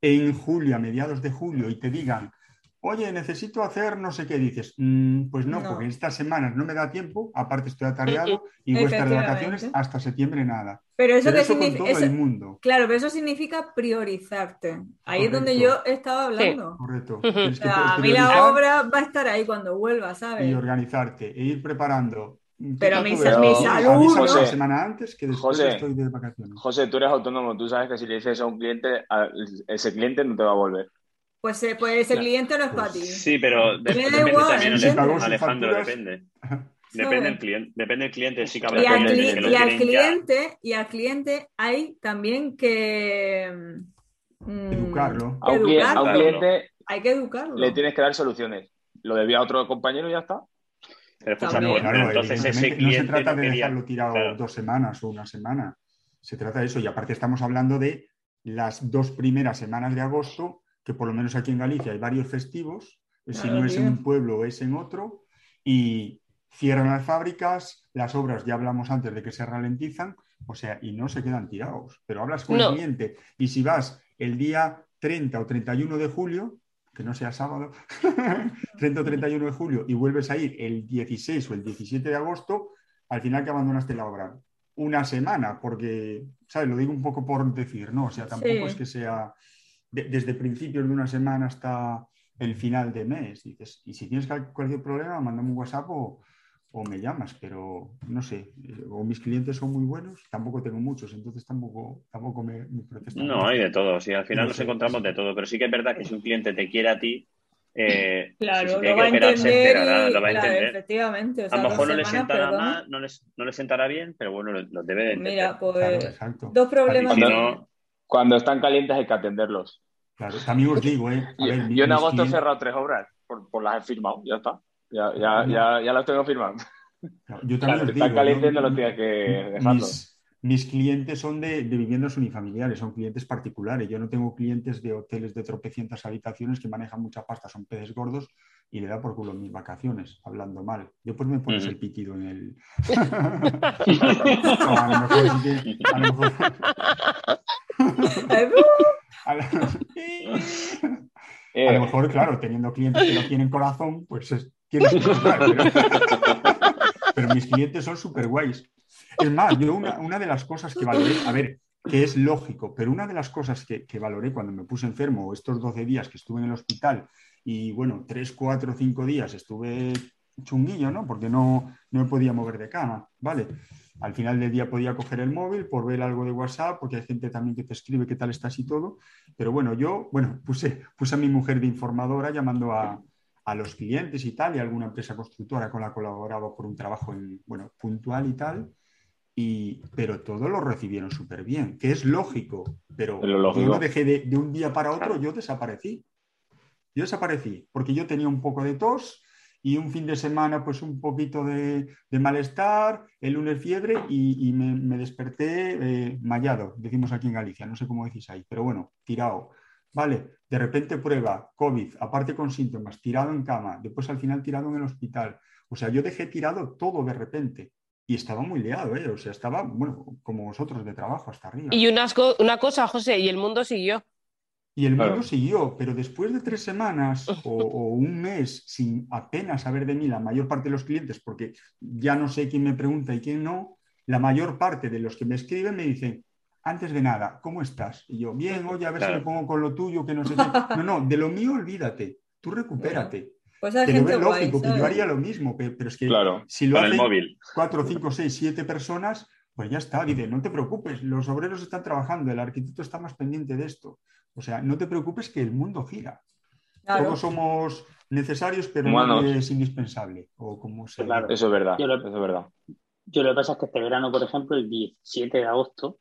Speaker 3: en julio, a mediados de julio, y te digan, oye, necesito hacer no sé qué, dices, "Mm, pues no,
Speaker 7: No.
Speaker 3: porque estas semanas no me da tiempo, aparte estoy atareado y voy a estar de vacaciones hasta septiembre nada.
Speaker 7: Pero eso
Speaker 3: Pero
Speaker 7: que
Speaker 3: eso con
Speaker 7: significa.
Speaker 3: todo
Speaker 7: eso-
Speaker 3: el mundo.
Speaker 7: Claro, pero eso significa priorizarte. Ahí es donde yo estaba hablando.
Speaker 3: Correcto.
Speaker 7: O sea, a mí la obra va a estar ahí cuando vuelva,
Speaker 3: y
Speaker 7: ¿sabes?
Speaker 3: organizarte e ir preparando. ¿Qué
Speaker 7: Pero
Speaker 3: tanto
Speaker 7: mi
Speaker 3: ves?
Speaker 7: sa-
Speaker 6: mi
Speaker 3: Avísame
Speaker 6: salud,
Speaker 3: una
Speaker 6: José.
Speaker 3: semana antes que después
Speaker 6: José.
Speaker 3: estoy de vacaciones.
Speaker 6: José, tú eres autónomo, tú sabes que si le dices a un cliente, a- ese cliente no te va a volver.
Speaker 7: Pues, eh, pues ese cliente no es para ti.
Speaker 2: Sí, pero de- depende
Speaker 7: igual,
Speaker 2: también, Alejandro,
Speaker 3: facturas.
Speaker 2: depende. Depende del cliente, depende del cliente, sí que habrá
Speaker 7: Y al,
Speaker 2: que
Speaker 7: y al
Speaker 2: ya.
Speaker 7: cliente, y al cliente hay también que mm,
Speaker 3: Educarlo.
Speaker 6: A un, cli- a un cliente
Speaker 7: Hay que educarlo.
Speaker 6: le tienes que dar soluciones. Lo debía a otro compañero y ya está.
Speaker 2: Pero escucha,
Speaker 7: También.
Speaker 2: pues,
Speaker 3: Claro,
Speaker 2: entonces ese
Speaker 3: evidentemente, no se trata
Speaker 2: no
Speaker 3: de
Speaker 2: quería-
Speaker 3: dejarlo tirado
Speaker 2: Claro.
Speaker 3: dos semanas o una semana. Se trata de eso. Y aparte estamos hablando de las dos primeras semanas de agosto, que por lo menos aquí en Galicia hay varios festivos, si
Speaker 7: Claro,
Speaker 3: no es en un pueblo o es en otro, y cierran las fábricas, las obras ya hablamos antes de que se ralentizan, o sea, y no se quedan tirados. Pero hablas con
Speaker 8: No.
Speaker 3: el cliente y si vas el día 30 o 31 de julio, que no sea sábado, 30 o 31 de julio y vuelves a ir el 16 o el 17 de agosto, al final que abandonaste la obra. Una semana, porque, ¿sabes? Lo digo un poco por decir, ¿no? O sea, tampoco
Speaker 7: Sí.
Speaker 3: es que sea de- desde principios de una semana hasta el final de mes. Dices, y si tienes cualquier problema, mándame un WhatsApp o, o me llamas, pero no sé, eh, o mis clientes son muy buenos, tampoco tengo muchos, entonces tampoco, tampoco me, me protestan
Speaker 2: No, hay de todo. Sí, al final
Speaker 3: No
Speaker 2: nos
Speaker 3: sé,
Speaker 2: encontramos
Speaker 3: sí.
Speaker 2: de todo. Pero sí que es verdad que si un cliente te quiere a ti, eh,
Speaker 7: Claro,
Speaker 2: si se
Speaker 7: lo va a
Speaker 2: que esperar, se
Speaker 7: entender
Speaker 2: esperará,
Speaker 7: y,
Speaker 2: lo va a
Speaker 7: claro,
Speaker 2: entender.
Speaker 7: efectivamente. O sea,
Speaker 2: a lo mejor no le sentará mal, no, les- no sentará bien, pero bueno, lo, lo debe de entender.
Speaker 7: Mira, pues
Speaker 3: Claro,
Speaker 7: dos problemas.
Speaker 6: Cuando-
Speaker 2: no,
Speaker 6: Cuando están calientes hay que atenderlos.
Speaker 3: Claro, también os digo, ¿eh? A ver,
Speaker 6: Yo en agosto he cerrado tres obras, por, por las he firmado, ya está. Ya, ya, ya, ya las tengo firmadas.
Speaker 3: Yo también
Speaker 6: Claro,
Speaker 3: digo,
Speaker 6: están caliente,
Speaker 3: yo-
Speaker 6: no lo tienes que dejarlo.
Speaker 3: mis, mis clientes son de, de viviendas unifamiliares, son clientes particulares. Yo no tengo clientes de hoteles de tropecientas habitaciones que manejan mucha pasta, son peces gordos y le da por culo mis vacaciones, hablando mal. Después me pones el pitido en el. No, a lo mejor sí que- a lo mejor- a lo-
Speaker 6: Eh,
Speaker 3: a lo mejor, claro, teniendo clientes que no tienen corazón, pues es- pero, pero mis clientes son súper guays. Es más, yo una, una de las cosas que valoré, a ver, que es lógico, pero una de las cosas que, que valoré cuando me puse enfermo, estos 12 días que estuve en el hospital, y bueno, 3, 4, 5 días estuve chunguillo, ¿no? Porque no, no me podía mover de cama, ¿vale? Al final del día podía coger el móvil por ver algo de WhatsApp, porque hay gente también que te escribe qué tal estás y todo. Pero bueno, yo, bueno, puse, puse a mi mujer de informadora llamando a, a los clientes y tal, y alguna empresa constructora con la colaboraba por un trabajo en, bueno, puntual y tal. Y, pero todos lo recibieron súper bien, que es lógico, pero
Speaker 6: lógico.
Speaker 3: yo no dejé de, de un día para otro, yo desaparecí. Yo desaparecí porque yo tenía un poco de tos y un fin de semana pues un poquito de, de malestar, el lunes fiebre y, y me, me desperté eh, mallado, decimos aquí en Galicia, no sé cómo decís ahí, pero bueno, tirado. Vale, de repente prueba, COVID, aparte con síntomas, tirado en cama, después al final tirado en el hospital. O sea, yo dejé tirado todo de repente y estaba muy liado, ¿eh? O sea, estaba, bueno, como vosotros de trabajo hasta arriba.
Speaker 8: Y una cosa, José, y el mundo siguió.
Speaker 3: Y el
Speaker 6: Claro.
Speaker 3: mundo siguió, pero después de tres semanas o, o un mes sin apenas saber de mí la mayor parte de los clientes, porque ya no sé quién me pregunta y quién no, la mayor parte de los que me escriben me dicen, antes de nada, ¿cómo estás? Y yo, bien, oye, a ver si me pongo con lo tuyo, que no sé qué. No, no, de lo mío olvídate, tú recupérate.
Speaker 7: Pues hay
Speaker 3: Que lo
Speaker 7: gente
Speaker 3: ve
Speaker 7: guay,
Speaker 3: lógico, que yo haría lo mismo, pe- pero es que
Speaker 6: Claro,
Speaker 3: si lo hacen
Speaker 2: móvil.
Speaker 3: cuatro, cinco, seis, siete personas, pues ya está. Dice, no te preocupes, los obreros están trabajando, el arquitecto está más pendiente de esto. O sea, no te preocupes que el mundo gira.
Speaker 7: Claro.
Speaker 3: Todos somos necesarios, pero
Speaker 6: Humanos.
Speaker 3: nadie es indispensable. O como se
Speaker 5: Claro.
Speaker 6: Eso es verdad,
Speaker 5: Yo lo-
Speaker 6: eso es verdad.
Speaker 5: Yo lo que pasa es que este verano, por ejemplo, el 17 de agosto,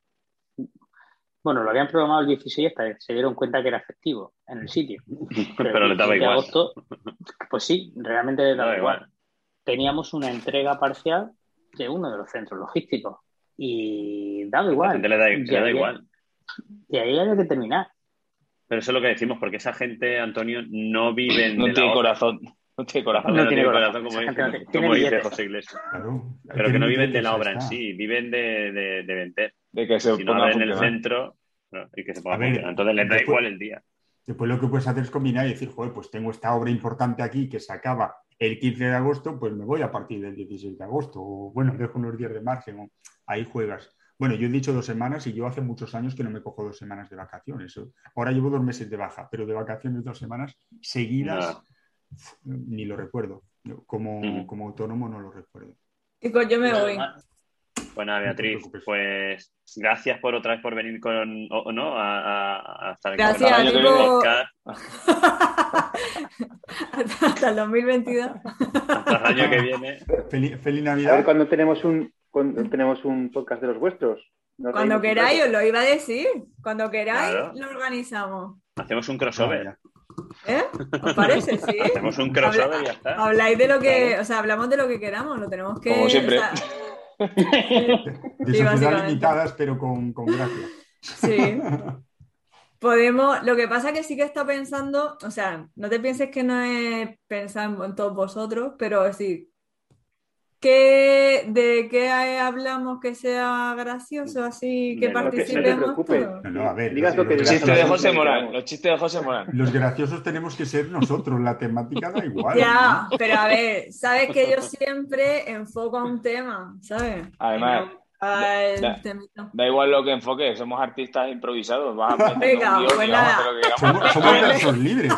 Speaker 5: bueno, lo habían programado el 16 hasta que se dieron cuenta que era efectivo en el sitio.
Speaker 2: Pero
Speaker 5: el
Speaker 2: le daba
Speaker 5: 17 de
Speaker 2: igual.
Speaker 5: agosto, pues sí, realmente le daba igual.
Speaker 2: igual.
Speaker 5: Teníamos una entrega parcial de uno de los centros logísticos y daba
Speaker 2: A
Speaker 5: igual.
Speaker 2: la gente le da, le igual.
Speaker 5: Y ahí había que terminar.
Speaker 2: Pero eso es lo que decimos, porque esa gente, Antonio, no viven
Speaker 6: No
Speaker 2: de
Speaker 6: tiene
Speaker 2: la obra.
Speaker 6: corazón. No tiene corazón.
Speaker 5: No tiene corazón.
Speaker 2: como,
Speaker 5: no
Speaker 2: dice,
Speaker 5: tiene- tiene
Speaker 2: como dice. José Iglesias.
Speaker 3: Claro,
Speaker 2: Pero que
Speaker 3: tiene
Speaker 2: no viven de la obra en sí, viven de, de, de vender.
Speaker 6: De que se
Speaker 2: Si
Speaker 6: ponga
Speaker 2: abren el centro no, y que se ponga
Speaker 3: A ver.
Speaker 2: Entonces les da
Speaker 3: después-
Speaker 2: igual el día.
Speaker 3: Después lo que puedes hacer es combinar y decir, joder, pues tengo esta obra importante aquí que se acaba el 15 de agosto, pues me voy a partir del 16 de agosto. O bueno, dejo unos días de margen. o ahí juegas. Bueno, yo he dicho dos semanas y yo hace muchos años que no me cojo dos semanas de vacaciones. Ahora llevo dos meses de baja, pero de vacaciones dos semanas seguidas ni lo recuerdo. Como, como autónomo no lo recuerdo.
Speaker 7: Chicos, yo me voy.
Speaker 2: Pues nada, Beatriz, pues gracias por otra vez por venir con, o, o no, a, a- a estar
Speaker 7: Gracias,
Speaker 2: con el
Speaker 7: Nico.
Speaker 2: podcast
Speaker 7: Hasta el 2022.
Speaker 2: hasta el año que viene.
Speaker 3: Feliz, feliz
Speaker 17: A ver
Speaker 3: Navidad.
Speaker 17: cuando tenemos un cuando tenemos un podcast de los vuestros. Nos
Speaker 7: Cuando queráis, os lo iba a decir. Cuando queráis,
Speaker 2: Claro.
Speaker 7: lo organizamos.
Speaker 2: Hacemos un crossover.
Speaker 7: ¿Eh? ¿Os parece? Sí.
Speaker 2: Hacemos un crossover y ya está.
Speaker 7: Habláis de lo que, o sea, hablamos de lo que queramos, lo tenemos que.
Speaker 6: Como siempre.
Speaker 7: o sea, Básicamente.
Speaker 3: limitadas, pero con, con gracia.
Speaker 7: Sí. Podemos, lo que pasa es que sí que estado pensando, o sea, no te pienses que no he pensado en todos vosotros, pero sí, ¿qué, ¿de qué hablamos que sea gracioso así, que
Speaker 17: te
Speaker 7: participemos todos?
Speaker 3: No, no, a ver,
Speaker 17: Digas lo que
Speaker 3: los
Speaker 6: chistes de José Morán. Los chistes de José Morán.
Speaker 3: los graciosos tenemos que ser nosotros, la temática da igual.
Speaker 7: Ya,
Speaker 3: ¿no?
Speaker 7: pero a ver, sabes que yo siempre enfoco a un tema, ¿sabes?
Speaker 6: Además,
Speaker 7: Al
Speaker 6: da- igual lo que enfoques, somos artistas improvisados. Vas a
Speaker 7: Venga,
Speaker 6: un guion
Speaker 7: pues
Speaker 6: y vamos a
Speaker 7: nada.
Speaker 3: Somos, somos versos libres.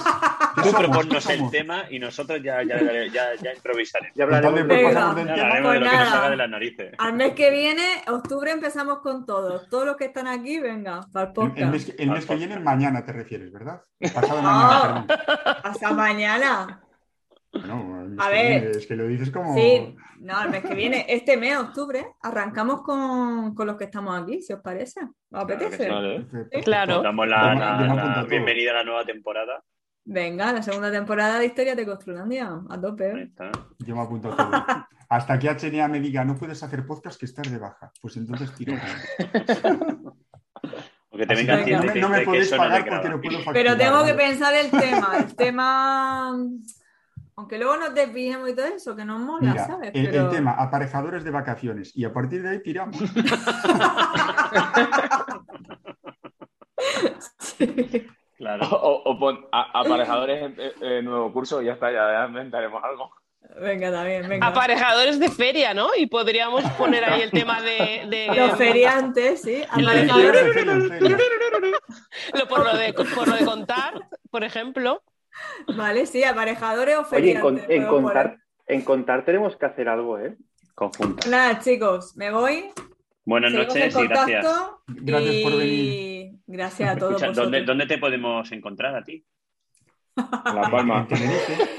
Speaker 3: ¿Qué
Speaker 2: Tú proponnos
Speaker 3: ¿Qué
Speaker 2: el tema y nosotros ya, ya, ya, ya improvisaremos.
Speaker 17: Ya hablaremos
Speaker 3: pues
Speaker 7: Venga.
Speaker 3: pasamos del
Speaker 2: Ya
Speaker 3: tema,
Speaker 2: hablaremos de lo que
Speaker 7: Pues
Speaker 2: nos
Speaker 7: nada.
Speaker 2: salga de las narices.
Speaker 7: Al mes que viene, octubre, empezamos con todos. Todos los que están aquí, venga, para el
Speaker 3: El, el mes,
Speaker 7: podcast.
Speaker 3: el mes que viene, mañana te refieres, ¿verdad? Pasado mañana,
Speaker 7: ¡Oh!
Speaker 3: perdón.
Speaker 7: Hasta mañana.
Speaker 3: No, el mes
Speaker 7: A
Speaker 3: que
Speaker 7: ver.
Speaker 3: viene, es que lo dices como.
Speaker 7: Sí, no, el mes que viene, este mes, octubre, arrancamos con, con los que estamos aquí, si os parece. ¿Os apetece? Sí.
Speaker 8: Claro.
Speaker 2: Damos la, bienvenida a la nueva temporada.
Speaker 7: Venga, la segunda temporada de Historias de Construlandia, a tope.
Speaker 3: Yo me apunto a todo. Hasta que HNA me diga, no puedes hacer podcast que estás de baja. Pues entonces tiro.
Speaker 2: Porque te venga
Speaker 3: no me, no me podéis pagar porque no puedo facturar.
Speaker 7: Pero tengo que pensar el tema, el tema, aunque luego nos desviemos y todo eso, que nos mola,
Speaker 3: Mira,
Speaker 7: ¿sabes?
Speaker 3: el, tema, aparejadores de vacaciones. Y a partir de ahí tiramos.
Speaker 2: Claro.
Speaker 6: O, o pon a- aparejadores en, en- en nuevo curso y ya está, ya, inventaremos algo.
Speaker 7: Venga, también, venga.
Speaker 8: Aparejadores de feria, ¿no? Y podríamos poner ahí el tema de. de-
Speaker 7: Los feriantes, sí. Aparejadores.
Speaker 8: Lo- por, lo de, por lo de contar, por ejemplo.
Speaker 7: Vale, sí, aparejadores o
Speaker 17: Oye, en, con- contar, en contar tenemos que hacer algo, ¿eh?
Speaker 2: Conjunta.
Speaker 7: Nada, chicos, me voy.
Speaker 2: Buenas
Speaker 7: Seguimos
Speaker 2: noches y gracias.
Speaker 3: Gracias
Speaker 7: y...
Speaker 3: por venir.
Speaker 7: Gracias a todos
Speaker 2: Escucha. ¿dónde, ¿Dónde te podemos encontrar a ti?
Speaker 6: En La Palma.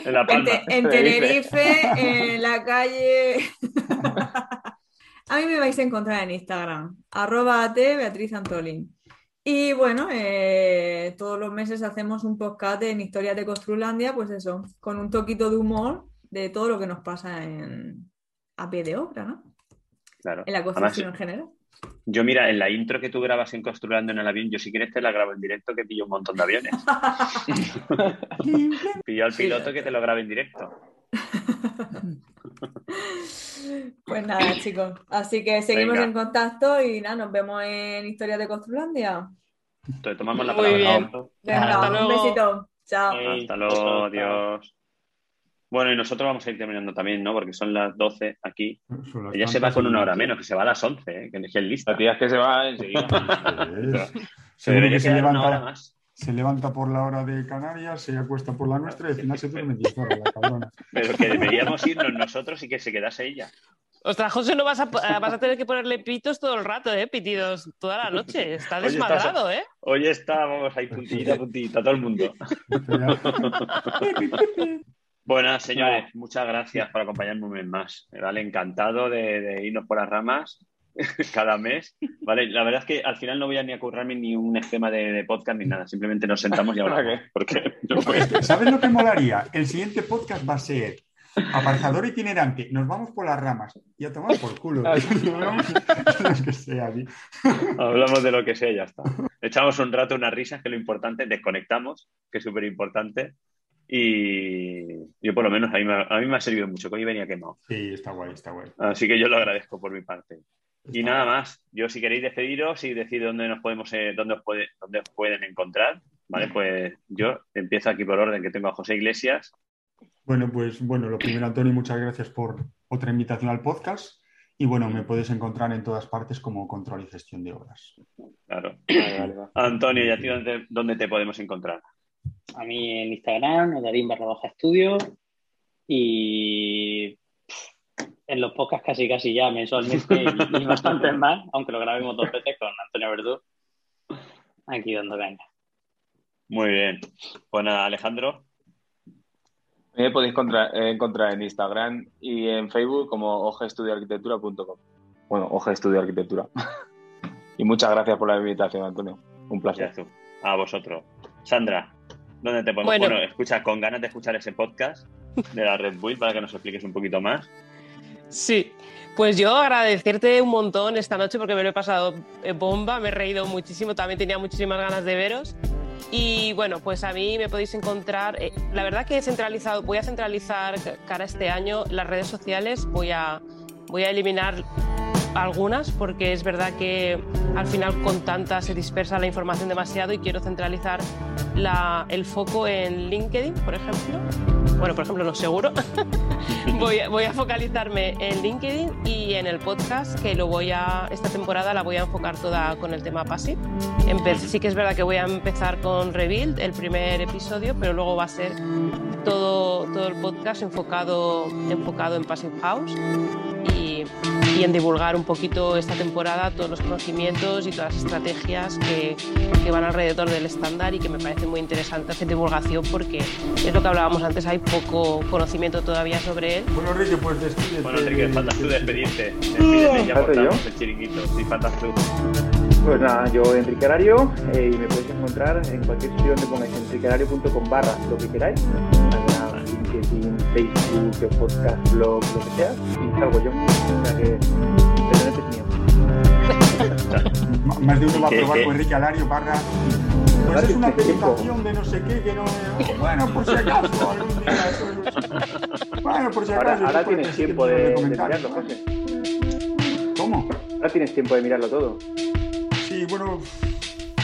Speaker 2: En La
Speaker 7: En,
Speaker 2: Palma.
Speaker 7: Te- en Tenerife, en la calle. a mí me vais a encontrar en Instagram, arroba at Beatriz Antolín. Y bueno, eh, todos los meses hacemos un podcast en Historias de Construlandia, pues eso, con un toquito de humor de todo lo que nos pasa en a pie de obra, ¿no?
Speaker 2: Claro.
Speaker 7: En la
Speaker 2: Además,
Speaker 7: construcción en general.
Speaker 2: yo mira, en la intro que tú grabas en Construyendo en el avión, yo si quieres te la grabo en directo que pillo un montón de aviones. pillo al piloto que te lo grabe en directo.
Speaker 7: Pues nada, chicos. Así que seguimos
Speaker 2: Venga.
Speaker 7: en contacto y nada, nos vemos en Historias de Construlandia.
Speaker 2: Te tomamos la
Speaker 8: Muy
Speaker 2: palabra.
Speaker 8: bien.
Speaker 2: ¿no?
Speaker 7: Venga,
Speaker 8: Hasta
Speaker 7: un
Speaker 8: luego.
Speaker 7: besito. Chao.
Speaker 2: Hasta luego, adiós. Bueno, y nosotros vamos a ir terminando también, ¿no? Porque son las 12 aquí.
Speaker 3: Las
Speaker 2: Ella se va con una hora menos, que se va a las 11, ¿eh? que es lista.
Speaker 6: La tía es que se va enseguida.
Speaker 2: Se
Speaker 3: Seguro
Speaker 2: debería
Speaker 3: que se
Speaker 2: quedar una hora
Speaker 3: levanta,
Speaker 2: más.
Speaker 3: Se levanta por la hora de Canarias, se acuesta por la nuestra y al final se duerme 10 horas, la cabrona.
Speaker 2: Pero que deberíamos irnos nosotros y que se quedase ella.
Speaker 8: Ostras, José, no vas a, eh, vas a tener que ponerle pitos todo el rato, ¿eh? Pitidos toda la noche. Está desmadrado, ¿eh?
Speaker 2: Hoy estábamos ahí puntillita, puntillita, todo el mundo. Bueno, señores, muchas gracias por acompañarme un mes más. Vale, encantado de, de irnos por las ramas cada mes. Vale, la verdad es que al final no voy a ni a currarme ni un esquema de, de podcast ni nada. Simplemente nos sentamos y hablamos. Porque no.
Speaker 3: ¿Sabes lo que molaría? El siguiente podcast va a ser aparejador itinerante. Nos vamos por las ramas y a tomar por culo. Lo que sea.
Speaker 2: Hablamos de lo que sea y ya está. Echamos un rato unas risas, que es lo importante, desconectamos, que es súper importante. Y yo por lo menos a mí, me, ha- a mí me ha servido mucho, que hoy venía quemado.
Speaker 3: Sí, está guay, está guay.
Speaker 2: Así que yo lo agradezco por mi parte. Y nada más, yo si queréis despediros y decir dónde nos podemos, eh, dónde os puede, dónde os pueden encontrar, ¿vale? Pues yo empiezo aquí por orden que tengo a José Iglesias.
Speaker 3: Bueno, pues bueno, lo primero, Antonio, muchas gracias por otra invitación al podcast. Y bueno, me puedes encontrar en todas partes como control y gestión de obras.
Speaker 2: Claro. Antonio, ¿y a ti dónde, dónde te podemos encontrar?
Speaker 5: A mí en Instagram, Darín barra baja estudio. Y en los podcasts casi casi ya mensualmente y, y bastante más, aunque lo grabemos dos veces con Antonio Verdú. Aquí dando caña.
Speaker 2: Muy bien. Pues nada, Alejandro.
Speaker 6: Me podéis encontrar, eh, encontrar en Instagram y en Facebook como ogeestudioarquitectura.com. Bueno, Oje Estudio Arquitectura. y muchas gracias por la invitación, Antonio. Un placer.
Speaker 2: Tú. A vosotros. Sandra, ¿dónde te podemos?
Speaker 8: Bueno.
Speaker 2: Bueno. escucha, con ganas de escuchar ese podcast de la Red Bull para que nos expliques un poquito más.
Speaker 8: Sí, pues yo agradecerte un montón esta noche porque me lo he pasado eh, bomba, me he reído muchísimo, también tenía muchísimas ganas de veros. Y bueno, pues a mí me podéis encontrar, eh, la verdad que he centralizado, voy a centralizar ca- cara este año las redes sociales, voy a, voy a eliminar algunas porque es verdad que al final con tantas se dispersa la información demasiado y quiero centralizar la- el foco en LinkedIn, por ejemplo. Bueno, por ejemplo, no seguro. voy, a, voy a focalizarme en LinkedIn y en el podcast, que lo voy a, esta temporada la voy a enfocar toda con el tema Passive. Empe- sí que es verdad que voy a empezar con Rebuild, el primer episodio, pero luego va a ser todo, todo el podcast enfocado, enfocado en Passive House. Y y en divulgar un poquito esta temporada todos los conocimientos y todas las estrategias que, que van alrededor del estándar y que me parece muy interesante hacer divulgación porque es lo que hablábamos antes, hay poco conocimiento todavía sobre él.
Speaker 3: Bueno, Enrique, pues despídete.
Speaker 2: Bueno, Enrique, faltas tú despedirte. Despídete, ya cortamos el chiringuito. Sí, faltas tú.
Speaker 17: Pues nada, yo Enrique Arario eh, y me podéis encontrar en cualquier sitio donde pongáis enriquearario.com barra lo que queráis, LinkedIn, Facebook, podcast, blog, lo que sea, y salgo yo. O sea que es mío.
Speaker 3: Más de uno va a
Speaker 2: ¿Qué-
Speaker 3: probar con Enrique Alario barra. Pues es una presentación de no sé qué, que no. Bueno, por si acaso, algún día eso es- Bueno, por si acaso.
Speaker 17: Ahora, ahora tienes tiempo de, de mirarlo, José.
Speaker 3: ¿Cómo?
Speaker 17: Ahora tienes tiempo de mirarlo todo.
Speaker 3: Sí, bueno.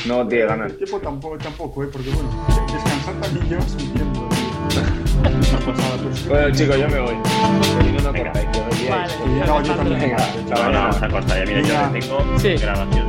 Speaker 6: No tiene ganas.
Speaker 3: El tiempo tampoco, tampoco, ¿eh? Porque bueno, descansar también lleva su tiempo.
Speaker 6: Bueno, chicos, yo me voy. Si no, cortáis.
Speaker 8: Vale.
Speaker 3: Yo también.
Speaker 2: Vamos a cortar. Ya mira, yo tengo grabación,